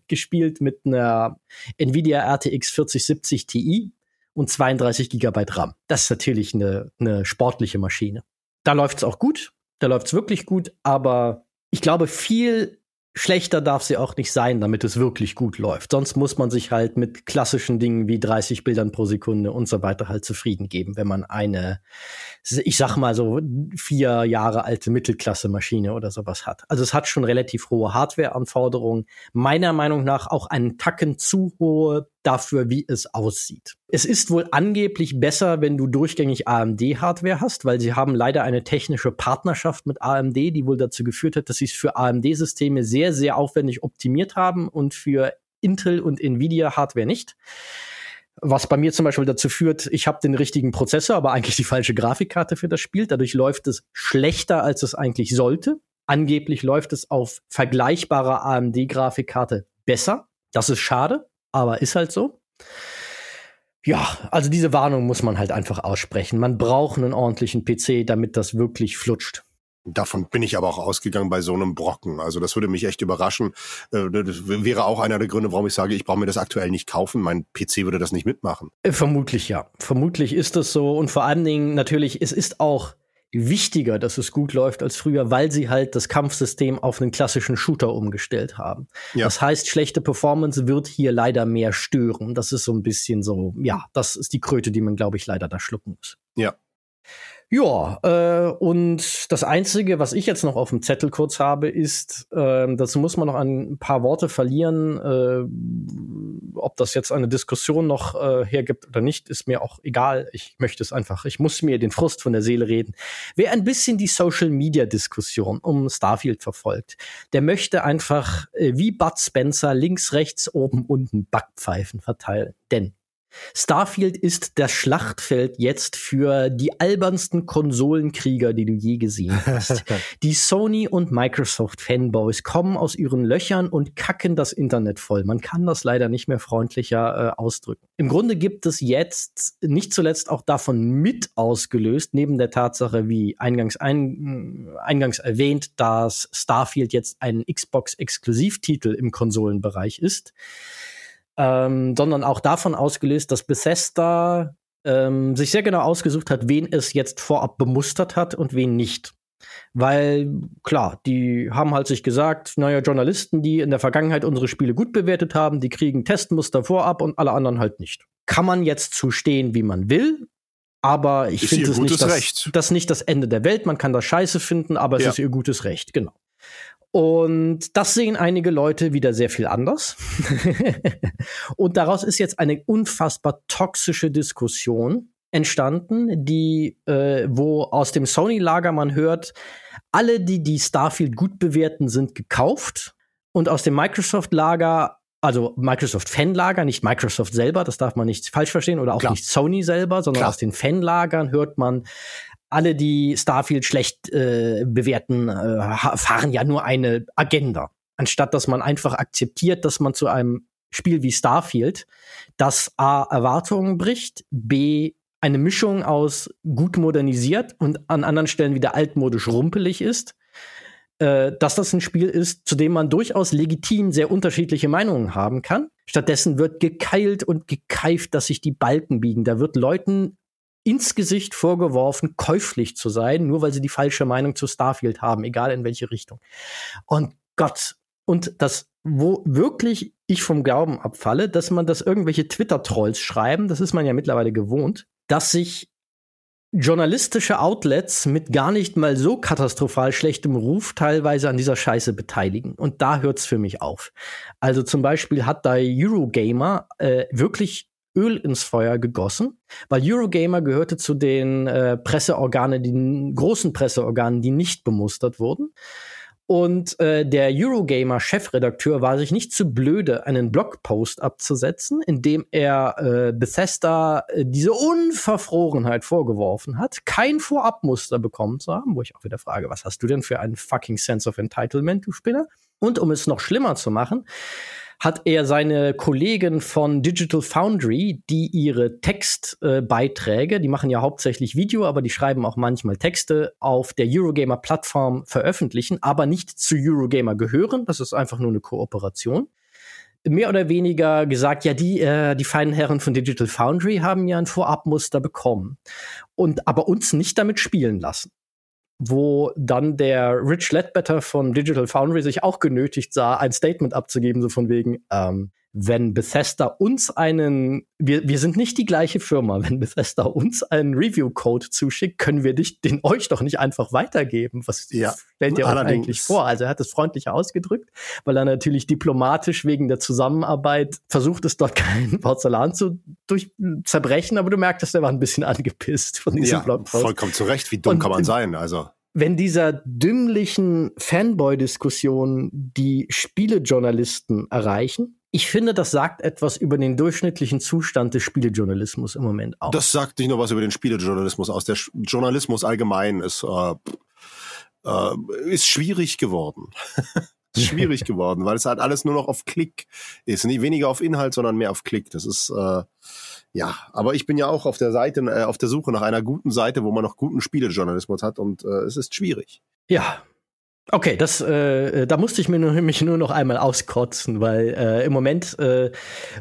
[LAUGHS] gespielt mit einer Nvidia RTX 4070 Ti und 32 GB RAM. Das ist natürlich eine, eine sportliche Maschine. Da läuft es auch gut, da läuft es wirklich gut, aber ich glaube, viel schlechter darf sie auch nicht sein, damit es wirklich gut läuft. Sonst muss man sich halt mit klassischen Dingen wie 30 Bildern pro Sekunde und so weiter halt zufrieden geben, wenn man eine, ich sag mal so vier Jahre alte Mittelklasse-Maschine oder sowas hat. Also es hat schon relativ hohe Hardware-Anforderungen. Meiner Meinung nach auch einen Tacken zu hohe dafür, wie es aussieht. Es ist wohl angeblich besser, wenn du durchgängig AMD-Hardware hast, weil sie haben leider eine technische Partnerschaft mit AMD, die wohl dazu geführt hat, dass sie es für AMD-Systeme sehr, sehr aufwendig optimiert haben und für Intel und Nvidia-Hardware nicht. Was bei mir zum Beispiel dazu führt, ich habe den richtigen Prozessor, aber eigentlich die falsche Grafikkarte für das Spiel. Dadurch läuft es schlechter, als es eigentlich sollte. Angeblich läuft es auf vergleichbarer AMD-Grafikkarte besser. Das ist schade, aber ist halt so. Ja, also diese Warnung muss man halt einfach aussprechen. Man braucht einen ordentlichen PC, damit das wirklich flutscht. Davon bin ich aber auch ausgegangen bei so einem Brocken. Also das würde mich echt überraschen. Äh, das wäre auch einer der Gründe, warum ich sage, ich brauche mir das aktuell nicht kaufen. Mein PC würde das nicht mitmachen. Äh, vermutlich ja. Vermutlich ist das so. Und vor allen Dingen natürlich, es ist auch wichtiger, dass es gut läuft als früher, weil sie halt das Kampfsystem auf einen klassischen Shooter umgestellt haben. Ja. Das heißt, schlechte Performance wird hier leider mehr stören. Das ist so ein bisschen so, ja, das ist die Kröte, die man, glaube ich, leider da schlucken muss. Ja. Ja, äh, und das Einzige, was ich jetzt noch auf dem Zettel kurz habe, ist, äh, dazu muss man noch ein paar Worte verlieren. Äh, ob das jetzt eine Diskussion noch äh, hergibt oder nicht, ist mir auch egal. Ich möchte es einfach, ich muss mir den Frust von der Seele reden. Wer ein bisschen die Social-Media-Diskussion um Starfield verfolgt, der möchte einfach äh, wie Bud Spencer links, rechts, oben, unten Backpfeifen verteilen. Denn Starfield ist das Schlachtfeld jetzt für die albernsten Konsolenkrieger, die du je gesehen hast. [LAUGHS] die Sony und Microsoft Fanboys kommen aus ihren Löchern und kacken das Internet voll. Man kann das leider nicht mehr freundlicher äh, ausdrücken. Im Grunde gibt es jetzt nicht zuletzt auch davon mit ausgelöst, neben der Tatsache, wie eingangs, ein, eingangs erwähnt, dass Starfield jetzt ein Xbox-Exklusivtitel im Konsolenbereich ist ähm, sondern auch davon ausgelöst, dass Bethesda ähm, sich sehr genau ausgesucht hat, wen es jetzt vorab bemustert hat und wen nicht. Weil, klar, die haben halt sich gesagt, naja, Journalisten, die in der Vergangenheit unsere Spiele gut bewertet haben, die kriegen Testmuster vorab und alle anderen halt nicht. Kann man jetzt zustehen, wie man will, aber ich finde es nicht das, das nicht das Ende der Welt. Man kann das scheiße finden, aber es ja. ist ihr gutes Recht, genau. Und das sehen einige Leute wieder sehr viel anders. [LAUGHS] und daraus ist jetzt eine unfassbar toxische Diskussion entstanden, die, äh, wo aus dem Sony-Lager man hört, alle, die die Starfield gut bewerten, sind gekauft. Und aus dem Microsoft-Lager, also Microsoft-Fan-Lager, nicht Microsoft selber, das darf man nicht falsch verstehen, oder auch Klar. nicht Sony selber, sondern Klar. aus den Fan-Lagern hört man, alle, die Starfield schlecht äh, bewerten, äh, fahren ja nur eine Agenda. Anstatt dass man einfach akzeptiert, dass man zu einem Spiel wie Starfield, das A Erwartungen bricht, B eine Mischung aus gut modernisiert und an anderen Stellen wieder altmodisch rumpelig ist, äh, dass das ein Spiel ist, zu dem man durchaus legitim sehr unterschiedliche Meinungen haben kann. Stattdessen wird gekeilt und gekeift, dass sich die Balken biegen. Da wird Leuten ins Gesicht vorgeworfen, käuflich zu sein, nur weil sie die falsche Meinung zu Starfield haben, egal in welche Richtung. Und Gott, und das, wo wirklich ich vom Glauben abfalle, dass man das irgendwelche Twitter-Trolls schreiben, das ist man ja mittlerweile gewohnt, dass sich journalistische Outlets mit gar nicht mal so katastrophal schlechtem Ruf teilweise an dieser Scheiße beteiligen. Und da hört's für mich auf. Also zum Beispiel hat da Eurogamer äh, wirklich Öl ins Feuer gegossen, weil Eurogamer gehörte zu den äh, Presseorganen, die großen Presseorganen, die nicht bemustert wurden. Und äh, der Eurogamer-Chefredakteur war sich nicht zu blöde, einen Blogpost abzusetzen, in dem er äh, Bethesda äh, diese Unverfrorenheit vorgeworfen hat, kein Vorabmuster bekommen zu haben, wo ich auch wieder frage, was hast du denn für einen fucking Sense of Entitlement, du Spinner? Und um es noch schlimmer zu machen, hat er seine Kollegen von Digital Foundry, die ihre Textbeiträge, äh, die machen ja hauptsächlich Video, aber die schreiben auch manchmal Texte auf der Eurogamer-Plattform veröffentlichen, aber nicht zu Eurogamer gehören. Das ist einfach nur eine Kooperation mehr oder weniger gesagt, ja, die, äh, die feinen Herren von Digital Foundry haben ja ein Vorabmuster bekommen und aber uns nicht damit spielen lassen wo dann der Rich Ledbetter von Digital Foundry sich auch genötigt sah, ein Statement abzugeben, so von wegen, ähm, wenn Bethesda uns einen, wir, wir sind nicht die gleiche Firma, wenn Bethesda uns einen Review-Code zuschickt, können wir dich, den euch doch nicht einfach weitergeben. Was ja, stellt ihr euch eigentlich vor? Also er hat es freundlicher ausgedrückt, weil er natürlich diplomatisch wegen der Zusammenarbeit versucht es dort [LAUGHS] keinen Porzellan zu durch, zerbrechen, aber du merktest, er war ein bisschen angepisst von diesem ja, Blogpost. Vollkommen zu Recht, wie dumm Und, kann man sein, also wenn dieser dümmlichen Fanboy-Diskussion die Spielejournalisten erreichen, ich finde, das sagt etwas über den durchschnittlichen Zustand des Spielejournalismus im Moment aus. Das sagt nicht nur was über den Spielejournalismus aus. Der Journalismus allgemein ist, äh, äh, ist schwierig geworden. [LAUGHS] schwierig [LAUGHS] geworden, weil es halt alles nur noch auf Klick ist. Nicht weniger auf Inhalt, sondern mehr auf Klick. Das ist äh, ja, aber ich bin ja auch auf der Seite, äh, auf der Suche nach einer guten Seite, wo man noch guten Spielejournalismus hat und äh, es ist schwierig. Ja, Okay, das, äh, äh, da musste ich mir nur, [LAUGHS] mich nur noch einmal auskotzen, weil äh, im Moment äh,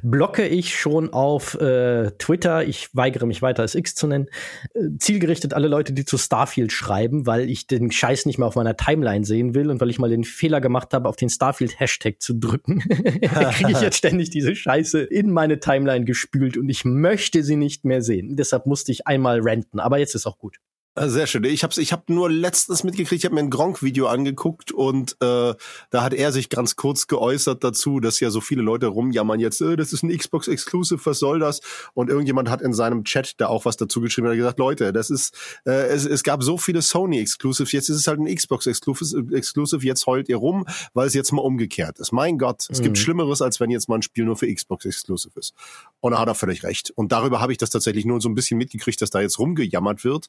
blocke ich schon auf äh, Twitter, ich weigere mich weiter als X zu nennen, äh, zielgerichtet alle Leute, die zu Starfield schreiben, weil ich den Scheiß nicht mehr auf meiner Timeline sehen will und weil ich mal den Fehler gemacht habe, auf den Starfield-Hashtag zu drücken, [LAUGHS] kriege ich jetzt ständig diese Scheiße in meine Timeline gespült und ich möchte sie nicht mehr sehen. Deshalb musste ich einmal renten, aber jetzt ist auch gut. Ah, sehr schön. Ich habe ich hab nur letztens mitgekriegt, ich habe mir ein Gronk-Video angeguckt und äh, da hat er sich ganz kurz geäußert dazu, dass ja so viele Leute rumjammern jetzt, äh, das ist ein Xbox Exclusive, was soll das? Und irgendjemand hat in seinem Chat da auch was dazu geschrieben und hat gesagt, Leute, das ist, äh, es, es gab so viele Sony Exclusives, jetzt ist es halt ein Xbox Exclusive, Exclusive, jetzt heult ihr rum, weil es jetzt mal umgekehrt ist. Mein Gott, es mhm. gibt Schlimmeres, als wenn jetzt mal ein Spiel nur für Xbox Exclusive ist. Und da hat er völlig recht. Und darüber habe ich das tatsächlich nur so ein bisschen mitgekriegt, dass da jetzt rumgejammert wird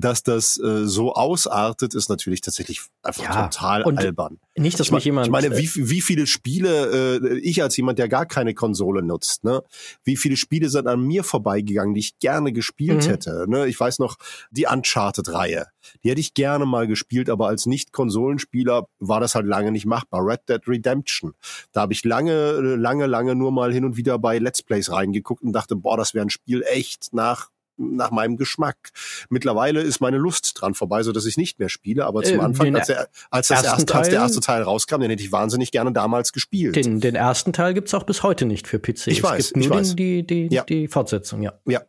dass das äh, so ausartet, ist natürlich tatsächlich einfach ja, total albern. Nicht, dass ich mich jemand. Ich meine, wie, wie viele Spiele, äh, ich als jemand, der gar keine Konsole nutzt, ne, wie viele Spiele sind an mir vorbeigegangen, die ich gerne gespielt mhm. hätte. Ne? Ich weiß noch, die Uncharted-Reihe. Die hätte ich gerne mal gespielt, aber als Nicht-Konsolenspieler war das halt lange nicht machbar. Red Dead Redemption. Da habe ich lange, lange, lange nur mal hin und wieder bei Let's Plays reingeguckt und dachte, boah, das wäre ein Spiel echt nach nach meinem Geschmack. Mittlerweile ist meine Lust dran vorbei, so dass ich nicht mehr spiele. Aber zum äh, Anfang, als, der, als, das erste, Teil, als der erste Teil rauskam, den hätte ich wahnsinnig gerne damals gespielt. Den, den ersten Teil gibt's auch bis heute nicht für PC. Ich weiß, es gibt nur ich weiß. Die, die, ja. die Fortsetzung, ja. Ja,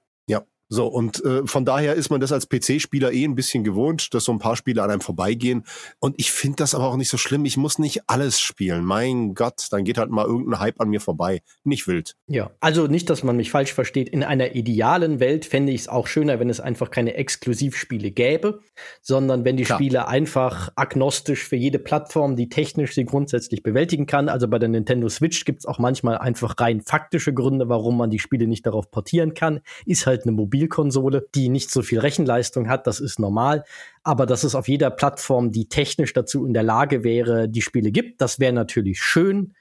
so, und äh, von daher ist man das als PC-Spieler eh ein bisschen gewohnt, dass so ein paar Spiele an einem vorbeigehen. Und ich finde das aber auch nicht so schlimm. Ich muss nicht alles spielen. Mein Gott, dann geht halt mal irgendein Hype an mir vorbei. Nicht wild. Ja, also nicht, dass man mich falsch versteht. In einer idealen Welt fände ich es auch schöner, wenn es einfach keine Exklusivspiele gäbe, sondern wenn die Klar. Spiele einfach agnostisch für jede Plattform, die technisch sie grundsätzlich bewältigen kann. Also bei der Nintendo Switch gibt es auch manchmal einfach rein faktische Gründe, warum man die Spiele nicht darauf portieren kann. Ist halt eine mobile Mobilkonsole, die nicht so viel Rechenleistung hat, das ist normal. Aber dass es auf jeder Plattform, die technisch dazu in der Lage wäre, die Spiele gibt, das wäre natürlich schön.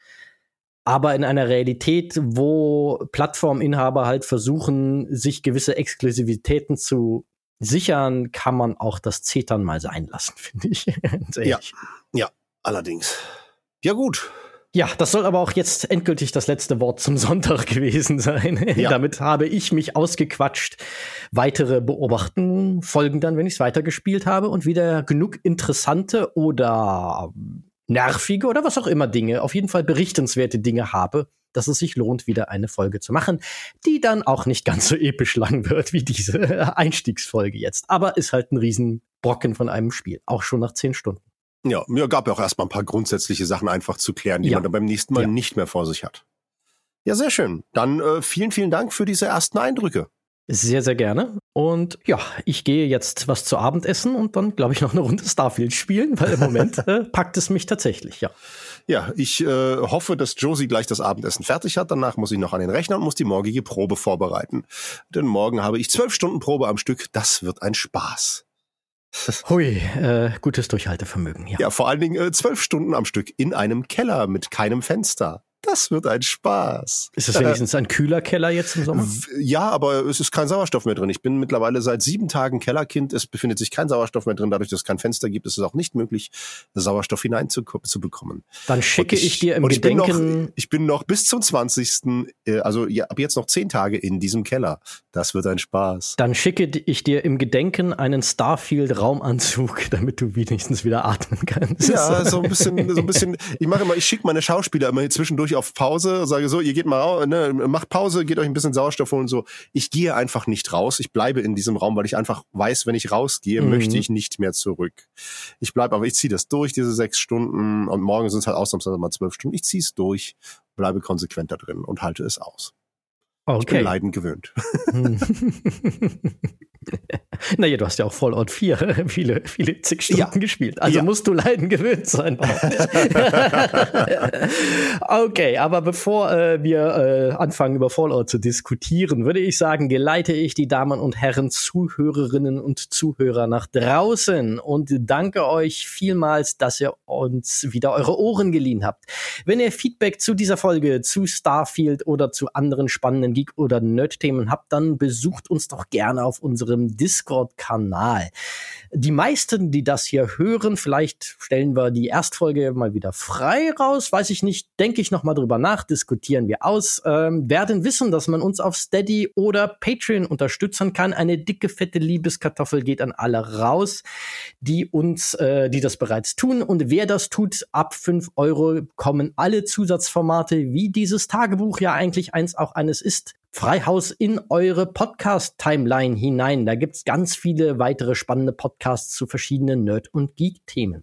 Aber in einer Realität, wo Plattforminhaber halt versuchen, sich gewisse Exklusivitäten zu sichern, kann man auch das Zetern mal sein lassen, [LAUGHS] finde ich. ja, ja, allerdings. Ja gut, ja, das soll aber auch jetzt endgültig das letzte Wort zum Sonntag [LAUGHS] gewesen sein. Ja. Damit habe ich mich ausgequatscht. Weitere Beobachtungen folgen dann, wenn ich es weitergespielt habe und wieder genug interessante oder nervige oder was auch immer Dinge, auf jeden Fall berichtenswerte Dinge habe, dass es sich lohnt, wieder eine Folge zu machen, die dann auch nicht ganz so episch lang wird wie diese [LAUGHS] Einstiegsfolge jetzt. Aber ist halt ein Riesenbrocken von einem Spiel, auch schon nach zehn Stunden. Ja, mir gab ja auch erstmal ein paar grundsätzliche Sachen einfach zu klären, die ja. man dann beim nächsten Mal ja. nicht mehr vor sich hat. Ja, sehr schön. Dann äh, vielen, vielen Dank für diese ersten Eindrücke. Sehr, sehr gerne. Und ja, ich gehe jetzt was zu Abend essen und dann, glaube ich, noch eine Runde Starfield spielen, weil im Moment [LAUGHS] äh, packt es mich tatsächlich, ja. Ja, ich äh, hoffe, dass Josie gleich das Abendessen fertig hat. Danach muss ich noch an den Rechner und muss die morgige Probe vorbereiten. Denn morgen habe ich zwölf Stunden Probe am Stück. Das wird ein Spaß. Hui, äh, gutes Durchhaltevermögen, ja. Ja, vor allen Dingen äh, zwölf Stunden am Stück in einem Keller mit keinem Fenster. Das wird ein Spaß. Ist das wenigstens ein kühler Keller jetzt im Sommer? Ja, aber es ist kein Sauerstoff mehr drin. Ich bin mittlerweile seit sieben Tagen Kellerkind. Es befindet sich kein Sauerstoff mehr drin. Dadurch, dass es kein Fenster gibt, ist es auch nicht möglich, Sauerstoff hineinzubekommen. Dann schicke ich, ich, dir im ich Gedenken... Bin noch, ich bin noch bis zum 20. Äh, also ja, ab jetzt noch zehn Tage in diesem Keller. Das wird ein Spaß. Dann schicke ich dir im Gedenken einen Starfield-Raumanzug, [LAUGHS] damit du wenigstens wieder atmen kannst. Ja, [LAUGHS] so ein bisschen, so ein bisschen. Ich mache immer, ich schicke meine Schauspieler immer hier zwischendurch ich auf Pause, sage so, ihr geht mal raus, ne, macht Pause, geht euch ein bisschen Sauerstoff holen und so. Ich gehe einfach nicht raus. Ich bleibe in diesem Raum, weil ich einfach weiß, wenn ich rausgehe, mhm. möchte ich nicht mehr zurück. Ich bleibe aber, ich ziehe das durch, diese sechs Stunden und morgen sind es halt ausnahmsweise mal zwölf Stunden. Ich ziehe es durch, bleibe konsequent da drin und halte es aus. Okay. Ich bin Leiden gewöhnt. [LAUGHS] [LAUGHS] naja, du hast ja auch Fallout 4 [LAUGHS] viele, viele zig Stunden ja. gespielt. Also ja. musst du Leiden gewöhnt sein. [LAUGHS] okay, aber bevor äh, wir äh, anfangen, über Fallout zu diskutieren, würde ich sagen, geleite ich die Damen und Herren Zuhörerinnen und Zuhörer nach draußen und danke euch vielmals, dass ihr uns wieder eure Ohren geliehen habt. Wenn ihr Feedback zu dieser Folge, zu Starfield oder zu anderen spannenden Geek- oder Nerd-Themen habt, dann besucht uns doch gerne auf unserem Discord-Kanal. Die meisten, die das hier hören, vielleicht stellen wir die Erstfolge mal wieder frei raus, weiß ich nicht, denke ich noch mal drüber nach, diskutieren wir aus, ähm, werden wissen, dass man uns auf Steady oder Patreon unterstützen kann. Eine dicke, fette Liebeskartoffel geht an alle raus, die uns, äh, die das bereits tun. Und wer das tut, ab fünf Euro kommen alle Zusatzformate, wie dieses Tagebuch ja eigentlich eins auch eines ist, Freihaus in eure Podcast-Timeline hinein. Da gibt's ganz viele weitere spannende Podcasts zu verschiedenen Nerd- und Geek-Themen.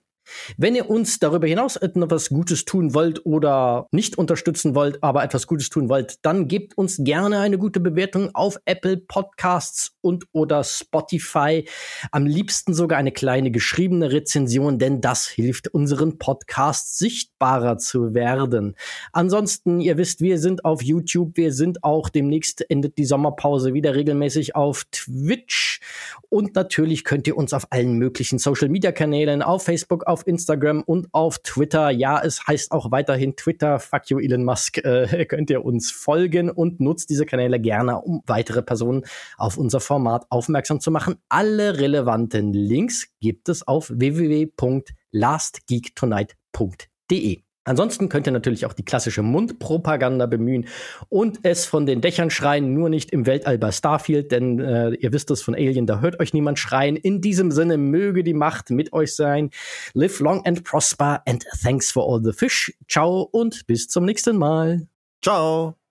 Wenn ihr uns darüber hinaus etwas Gutes tun wollt oder nicht unterstützen wollt, aber etwas Gutes tun wollt, dann gebt uns gerne eine gute Bewertung auf Apple Podcasts und oder Spotify. Am liebsten sogar eine kleine geschriebene Rezension, denn das hilft unseren Podcasts sichtbarer zu werden. Ansonsten, ihr wisst, wir sind auf YouTube, wir sind auch demnächst endet die Sommerpause wieder regelmäßig auf Twitch und natürlich könnt ihr uns auf allen möglichen Social Media Kanälen, auf Facebook, auf auf Instagram und auf Twitter. Ja, es heißt auch weiterhin Twitter. Fuck you, Elon Musk. [LAUGHS] Äh, könnt ihr uns folgen und nutzt diese Kanäle gerne, um weitere Personen auf unser Format aufmerksam zu machen. Alle relevanten Links gibt es auf www.lastgeektonight.de. Ansonsten könnt ihr natürlich auch die klassische Mundpropaganda bemühen und es von den Dächern schreien, nur nicht im Weltall bei Starfield, denn äh, ihr wisst es von Alien, da hört euch niemand schreien. In diesem Sinne möge die Macht mit euch sein. Live long and prosper and thanks for all the fish. Ciao und bis zum nächsten Mal. Ciao.